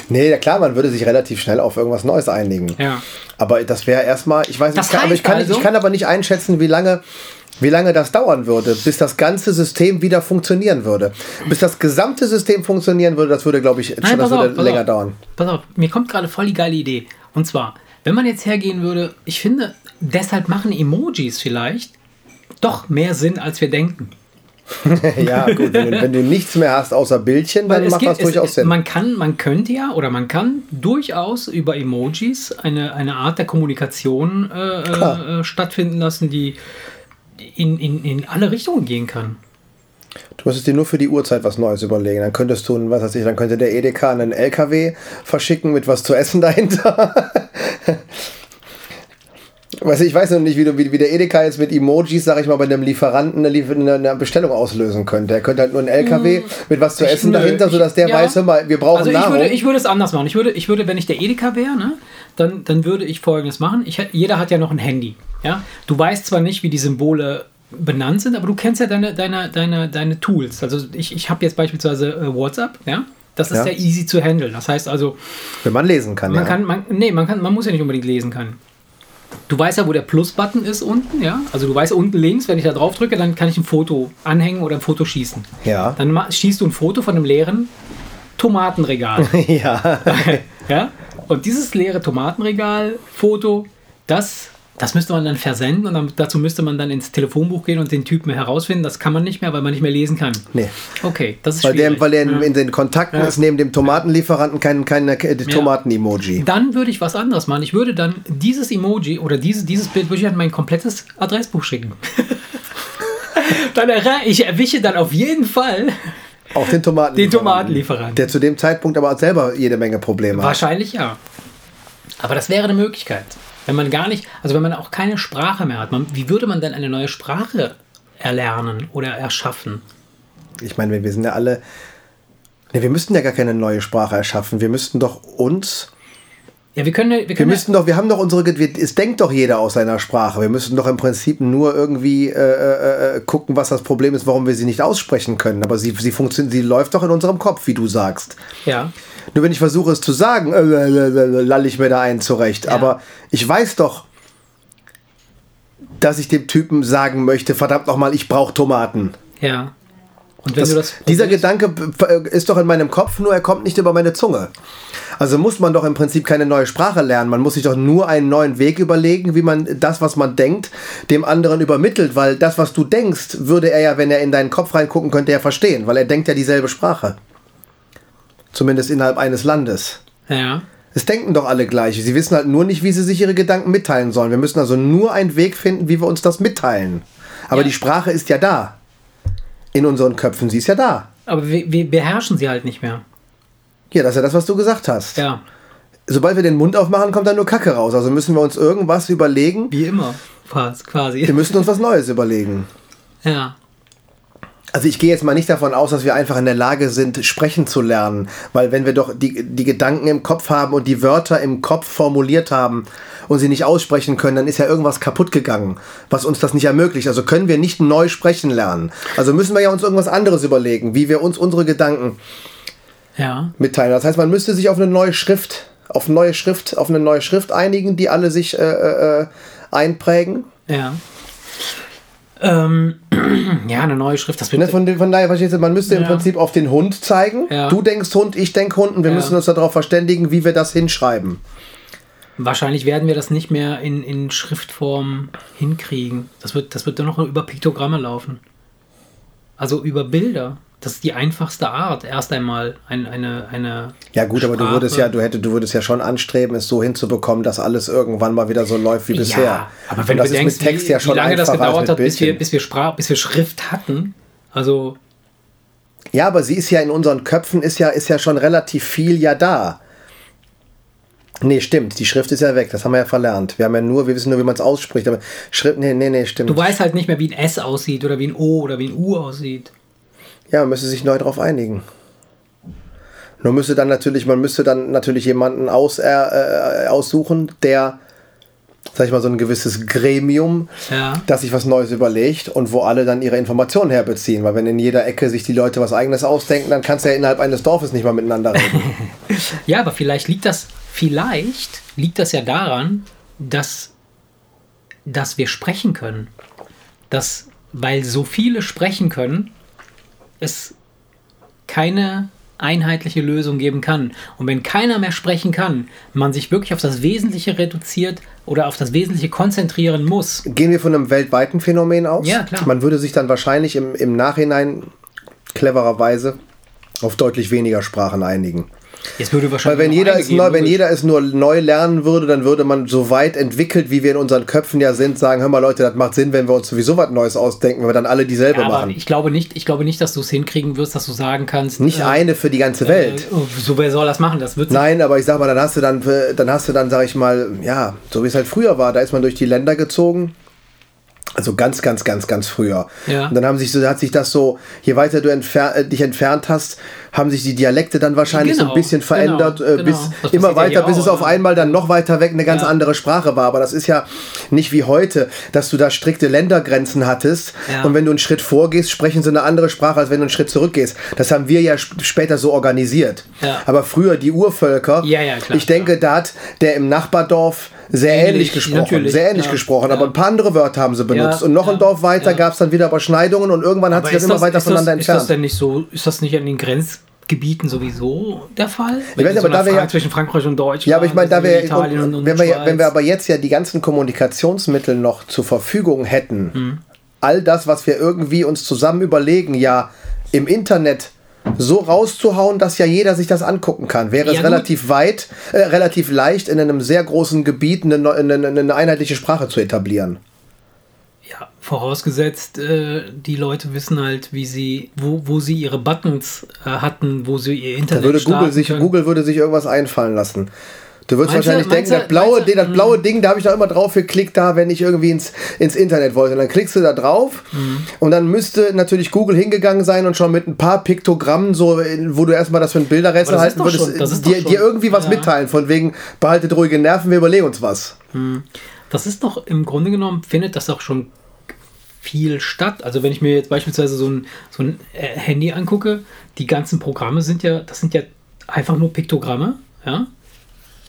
Nee, ja klar, man würde sich relativ schnell auf irgendwas Neues einigen. Ja. Aber das wäre erstmal, ich weiß Das nicht, kann, aber ich kann, also- ich kann aber nicht einschätzen, wie lange, wie lange das dauern würde, bis das ganze System wieder funktionieren würde. Bis das gesamte System funktionieren würde, das würde, glaube ich, schon, das würde auf, länger auf. dauern. Pass auf, mir kommt gerade voll die geile Idee. Und zwar, wenn man jetzt hergehen würde, ich finde, deshalb machen Emojis vielleicht doch mehr Sinn, als wir denken. ja, gut, wenn du, wenn du nichts mehr hast außer Bildchen, dann Weil es macht das durchaus es, Sinn. Man kann, man könnte ja oder man kann durchaus über Emojis eine, eine Art der Kommunikation äh, äh, stattfinden lassen, die in, in, in alle Richtungen gehen kann. Du müsstest dir nur für die Uhrzeit was Neues überlegen. Dann könntest du, was weiß ich, dann könnte der Edeka einen LKW verschicken mit was zu essen dahinter. Weiß ich, ich weiß noch nicht, wie, du, wie, wie der Edeka jetzt mit Emojis, sag ich mal, bei einem Lieferanten eine, eine, Bestellung auslösen könnte. Er könnte halt nur einen LKW mm, mit was zu essen nö, dahinter, sodass der ja. weiß, hör mal, wir brauchen also ich Nahrung. Würde, ich würde es anders machen. Ich würde, ich würde wenn ich der Edeka wäre, ne, dann, dann würde ich folgendes machen. Ich, jeder hat ja noch ein Handy. Ja? Du weißt zwar nicht, wie die Symbole benannt sind, aber du kennst ja deine, deine, deine, deine Tools. Also ich, ich habe jetzt beispielsweise äh, WhatsApp, ja. Das ist ja. ja easy zu handeln. Das heißt also. Wenn man lesen kann, man ja. Kann, man, nee, man, kann, man muss ja nicht unbedingt lesen können. Du weißt ja, wo der Plus-Button ist unten, ja? Also du weißt unten links, wenn ich da drauf drücke, dann kann ich ein Foto anhängen oder ein Foto schießen. Ja. Dann schießt du ein Foto von einem leeren Tomatenregal. ja. ja. Und dieses leere Tomatenregal-Foto, das das müsste man dann versenden und dann, dazu müsste man dann ins Telefonbuch gehen und den Typen herausfinden. Das kann man nicht mehr, weil man nicht mehr lesen kann. Nee. Okay, das ist weil schwierig. Der, weil er in, in den Kontakten ja. ist neben dem Tomatenlieferanten kein, kein, kein Tomaten-Emoji. Dann würde ich was anderes machen. Ich würde dann dieses Emoji oder diese, dieses Bild würde ich an mein komplettes Adressbuch schicken. dann ich erwische dann auf jeden Fall auch den Tomatenlieferanten. Den Tomatenlieferanten. Der zu dem Zeitpunkt aber selber jede Menge Probleme hat. Wahrscheinlich ja. Aber das wäre eine Möglichkeit. Wenn man gar nicht, also wenn man auch keine Sprache mehr hat, man, wie würde man denn eine neue Sprache erlernen oder erschaffen? Ich meine, wir sind ja alle. Ne, wir müssten ja gar keine neue Sprache erschaffen. Wir müssten doch uns. Ja, wir können, wir, können wir müssten doch, wir haben doch unsere, es denkt doch jeder aus seiner Sprache. Wir müssen doch im Prinzip nur irgendwie äh, äh, äh, gucken, was das Problem ist, warum wir sie nicht aussprechen können. Aber sie, sie funktioniert, sie läuft doch in unserem Kopf, wie du sagst. Ja. Nur wenn ich versuche es zu sagen, äh, lalle ich mir da einen zurecht. Ja. Aber ich weiß doch, dass ich dem Typen sagen möchte, verdammt nochmal, ich brauche Tomaten. Ja. Und wenn das, du das dieser Gedanke ist doch in meinem Kopf, nur er kommt nicht über meine Zunge. Also muss man doch im Prinzip keine neue Sprache lernen. Man muss sich doch nur einen neuen Weg überlegen, wie man das, was man denkt, dem anderen übermittelt. Weil das, was du denkst, würde er ja, wenn er in deinen Kopf reingucken könnte, ja verstehen. Weil er denkt ja dieselbe Sprache. Zumindest innerhalb eines Landes. Ja. Es denken doch alle gleich. Sie wissen halt nur nicht, wie sie sich ihre Gedanken mitteilen sollen. Wir müssen also nur einen Weg finden, wie wir uns das mitteilen. Aber ja. die Sprache ist ja da. In unseren Köpfen, sie ist ja da. Aber wir, wir beherrschen sie halt nicht mehr. Ja, das ist ja das, was du gesagt hast. Ja. Sobald wir den Mund aufmachen, kommt da nur Kacke raus. Also müssen wir uns irgendwas überlegen. Wie immer, quasi. Wir müssen uns was Neues überlegen. Ja. Also ich gehe jetzt mal nicht davon aus, dass wir einfach in der Lage sind, sprechen zu lernen. Weil wenn wir doch die, die Gedanken im Kopf haben und die Wörter im Kopf formuliert haben und sie nicht aussprechen können, dann ist ja irgendwas kaputt gegangen, was uns das nicht ermöglicht. Also können wir nicht neu sprechen lernen. Also müssen wir ja uns irgendwas anderes überlegen, wie wir uns unsere Gedanken ja. mitteilen. Das heißt, man müsste sich auf eine neue Schrift, auf neue Schrift, auf eine neue Schrift einigen, die alle sich äh, äh, äh einprägen. Ja. Ähm, ja, eine neue Schrift. Das ne, von, von daher, verstehst du, man müsste ja. im Prinzip auf den Hund zeigen. Ja. Du denkst Hund, ich denk Hund und wir ja. müssen uns darauf verständigen, wie wir das hinschreiben. Wahrscheinlich werden wir das nicht mehr in, in Schriftform hinkriegen. Das wird, das wird dann noch über Piktogramme laufen. Also über Bilder das ist die einfachste Art, erst einmal ein, eine, eine. Ja, gut, Sprache. aber du würdest ja, du hättest, du würdest ja schon anstreben, es so hinzubekommen, dass alles irgendwann mal wieder so läuft wie bisher. Ja, aber wenn du denkst, Text wie, ja schon wie lange das gedauert hat, bis wir, bis wir Sprach, bis wir Schrift hatten, also. Ja, aber sie ist ja in unseren Köpfen, ist ja, ist ja schon relativ viel ja da. Nee, stimmt. Die Schrift ist ja weg. Das haben wir ja verlernt. Wir haben ja nur, wir wissen nur, wie man es ausspricht. Aber Schrift, nee, nee, nee, stimmt. Du weißt halt nicht mehr, wie ein S aussieht oder wie ein O oder wie ein U aussieht. Ja, man müsste sich neu darauf einigen. Nur müsste dann natürlich, man müsste dann natürlich jemanden aus, äh, äh, aussuchen, der, sag ich mal, so ein gewisses Gremium, ja. das sich was Neues überlegt und wo alle dann ihre Informationen herbeziehen. Weil wenn in jeder Ecke sich die Leute was eigenes ausdenken, dann kannst du ja innerhalb eines Dorfes nicht mal miteinander reden. ja, aber vielleicht liegt das, vielleicht liegt das ja daran, dass, dass wir sprechen können. Dass, weil so viele sprechen können, es keine einheitliche Lösung geben kann. Und wenn keiner mehr sprechen kann, man sich wirklich auf das Wesentliche reduziert oder auf das Wesentliche konzentrieren muss. Gehen wir von einem weltweiten Phänomen aus? Ja, klar. Man würde sich dann wahrscheinlich im, im Nachhinein clevererweise auf deutlich weniger Sprachen einigen. Es würde wahrscheinlich Weil wenn jeder, es neu, wenn jeder es nur neu lernen würde, dann würde man so weit entwickelt, wie wir in unseren Köpfen ja sind, sagen, hör mal Leute, das macht Sinn, wenn wir uns sowieso was Neues ausdenken, wenn wir dann alle dieselbe Ja, aber machen. ich glaube nicht, ich glaube nicht, dass du es hinkriegen wirst, dass du sagen kannst. Nicht äh, eine für die ganze Welt. Äh, so wer soll das machen? Das wird Nein, aber ich sag mal, dann hast du dann, dann hast du dann, sag ich mal, ja, so wie es halt früher war, da ist man durch die Länder gezogen. Also ganz, ganz, ganz, ganz früher. Ja. Und dann haben sich so, hat sich das so, je weiter du entfer äh, dich entfernt hast, haben sich die Dialekte dann wahrscheinlich so ein Genau, bisschen genau, verändert, äh, genau. bis Das immer ja weiter, hier bis es auch, auf ne? einmal dann noch weiter weg eine ganz Ja. andere Sprache war. Aber das ist ja nicht wie heute, dass du da strikte Ländergrenzen hattest. Ja. Und wenn du einen Schritt vorgehst, sprechen sie eine andere Sprache, als wenn du einen Schritt zurückgehst. Das haben wir ja sp später so organisiert. Ja. Aber früher die Urvölker, Ja, ja, klar, ich denke, da hat der im Nachbardorf sehr ähnlich, Ähnlich, gesprochen. natürlich, Sehr ähnlich ja, gesprochen, ja. aber ein paar andere Wörter haben sie benutzt. Ja, und noch ja, ein Dorf weiter ja. gab es dann wieder Überschneidungen und irgendwann hat Aber sich das ist immer weiter ist voneinander ist das entfernt. denn nicht so, ist das nicht an den Grenzgebieten sowieso der Fall? Wenn weiß, aber da einer wir ja- zwischen Frankreich und Deutschland. Ja, aber ich meine, da wir, Italien und, und wenn, wir, wenn wir aber jetzt ja die ganzen Kommunikationsmittel noch zur Verfügung hätten, Hm. all das, was wir irgendwie uns zusammen überlegen, ja im Internet so rauszuhauen, dass ja jeder sich das angucken kann, wäre Ja, es relativ weit, äh, relativ leicht in einem sehr großen Gebiet eine, eine, eine einheitliche Sprache zu etablieren. Ja, vorausgesetzt, äh, die Leute wissen halt, wie sie, wo, wo sie ihre Buttons äh, hatten, wo sie ihr Da Internet würde Google sich, können. Google würde sich irgendwas einfallen lassen. Du würdest Meinst du- wahrscheinlich denken, das blaue, du- das blaue Ding, da habe ich da immer drauf geklickt, da, wenn ich irgendwie ins, ins Internet wollte. Und dann klickst du da drauf Mhm. und dann müsste natürlich Google hingegangen sein und schon mit ein paar Piktogrammen, so, in- wo du erstmal das für ein Bilderrätsel Aber das ist halten doch würdest, schon- dir, doch dir irgendwie was ja. mitteilen, von wegen, behaltet ruhige Nerven, wir überlegen uns was. Das ist doch im Grunde genommen, findet das auch schon viel statt. Also wenn ich mir jetzt beispielsweise so ein, so ein äh, Handy angucke, die ganzen Programme sind ja, das sind ja einfach nur Piktogramme, ja,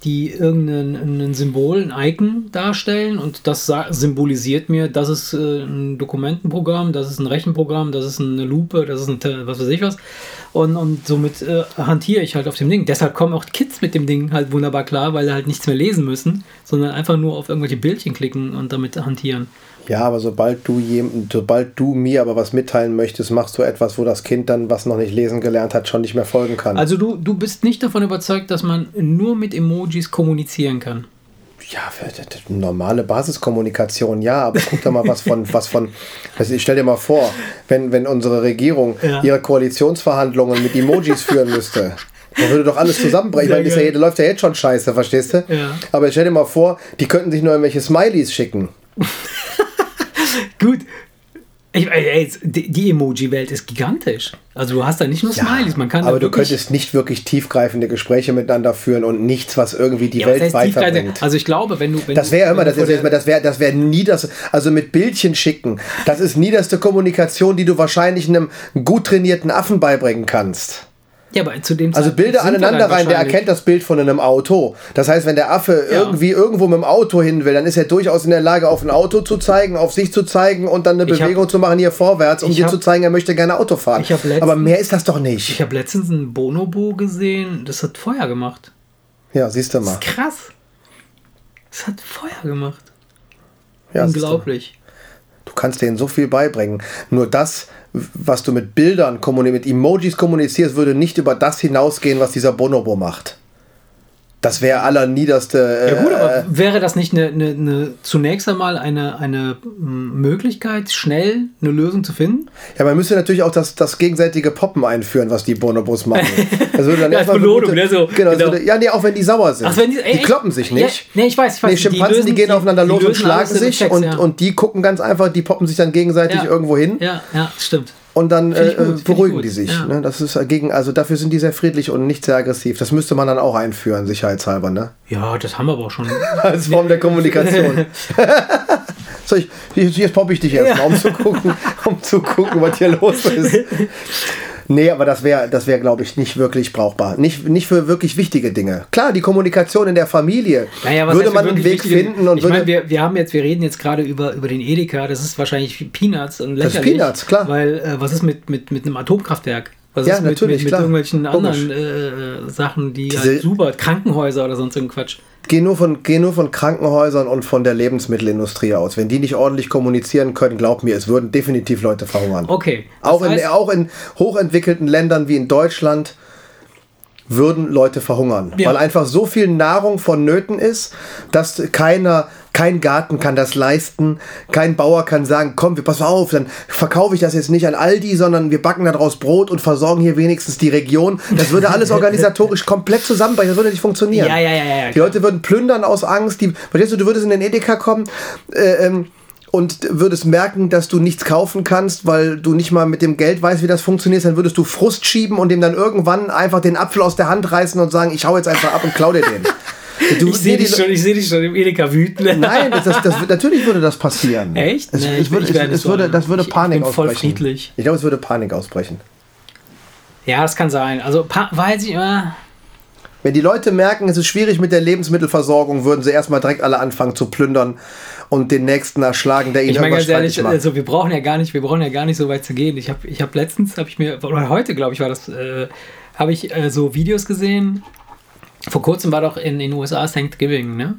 die irgendein ein Symbol, ein Icon darstellen und das symbolisiert mir, das ist äh, ein Dokumentenprogramm, das ist ein Rechenprogramm, das ist eine Lupe, das ist ein, was weiß ich was. Und, und somit äh, hantiere ich halt auf dem Ding. Deshalb kommen auch Kids mit dem Ding halt wunderbar klar, weil sie halt nichts mehr lesen müssen, sondern einfach nur auf irgendwelche Bildchen klicken und damit hantieren. Ja, aber sobald du, jem, sobald du mir aber was mitteilen möchtest, machst du etwas, wo das Kind dann, was noch nicht lesen gelernt hat, schon nicht mehr folgen kann. Also du, du bist nicht davon überzeugt, dass man nur mit Emojis kommunizieren kann. Ja, für die normale Basiskommunikation, ja, aber guck doch mal was von, was von, also ich stell dir mal vor, wenn, wenn unsere Regierung Ja. ihre Koalitionsverhandlungen mit Emojis führen müsste, dann würde doch alles zusammenbrechen. Sehr das, ist ja, läuft ja jetzt schon scheiße, verstehst du? Ja. Aber stell dir mal vor, die könnten sich nur irgendwelche Smileys schicken. Gut. Ich, ey, ey, die die Emoji-Welt ist gigantisch. Also du hast da nicht nur Smileys, man kann aber du könntest nicht wirklich tiefgreifende Gespräche miteinander führen und nichts, was irgendwie die Ja, Welt weiterbringt. Also ich glaube, wenn du. Wenn Das wäre immer, das ist, das wäre, das wäre nie das, also mit Bildchen schicken. Das ist niederste Kommunikation, die du wahrscheinlich einem gut trainierten Affen beibringen kannst. Ja, aber zu dem Also Bilder aneinander rein, der erkennt das Bild von einem Auto. Das heißt, wenn der Affe Ja. irgendwie irgendwo mit dem Auto hin will, dann ist er durchaus in der Lage, auf ein Auto zu zeigen, auf sich zu zeigen und dann eine Ich hab- Bewegung zu machen hier vorwärts, um dir hab- zu zeigen, er möchte gerne Auto fahren. Ich hab letztens- Aber mehr ist das doch nicht. Ich habe letztens ein Bonobo gesehen, das hat Feuer gemacht. Ja, siehst du mal. Das ist krass. Das hat Feuer gemacht. Ja. Unglaublich. Du kannst denen so viel beibringen. Nur das, was du mit Bildern, kommuni- mit Emojis kommunizierst, würde nicht über das hinausgehen, was dieser Bonobo macht. Das wäre allerniederste. Ja gut, äh, aber wäre das nicht eine, eine, eine zunächst einmal eine, eine m, Möglichkeit, schnell eine Lösung zu finden? Ja, man müsste natürlich auch das, das gegenseitige Poppen einführen, was die Bonobos machen. Das würde dann Ja, erstmal Belohnung, gute- ne, so, genau, genau. Würde, ja, nee, auch wenn die sauer sind. Ach, wenn die- ey, die kloppen sich ja, nicht. nee, ich weiß, ich weiß. Nee, Schimpansen, die, lösen- gehen aufeinander die los und schlagen sich Reflex, und, ja. und die gucken ganz einfach, die poppen sich dann gegenseitig Ja. irgendwo hin Ja, ja, stimmt. Und dann äh, gut, beruhigen die sich. ja. Ne? Das ist gegen, also dafür sind die sehr friedlich und nicht sehr aggressiv. Das müsste man dann auch einführen, sicherheitshalber, ne? Ja, das haben wir aber auch schon. Als Form der Kommunikation. so, ich, jetzt jetzt poppe ich dich erstmal, um zu gucken, um zu gucken, was hier los ist. Nee, aber das wäre, das wäre, glaube ich, nicht wirklich brauchbar. Nicht, nicht für wirklich wichtige Dinge. Klar, die Kommunikation in der Familie Naja, was würde man einen Weg wichtige- finden und ich meine, wir, wir haben jetzt, wir reden jetzt gerade über, über den Edeka, das ist wahrscheinlich Peanuts und Das ist lächerlich. Peanuts, klar. Weil, äh, was ist mit, mit, mit einem Atomkraftwerk? Was Ja, ist mit, natürlich, mit, mit klar. irgendwelchen Logisch. anderen äh, Sachen, die Diese- halt super, Krankenhäuser oder sonst irgendein Quatsch. Geh nur, von, geh nur von Krankenhäusern und von der Lebensmittelindustrie aus. Wenn die nicht ordentlich kommunizieren können, glaub mir, es würden definitiv Leute verhungern. Okay. Auch in, heißt- auch in hochentwickelten Ländern wie in Deutschland würden Leute verhungern. Ja. Weil einfach so viel Nahrung vonnöten ist, dass keiner, kein Garten kann das leisten, kein Bauer kann sagen, komm, wir pass auf, dann verkaufe ich das jetzt nicht an Aldi, sondern wir backen daraus Brot und versorgen hier wenigstens die Region. Das würde alles organisatorisch komplett zusammenbrechen, das würde nicht funktionieren. Ja, ja, ja, ja, Die Leute würden plündern aus Angst, die, verstehst du, du würdest in den Edeka kommen, äh, ähm, und würdest merken, dass du nichts kaufen kannst, weil du nicht mal mit dem Geld weißt, wie das funktioniert, dann würdest du Frust schieben und dem dann irgendwann einfach den Apfel aus der Hand reißen und sagen, ich hau jetzt einfach ab und klau dir den. Du, Ich sehe dich schon, ich sehe dich schon im Edeka wüten. Nein, das, das, das, natürlich würde das passieren. Echt? Es, Nee, ich- würde, ich es, würde, das würde Ich- ich Panik voll ausbrechen. friedlich. Ich glaube, es würde Panik ausbrechen. Ja, das kann sein. Also weiß ich immer. Wenn die Leute merken, es ist schwierig mit der Lebensmittelversorgung, würden sie erstmal direkt alle anfangen zu plündern und den nächsten erschlagen, der ihnen Ich meine ganz ehrlich, also wir brauchen ja gar nicht, wir brauchen ja gar nicht so weit zu gehen. Ich habe ich hab letztens, habe ich mir, oder heute glaube ich war das, äh, habe ich äh, so Videos gesehen. Vor kurzem war doch in den USA Thanksgiving, ne?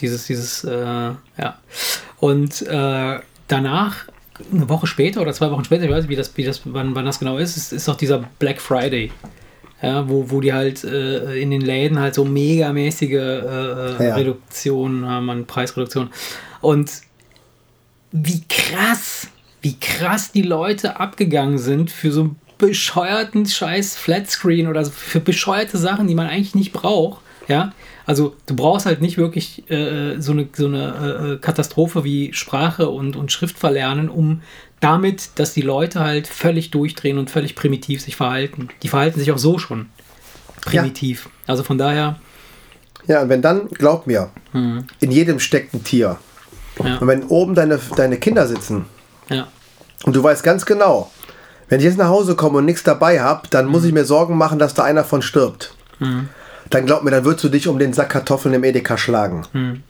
Dieses, dieses, äh, ja. Und äh, danach, eine Woche später oder zwei Wochen später, ich weiß nicht, wie das, wie das, wann, wann das genau ist, ist, ist doch dieser Black Friday. Ja, wo, wo die halt äh, in den Läden halt so megamäßige äh, Ja. Reduktionen haben an Preisreduktionen. Und wie krass, wie krass die Leute abgegangen sind für so einen bescheuerten Scheiß Flatscreen oder für bescheuerte Sachen, die man eigentlich nicht braucht. Ja, also du brauchst halt nicht wirklich äh, so eine, so eine äh, Katastrophe wie Sprache und, und Schrift verlernen, um damit, dass die Leute halt völlig durchdrehen und völlig primitiv sich verhalten. Die verhalten sich auch so schon primitiv. Also von daher, Ja, und wenn dann, glaub mir, in jedem steckt ein Tier. Mhm. ja, Und wenn oben deine, deine Kinder sitzen ja. und du weißt ganz genau, wenn ich jetzt nach Hause komme und nichts dabei habe, dann Mhm. muss ich mir Sorgen machen, dass da einer von stirbt. Dann glaub mir, dann würdest du dich um den Sack Kartoffeln im Edeka schlagen. Mhm.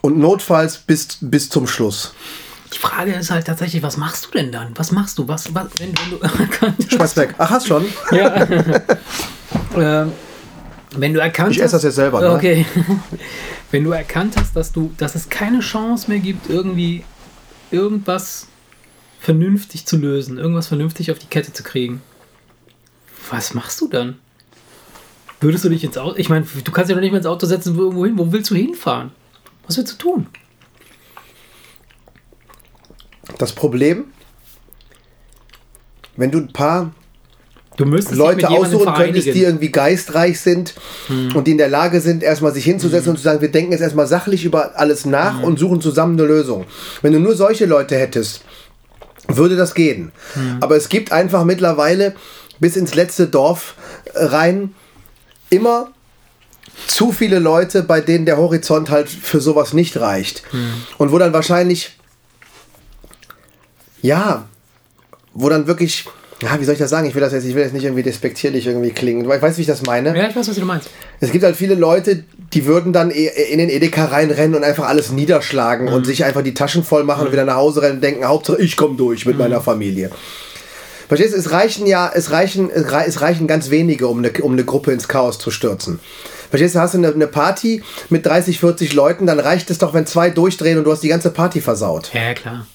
Und notfalls bis, bis zum Schluss. Die Frage ist halt tatsächlich, was machst du denn dann? Was machst du? Was, was wenn, wenn du erkannt Schmeiß weg. Ach, hast schon? Ja. ähm, wenn du erkannt Ich esse das jetzt selber, ne? Okay. wenn du erkannt hast, dass du, dass es keine Chance mehr gibt, irgendwie irgendwas vernünftig zu lösen, irgendwas vernünftig auf die Kette zu kriegen, was machst du dann? Würdest du dich ins Auto? Ich meine, du kannst ja noch nicht mehr ins Auto setzen, wo irgendwo hin. Wo willst du hinfahren? Was willst du tun? Das Problem, wenn du ein paar Du Leute aussuchen könntest, die irgendwie geistreich sind Hm. und die in der Lage sind, erstmal sich hinzusetzen und zu sagen, wir denken jetzt erstmal sachlich über alles nach Hm. und suchen zusammen eine Lösung. Wenn du nur solche Leute hättest, würde das gehen. Hm. Aber es gibt einfach mittlerweile bis ins letzte Dorf rein immer zu viele Leute, bei denen der Horizont halt für sowas nicht reicht. Hm. Und wo dann wahrscheinlich, ja, wo dann wirklich, ja, wie soll ich das sagen? Ich will das jetzt, ich will jetzt nicht irgendwie despektierlich irgendwie klingen. Du weißt, wie ich das meine? Ja, ich weiß, was du meinst. Es gibt halt viele Leute, die würden dann e- in den Edeka reinrennen und einfach alles niederschlagen Mhm. und sich einfach die Taschen voll machen und wieder nach Hause rennen und denken, Hauptsache ich komme durch Mhm. mit meiner Familie. Verstehst du, es reichen ja, es reichen, es rei- es reichen ganz wenige, um eine, um eine Gruppe ins Chaos zu stürzen. Verstehst du, hast du eine, eine Party mit 30, 40 Leuten, dann reicht es doch, wenn zwei durchdrehen und du hast die ganze Party versaut. Ja, klar.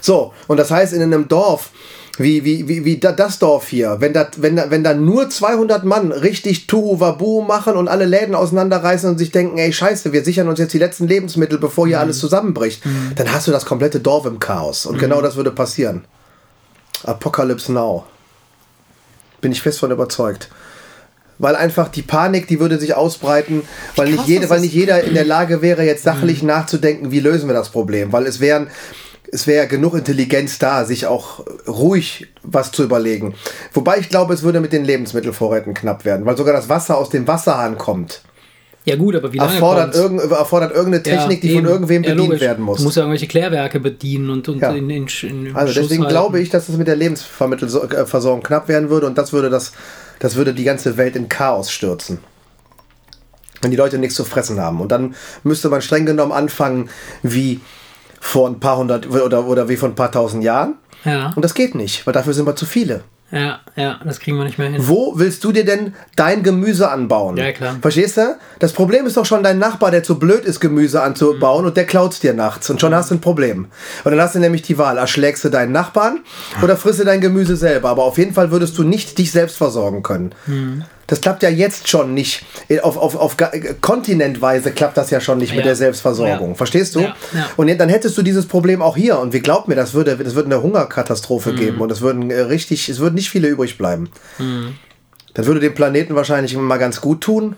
So, und das heißt, in einem Dorf, wie, wie, wie, wie da- das Dorf hier, wenn da, wenn, da, wenn da nur 200 Mann richtig Tuhu Wabu machen und alle Läden auseinanderreißen und sich denken, ey, scheiße, wir sichern uns jetzt die letzten Lebensmittel, bevor hier alles zusammenbricht, dann hast du das komplette Dorf im Chaos. Und genau das würde passieren. Apocalypse Now. Bin ich fest von überzeugt. Weil einfach die Panik, die würde sich ausbreiten, weil nicht, krass, jede, das weil nicht jeder in der Lage wäre, jetzt sachlich nachzudenken, wie lösen wir das Problem. Weil es wären, es wäre genug Intelligenz da, sich auch ruhig was zu überlegen. Wobei ich glaube, es würde mit den Lebensmittelvorräten knapp werden, weil sogar das Wasser aus dem Wasserhahn kommt. Ja gut, aber wie lange Erfordert, irgend, erfordert irgendeine Technik, die von irgendwem Ja, bedient logisch. werden muss. Du musst ja irgendwelche Klärwerke bedienen und, und Ja. in, in, in Also Schuss deswegen halten. glaube ich, dass es mit der Lebensversorgung knapp werden würde und das würde das, das würde die ganze Welt in Chaos stürzen. Wenn die Leute nichts zu fressen haben. Und dann müsste man streng genommen anfangen wie vor ein paar hundert oder, oder wie vor ein paar tausend Jahren. Ja, Und das geht nicht, weil dafür sind wir zu viele. Ja, ja, das kriegen wir nicht mehr hin. Wo willst du dir denn dein Gemüse anbauen? Ja, klar. Verstehst du? Das Problem ist doch schon dein Nachbar, der zu blöd ist, Gemüse anzubauen und der klaut dir nachts. Und schon hast du ein Problem. Und dann hast du nämlich die Wahl, erschlägst du deinen Nachbarn oder frisst du dein Gemüse selber. Aber auf jeden Fall würdest du nicht dich selbst versorgen können. Das klappt ja jetzt schon nicht. Auf, auf, auf ga- kontinentweise klappt das ja schon nicht mit Ja. der Selbstversorgung. Ja. Verstehst du? Ja. Und dann hättest du dieses Problem auch hier. Und wie glaubt mir, das würde, das würde eine Hungerkatastrophe geben. Und es würden äh, richtig, es würden nicht viele übrig bleiben. Das würde dem Planeten wahrscheinlich mal ganz gut tun.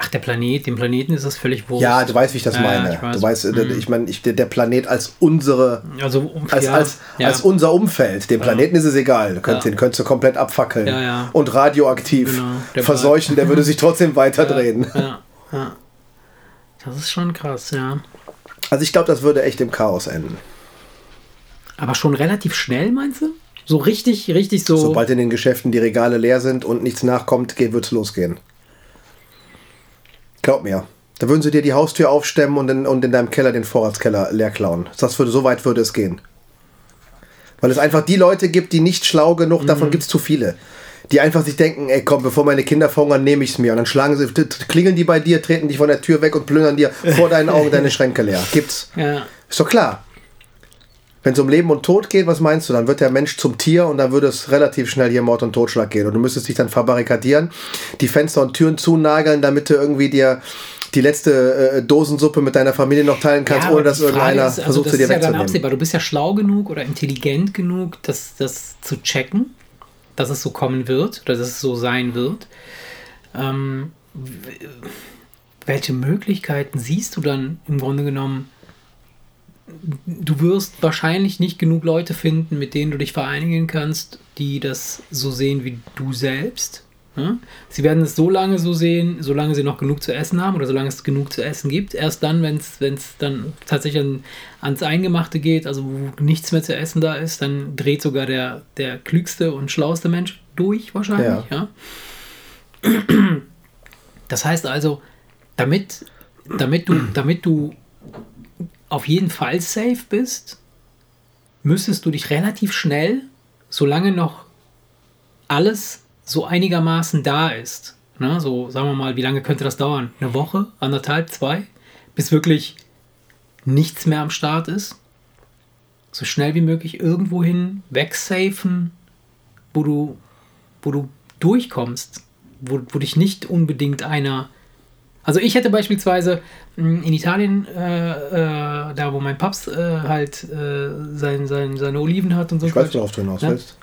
Ach, der Planet, dem Planeten ist das völlig wurscht. Ja, du weißt, wie ich das Ja, meine. ich weiß. Du weißt, äh, ich meine, ich, der der Planet als unsere, Also, als, ja, als, ja. als unser Umfeld. Dem Planeten ist es egal. Ja. Den könntest du komplett abfackeln. Und radioaktiv Genau, der verseuchen, der würde sich trotzdem weiterdrehen. Ja, ja. Das ist schon krass, ja. Also ich glaube, das würde echt im Chaos enden. Aber schon relativ schnell, meinst du? So richtig, richtig so. Sobald in den Geschäften die Regale leer sind und nichts nachkommt, wird es losgehen. Glaub mir. Da würden sie dir die Haustür aufstemmen und in, und in deinem Keller den Vorratskeller leer klauen. Das würde, so weit würde es gehen. Weil es einfach die Leute gibt, die nicht schlau genug, Mhm. davon gibt es zu viele. Die einfach sich denken, ey komm, bevor meine Kinder verhungern, nehme ich es mir. Und dann schlagen sie, klingeln die bei dir, treten dich von der Tür weg und plündern dir vor deinen Augen deine Schränke leer. Gibt's. ja. Ist doch klar. Wenn es um Leben und Tod geht, was meinst du? Dann wird der Mensch zum Tier und dann würde es relativ schnell hier Mord und Totschlag gehen. Und du müsstest dich dann verbarrikadieren, die Fenster und Türen zunageln, damit du irgendwie dir die letzte äh, Dosensuppe mit deiner Familie noch teilen kannst, aber ohne dass irgendeiner ist, also versucht, das sie dir ist ja dann absehbar. Du bist ja schlau genug oder intelligent genug, das, das zu checken, dass es so kommen wird oder dass es so sein wird. Ähm, welche Möglichkeiten siehst du dann im Grunde genommen? Du wirst wahrscheinlich nicht genug Leute finden, mit denen du dich vereinigen kannst, die das so sehen wie du selbst. Ja? Sie werden es so lange so sehen, solange sie noch genug zu essen haben oder solange es genug zu essen gibt. Erst dann, wenn es dann tatsächlich an, ans Eingemachte geht, also wo nichts mehr zu essen da ist, dann dreht sogar der, der klügste und schlauste Mensch durch wahrscheinlich. Ja. Das heißt also, damit, damit, du, damit du auf jeden Fall safe bist, müsstest du dich relativ schnell, solange noch alles so einigermaßen da ist, ne, so sagen wir mal, wie lange könnte das dauern? Eine Woche, anderthalb, zwei, bis wirklich nichts mehr am Start ist? So schnell wie möglich irgendwohin wegsafen, wo du, wo du durchkommst, wo, wo dich nicht unbedingt einer. Also ich hätte beispielsweise mh, in Italien, äh, äh, da wo mein Papst äh, halt äh, sein, sein, seine Oliven hat und so. Ich weiß, worauf du hinaus Ja. willst.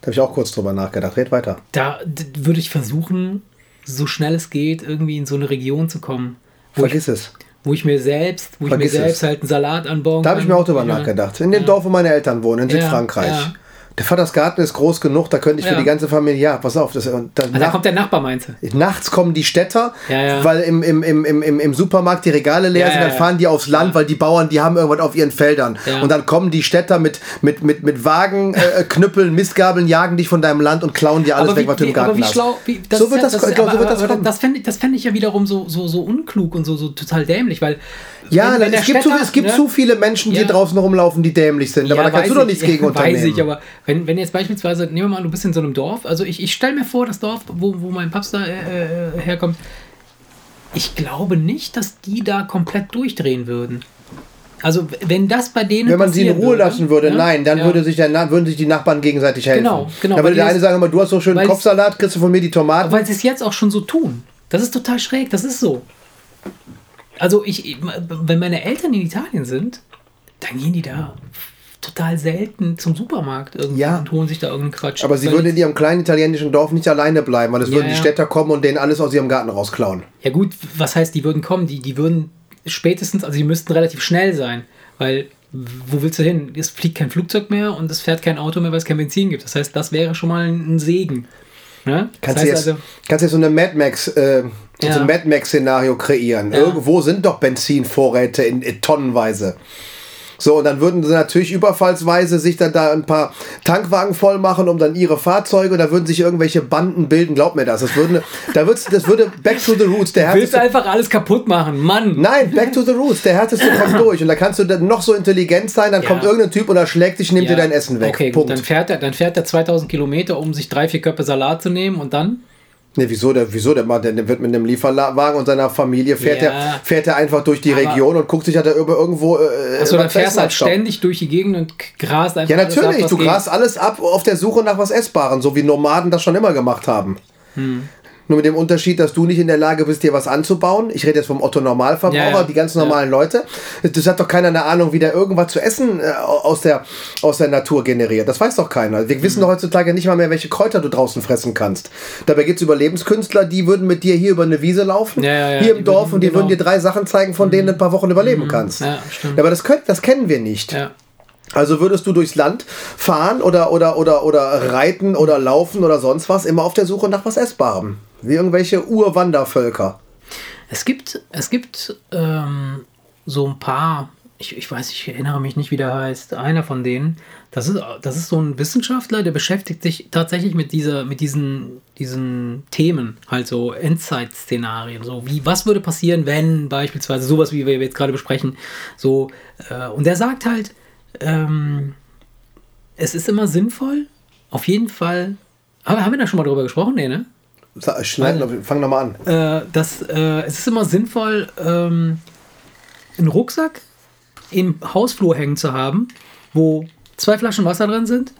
Da habe ich auch kurz drüber nachgedacht. Red weiter. Da würde ich versuchen, so schnell es geht, irgendwie in so eine Region zu kommen, wo, ich, Vergiss es. wo ich mir selbst, wo Vergiss ich mir selbst es. halt einen Salat anbauen Da habe ich mir auch drüber Ja. nachgedacht. In dem Ja. Dorf, wo meine Eltern wohnen, in Südfrankreich. Der Vatersgarten ist groß genug, da könnte ich für Ja. die ganze Familie, ja, pass auf, das, und dann Ah, da kommt der Nachbar, meinst du? Nachts kommen die Städter, Ja, ja. weil im, im, im, im, im, Supermarkt die Regale leer sind, dann fahren die aufs Land, weil die Bauern, die haben irgendwas auf ihren Feldern. Und dann kommen die Städter mit, mit, mit, mit Wagen, äh, Knüppeln, Mistgabeln, jagen dich von deinem Land und klauen dir alles aber weg, was du im wie, aber Garten wie hast. schlau, wie, das So wird das- glaube, so aber- wird das kommen. Das fände ich, das fänd ich ja wiederum so, so, so unklug und so, so total dämlich, weil Ja, wenn- wenn es, gibt zu, Städter, es gibt ne? zu viele Menschen, die draußen rumlaufen, die dämlich sind. aber da kannst du doch ich, nichts gegen unternehmen. Weiß ich, aber wenn, wenn jetzt beispielsweise, nehmen wir mal, du bist in so einem Dorf, also ich, ich stelle mir vor, das Dorf, wo, wo mein Papst da äh, äh, herkommt, ich glaube nicht, dass die da komplett durchdrehen würden. Also wenn das bei denen Wenn man sie in Ruhe lassen würde, ne? nein, dann Ja. würde sich der, würden sich die Nachbarn gegenseitig helfen. Genau, genau, Dann würde der die eine sagen, immer, du hast so schön Kopfsalat, kriegst du von mir die Tomaten. Weil sie es jetzt auch schon so tun. Das ist total schräg, das ist so. Also ich, wenn meine Eltern in Italien sind, dann gehen die da total selten zum Supermarkt irgendwie Ja. und holen sich da irgendeinen Quatsch. Aber sie würden in ihrem kleinen italienischen Dorf nicht alleine bleiben, weil es Ja, würden die ja. Städter kommen und denen alles aus ihrem Garten rausklauen. Ja gut, was heißt, die würden kommen? Die, die würden spätestens, also die müssten relativ schnell sein, weil wo willst du hin? Es fliegt kein Flugzeug mehr und es fährt kein Auto mehr, weil es kein Benzin gibt. Das heißt, das wäre schon mal ein Segen. Ne? Kannst du jetzt, kannst du jetzt so eine Mad Max, äh, Ja. so ein Mad Max-Szenario kreieren. Irgendwo sind doch Benzinvorräte in, in tonnenweise. So, und dann würden sie natürlich überfallsweise sich dann da ein paar Tankwagen voll machen, um dann ihre Fahrzeuge, und da würden sich irgendwelche Banden bilden, glaub mir das. Das würde, da wird's, das würde Back to the Roots, der Willst du einfach alles kaputt machen, Mann? Nein, Back to the Roots, der härteste kommt durch. Und da kannst du dann noch so intelligent sein, dann Ja. kommt irgendein Typ und er schlägt dich, nimmt Ja. dir dein Essen weg. Okay, gut, Punkt. dann fährt, er, dann fährt er 2000 Kilometer, um sich drei, vier Köpfe Salat zu nehmen und dann? Ne, wieso der, wieso der Mann, der, der wird mit einem Lieferwagen und seiner Familie fährt Ja. er fährt er einfach durch die Aber- Region und guckt sich halt da über irgendwo. Äh, Achso, dann fährst du halt ständig durch die Gegend und grast einfach Ja, alles ab, natürlich. was Du grast alles ab auf der Suche nach was Essbaren, so wie Nomaden das schon immer gemacht haben. Hm. Nur mit dem Unterschied, dass du nicht in der Lage bist, dir was anzubauen. Ich rede jetzt vom Otto Normalverbraucher, Ja, ja. die ganz Ja. normalen Leute. Das hat doch keiner eine Ahnung, wie der irgendwas zu essen äh, aus, der, aus der Natur generiert. Das weiß doch keiner. Wir Hm. wissen doch heutzutage nicht mal mehr, welche Kräuter du draußen fressen kannst. Dabei gibt es Überlebenskünstler, die würden mit dir hier über eine Wiese laufen, Ja, ja, ja, hier im die Dorf, würden- und die genau. würden dir drei Sachen zeigen, von denen du ein paar Wochen überleben kannst. Ja, stimmt. Aber das, könnt, das kennen wir nicht. Ja. Also würdest du durchs Land fahren oder, oder, oder, oder reiten oder laufen oder sonst was, immer auf der Suche nach was Essbarem. Wie irgendwelche Urwandervölker. Es gibt, es gibt ähm, so ein paar, ich, ich weiß, ich erinnere mich nicht, wie der heißt, einer von denen, das ist, das ist so ein Wissenschaftler, der beschäftigt sich tatsächlich mit dieser, mit diesen, diesen Themen, halt so Endzeit-Szenarien, so wie, was würde passieren, wenn beispielsweise sowas, wie wir jetzt gerade besprechen, so, äh, und der sagt halt, ähm, es ist immer sinnvoll, auf jeden Fall, aber haben wir da schon mal drüber gesprochen? Nee, ne? Schneiden, fang nochmal an. äh, dass äh, es ist immer sinnvoll, ähm, einen Rucksack im Hausflur hängen zu haben, wo zwei Flaschen Wasser drin sind,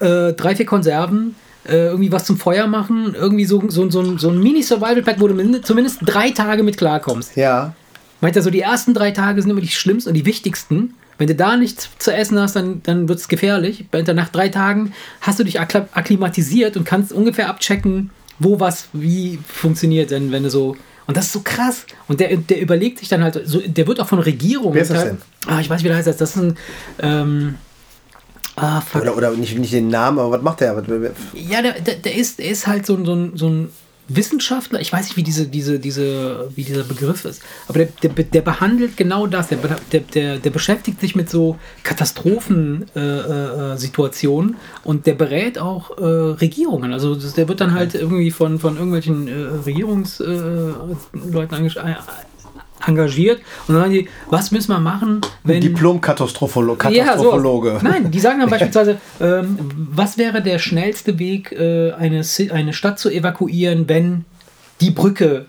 äh, drei, vier Konserven, äh, irgendwie was zum Feuer machen, irgendwie so, so, so, ein- so ein Mini-Survival-Pack, wo du min- zumindest drei Tage mit klarkommst. Ja. Meint er so, die ersten drei Tage sind immer die schlimmsten und die wichtigsten. Wenn du da nichts zu essen hast, dann, dann wird es gefährlich. Nach drei Tagen hast du dich akklimatisiert und kannst ungefähr abchecken, wo was wie funktioniert, denn wenn du so. Und das ist so krass. Und der, der überlegt sich dann halt, so, der wird auch von Regierungen. Wer ist das denn? Ah, ich weiß, wie der heißt. Das ist ein. Ähm, ah, fuck. Oder, oder nicht, nicht den Namen, aber was macht der? Ja, der, der, der, ist, der ist halt so, so, ein, so ein Wissenschaftler. Ich weiß nicht, wie, diese, diese, diese, wie dieser Begriff ist. Aber der, der, der behandelt genau das. Der, der, der, beschäftigt sich mit so Katastrophensituationen äh, äh, Situationen und der berät auch äh, Regierungen. Also der wird dann halt irgendwie von, von irgendwelchen äh, Regierungsleuten äh, engagiert. und dann sagen die, was müssen wir machen, wenn Diplom-Katastrophologe. ja, so. Nein, die sagen dann beispielsweise, ähm, was wäre der schnellste Weg, äh, eine, eine Stadt zu evakuieren, wenn die Brücke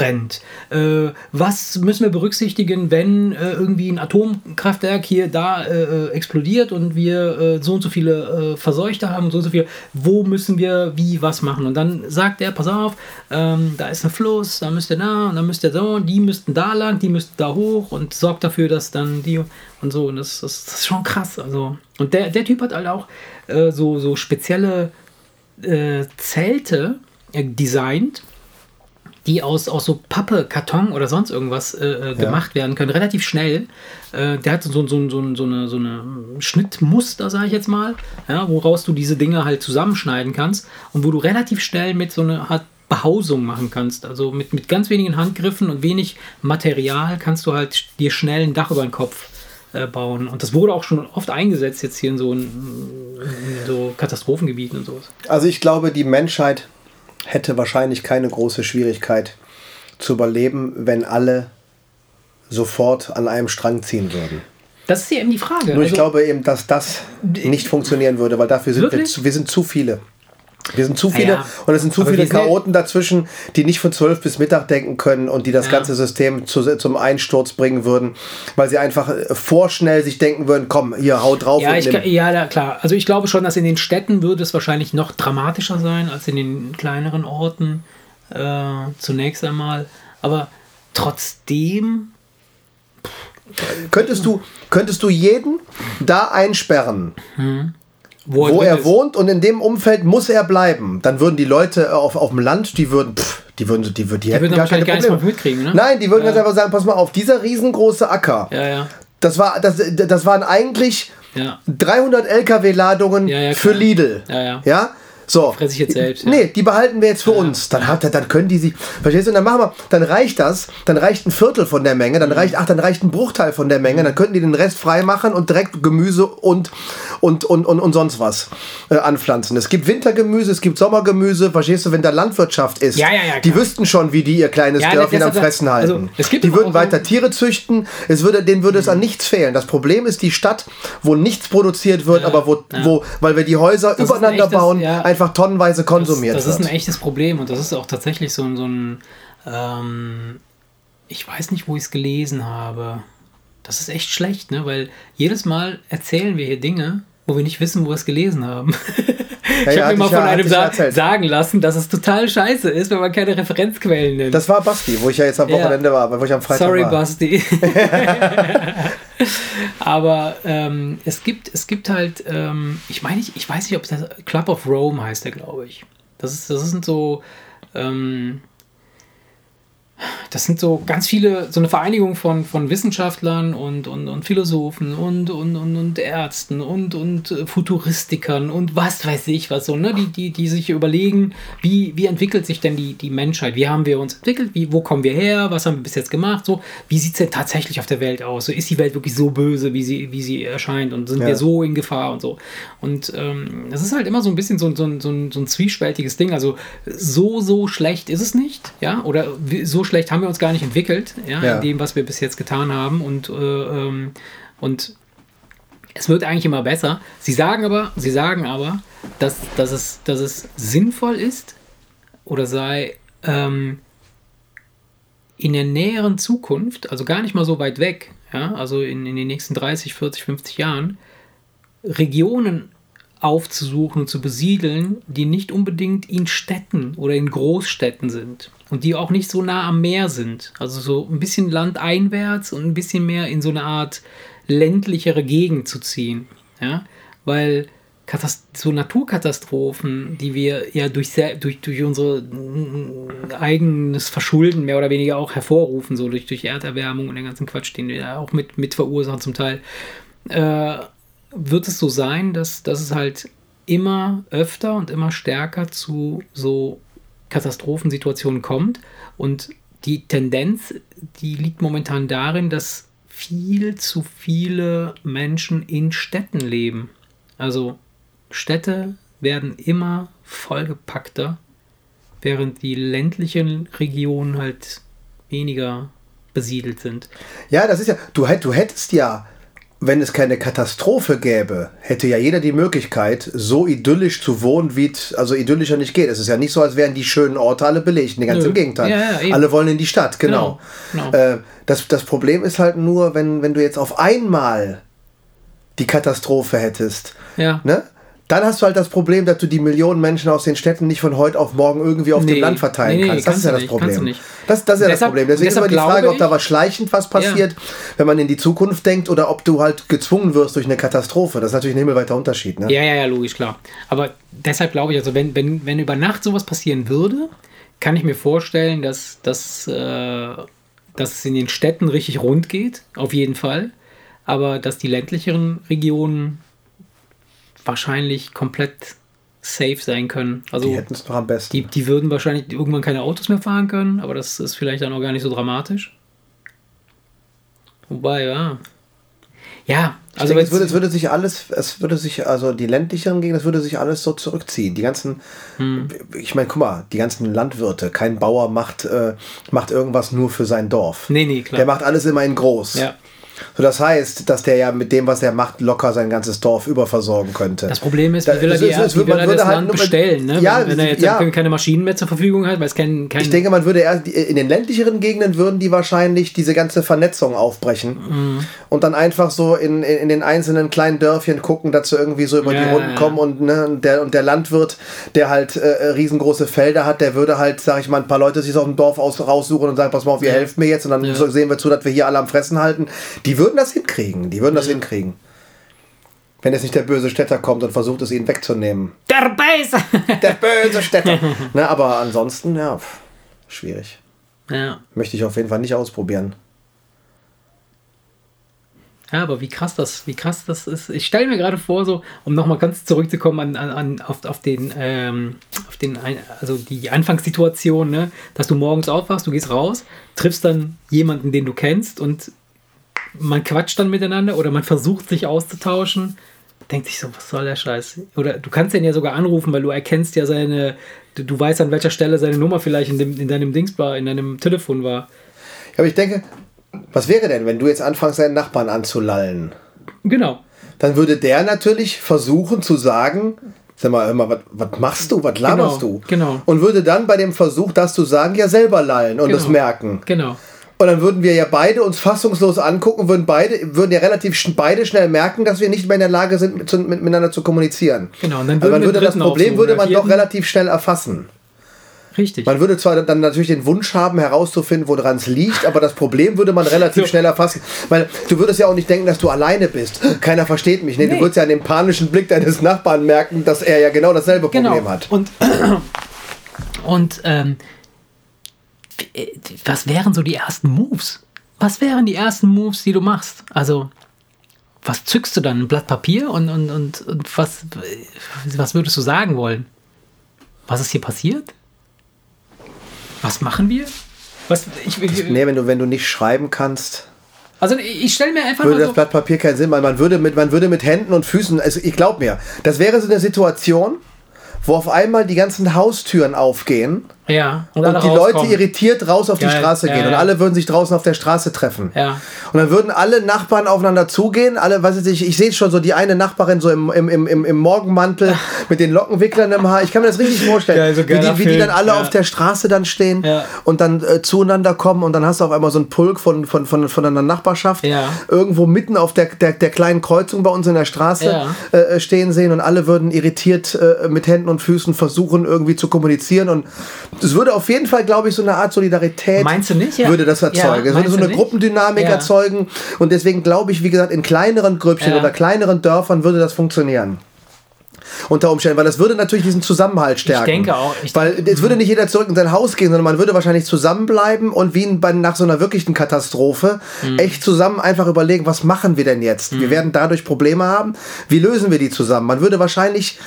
abbrennt? Äh, was müssen wir berücksichtigen, wenn äh, irgendwie ein Atomkraftwerk hier da äh, äh, explodiert und wir äh, so und so viele äh, Verseuchte haben, so und so viel, wo müssen wir wie was machen? Und dann sagt er, pass auf, ähm, da ist ein Fluss, da müsst ihr da und dann müsst ihr so, die müssten da lang, die müssten da hoch und sorgt dafür, dass dann die und so. Und das, das, das ist schon krass. Also. Und der, der Typ hat halt auch so, so spezielle Zelte designt, die aus, aus so Pappe, Karton oder sonst irgendwas äh, äh, gemacht werden können, relativ schnell. Äh, der hat so, so, so, so, so, eine, so eine Schnittmuster, sage ich jetzt mal, ja, woraus du diese Dinge halt zusammenschneiden kannst und wo du relativ schnell mit so einer Art Behausung machen kannst. Also mit, mit ganz wenigen Handgriffen und wenig Material kannst du halt dir schnell ein Dach über den Kopf äh, bauen. Und das wurde auch schon oft eingesetzt jetzt hier in so, in, in so Katastrophengebieten und sowas. Also ich glaube, die Menschheit hätte wahrscheinlich keine große Schwierigkeit zu überleben, wenn alle sofort an einem Strang ziehen würden. Das ist ja eben die Frage. Nur ich Also- glaube eben, dass das nicht funktionieren würde, weil dafür sind wir, zu, wir sind zu viele. Wir sind zu viele Ja, und es sind zu aber viele Chaoten dazwischen, die nicht von 12 bis Mittag denken können und die das Ja. ganze System zu, zum Einsturz bringen würden, weil sie einfach äh, vorschnell sich denken würden, komm, hier, hau drauf Ja, und ich, ja, klar. Also ich glaube schon, dass in den Städten würde es wahrscheinlich noch dramatischer sein als in den kleineren Orten äh, zunächst einmal. Aber trotzdem, Könntest du, könntest du jeden da einsperren, wo, wo drin er wohnt und in dem Umfeld muss er bleiben. Dann würden die Leute auf, auf dem Land, die würden, pff, die würden, die, würden, die, hätten würden gar keine wahrscheinlich gar Probleme. mitkriegen, ne? Nein, die würden Ja. ganz einfach sagen, pass mal auf, dieser riesengroße Acker, Ja, ja. das, war, das, das waren eigentlich Ja. 300 LKW-Ladungen Ja, ja, für. Lidl. Ja, ja. ja? So. Fress ich jetzt selbst. Ja. Nee, die behalten wir jetzt für uns. Dann hat dann können die sich, verstehst du? Und dann machen wir, dann reicht das, dann reicht ein Viertel von der Menge, dann reicht, ach, dann reicht ein Bruchteil von der Menge, dann könnten die den Rest frei machen und direkt Gemüse und und und und, und sonst was äh, anpflanzen. Es gibt Wintergemüse, es gibt Sommergemüse, verstehst du? Wenn da Landwirtschaft ist, Ja, ja, ja, die wüssten schon, wie die ihr kleines Ja, Dörfchen das- am das- Fressen also, halten. die würden weiter Tiere züchten, es würde, denen würde es an nichts fehlen. Das Problem ist die Stadt, wo nichts produziert wird, aber wo, wo, weil wir die Häuser ein übereinander echtes- bauen, ja. Einfach tonnenweise konsumiert das, das ist wird. ein echtes Problem und das ist auch tatsächlich so, ein- so ein. Ähm, ich weiß nicht, wo ich es gelesen habe. Das ist echt schlecht, ne? Weil jedes Mal erzählen wir hier Dinge, wo wir nicht wissen, wo wir es gelesen haben. ich ja, habe mir mal ich ja- von einem sa sagen lassen, dass es total scheiße ist, wenn man keine Referenzquellen nimmt. Das war Basti, wo ich ja jetzt am. Wochenende war, wo ich am Freitag Sorry, war. Basti. Aber ähm, es, gibt, es gibt halt, ähm, ich meine, ich, ich weiß nicht, ob das Club of Rome heißt, der glaube ich. Das, ist, das sind so, ähm, das sind so ganz viele, so eine Vereinigung von, von Wissenschaftlern und, und, und Philosophen und, und, und, und Ärzten und, und äh, Futuristikern und was weiß ich was so, ne? Die, die, die sich überlegen, wie, wie entwickelt sich denn die, die Menschheit? Wie haben wir uns entwickelt? Wie, wo kommen wir her? Was haben wir bis jetzt gemacht? So, wie sieht es denn tatsächlich auf der Welt aus? So, ist die Welt wirklich so böse, wie sie, wie sie erscheint? Und sind Ja. wir so in Gefahr und so? Und ähm, das ist halt immer so ein bisschen so, ein- so, so, so ein zwiespältiges Ding. Also so, so schlecht ist es nicht, ja? Oder so schlecht haben wir uns gar nicht entwickelt, ja, Ja. in dem, was wir bis jetzt getan haben. Und, äh, ähm, und es wird eigentlich immer besser. Sie sagen aber, sie sagen aber, dass, dass, es, dass es sinnvoll ist oder sei ähm, in der näheren Zukunft, also gar nicht mal so weit weg, ja, also in, in den nächsten 30, 40, 50 Jahren, Regionen aufzusuchen und zu besiedeln, die nicht unbedingt in Städten oder in Großstädten sind und die auch nicht so nah am Meer sind. Also so ein bisschen landeinwärts und ein bisschen mehr in so eine Art ländlichere Gegend zu ziehen. Ja? Weil Katast so Naturkatastrophen, die wir ja durch, durch, durch unser mm, eigenes Verschulden mehr oder weniger auch hervorrufen, so durch, durch Erderwärmung und den ganzen Quatsch, den wir ja auch mit, mit verursachen zum Teil, äh, wird es so sein, dass, dass es halt immer öfter und immer stärker zu so Katastrophensituationen kommt. Und die Tendenz, die liegt momentan darin, dass viel zu viele Menschen in Städten leben. Also Städte werden immer vollgepackter, während die ländlichen Regionen halt weniger besiedelt sind. Ja, das ist ja, du, du hättest ja, wenn es keine Katastrophe gäbe, hätte ja jeder die Möglichkeit, so idyllisch zu wohnen, wie es also idyllischer nicht geht. Es ist ja nicht so, als wären die schönen Orte alle belegt. Nee, ganz Nö. im Gegenteil. Ja, ja, alle wollen in die Stadt, genau. Genau, genau. Äh, das, das Problem ist halt nur, wenn, wenn du jetzt auf einmal die Katastrophe hättest, Ja. ne? Dann hast du halt das Problem, dass du die Millionen Menschen aus den Städten nicht von heute auf morgen irgendwie auf Nee. dem Land verteilen Nee, nee, kannst. Das ist ja das nicht, Problem. Das, das ist ja das Deshalb- Problem. Deswegen ist immer die Frage, glaube ob da ich- was schleichend was passiert, wenn man in die Zukunft denkt oder ob du halt gezwungen wirst durch eine Katastrophe. Das ist natürlich ein himmelweiter Unterschied. Ne? Ja, ja, ja, logisch, klar. Aber deshalb glaube ich, also wenn, wenn, wenn über Nacht sowas passieren würde, kann ich mir vorstellen, dass, dass, äh, dass es in den Städten richtig rund geht, auf jeden Fall. Aber dass die ländlicheren Regionen wahrscheinlich komplett safe sein können. Also Die hätten es doch am besten. die, die würden wahrscheinlich irgendwann keine Autos mehr fahren können, aber das ist vielleicht dann auch gar nicht so dramatisch. Wobei, ja. Ja, also denke, es, würde, es würde sich alles, es würde sich, also die ländlicheren Gegenden, es würde sich alles so zurückziehen. Die ganzen, Hm. ich meine, guck mal, die ganzen Landwirte, kein Bauer macht, äh, macht irgendwas nur für sein Dorf. Nee, nee, klar. Der macht alles immer in groß. Ja. So, das heißt, dass der ja mit dem, was er macht, locker sein ganzes Dorf überversorgen könnte. Das Problem ist, wie will er, die, es wie will man er würde das halt Land bestellen, ne? Ja, wenn, wenn er jetzt ja. keine Maschinen mehr zur Verfügung hat, weil es kein, kein Ich denke, man würde erst in den ländlicheren Gegenden würden die wahrscheinlich diese ganze Vernetzung aufbrechen Mhm. und dann einfach so in, in, in den einzelnen kleinen Dörfchen gucken, dass sie irgendwie so über Ja, die Runden kommen und, ne, und der und der Landwirt, der halt äh, riesengroße Felder hat, der würde halt, sag ich mal, ein paar Leute sich aus dem Dorf aus, raussuchen und sagen, pass mal auf, ihr helft mir jetzt und dann sehen wir zu, dass wir hier alle am Fressen halten. Die würden das hinkriegen, die würden das hinkriegen. Wenn jetzt nicht der böse Städter kommt und versucht es ihnen wegzunehmen. Der Beißer! Der böse Städter. ne, aber ansonsten, ja, pff, schwierig. ja. Möchte ich auf jeden Fall nicht ausprobieren. Ja, aber wie krass das, wie krass das ist. Ich stelle mir gerade vor, so, um nochmal ganz zurückzukommen an, an, an auf, auf den, ähm, auf den, also die Anfangssituation, ne, dass du morgens aufwachst, du gehst raus, triffst dann jemanden, den du kennst und man quatscht dann miteinander oder man versucht sich auszutauschen, denkt sich so, was soll der Scheiß? Oder du kannst den ja sogar anrufen, weil du erkennst ja seine, du, du weißt an welcher Stelle seine Nummer vielleicht in, dem, in deinem Dings war, in deinem Telefon war. Ja, aber ich denke, was wäre denn, wenn du jetzt anfängst, deinen Nachbarn anzulallen? Genau. Dann würde der natürlich versuchen zu sagen, sag mal, mal, was, was machst du, was laberst genau, du? Genau. Und würde dann bei dem Versuch, das zu sagen, ja selber lallen und Genau. das merken. Genau. Und dann würden wir ja beide uns fassungslos angucken, würden beide, würden ja relativ sch beide schnell merken, dass wir nicht mehr in der Lage sind, mit, zu, mit, miteinander zu kommunizieren. Genau, und dann also man würden wir würde das Problem würde man aufsuchen, doch relativ schnell erfassen. Richtig. Man würde zwar dann natürlich den Wunsch haben, herauszufinden, woran es liegt, aber das Problem würde man relativ So. schnell erfassen. Weil du würdest ja auch nicht denken, dass du alleine bist. Keiner versteht mich. Nee, Nee. Du würdest ja an dem panischen Blick deines Nachbarn merken, dass er ja genau dasselbe genau. Problem hat. Und, und ähm, was wären so die ersten Moves? Was wären die ersten Moves, die du machst? Also, was zückst du dann? Ein Blatt Papier und, und, und, und was, was würdest du sagen wollen? Was ist hier passiert? Was machen wir? Was, ich, ich, Nee, wenn du, wenn du nicht schreiben kannst, also ich stelle mir einfach würde mal das so, Blatt Papier keinen Sinn machen. Man würde mit, man würde mit Händen und Füßen, also ich glaub mir, das wäre so eine Situation, wo auf einmal die ganzen Haustüren aufgehen ja, und alle die Leute irritiert raus auf die Ja, Straße ja, gehen und ja. alle würden sich draußen auf der Straße treffen. Ja. Und dann würden alle Nachbarn aufeinander zugehen, alle, was weiß ich, ich sehe schon so die eine Nachbarin so im, im, im, im, Morgenmantel mit den Lockenwicklern im Haar. Ich kann mir das richtig vorstellen, Geil, so wie, die, wie die dann alle auf der Straße dann stehen und dann äh, zueinander kommen und dann hast du auf einmal so einen Pulk von, von, von, von einer Nachbarschaft irgendwo mitten auf der, der, der kleinen Kreuzung bei uns in der Straße Ja. äh, stehen sehen und alle würden irritiert äh, mit Händen und Füßen versuchen irgendwie zu kommunizieren und es würde auf jeden Fall, glaube ich, so eine Art Solidarität Meinst du nicht? Ja. würde das erzeugen. Ja, es würde so eine nicht? Gruppendynamik Ja. erzeugen und deswegen glaube ich, wie gesagt, in kleineren Grüppchen Ja. oder kleineren Dörfern würde das funktionieren. Unter Umständen, weil das würde natürlich diesen Zusammenhalt stärken. denke auch. Ich- weil es würde nicht jeder zurück in sein Haus gehen, sondern man würde wahrscheinlich zusammenbleiben und wie bei, nach so einer wirklichen Katastrophe Mhm. echt zusammen einfach überlegen, was machen wir denn jetzt? Wir werden dadurch Probleme haben. Wie lösen wir die zusammen? Man würde wahrscheinlich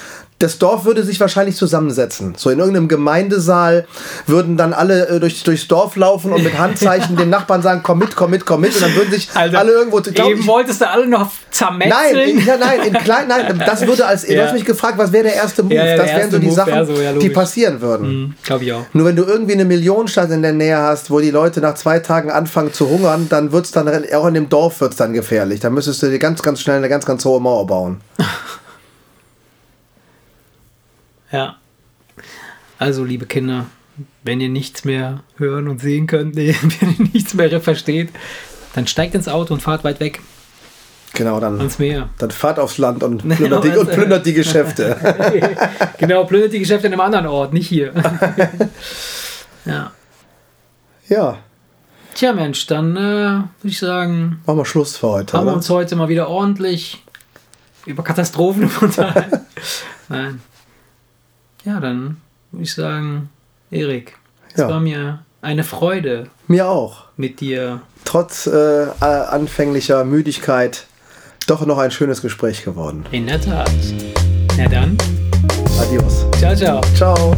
das Dorf würde sich wahrscheinlich zusammensetzen. So in irgendeinem Gemeindesaal würden dann alle äh, durch, durchs Dorf laufen und mit Handzeichen dem Nachbarn sagen, komm mit, komm mit, komm mit. Und dann würden sich Also, alle irgendwo... glaub eben ich- wolltest du alle noch zermetzeln. Nein, in, ja, nein, in klein, nein, das würde als, du Ja. hast mich gefragt, was wäre der erste Move? Ja, ja, das wären so die Move Sachen, so, die passieren würden. Glaube ich auch. Nur wenn du irgendwie eine Millionenstadt in der Nähe hast, wo die Leute nach zwei Tagen anfangen zu hungern, dann wird es dann, auch in dem Dorf wird es dann gefährlich. Dann müsstest du dir ganz, ganz schnell eine ganz, ganz hohe Mauer bauen. Ja. Also, liebe Kinder, wenn ihr nichts mehr hören und sehen könnt, nee, wenn ihr nichts mehr versteht, dann steigt ins Auto und fahrt weit weg Genau, dann, ans Meer. dann fahrt aufs Land und plündert, die, was, und plündert die Geschäfte. genau, plündert die Geschäfte in einem anderen Ort, nicht hier. ja. ja, Tja, Mensch, dann äh, würde ich sagen, machen wir Schluss für heute. haben wir uns heute mal wieder ordentlich über Katastrophen unterhalten. Nein. Ja, dann würde ich sagen, Erik, es Ja. war mir eine Freude Mir auch. mit dir. Trotz äh, anfänglicher Müdigkeit doch noch ein schönes Gespräch geworden. In der Tat. Na dann, Adios. ciao, ciao. Ciao.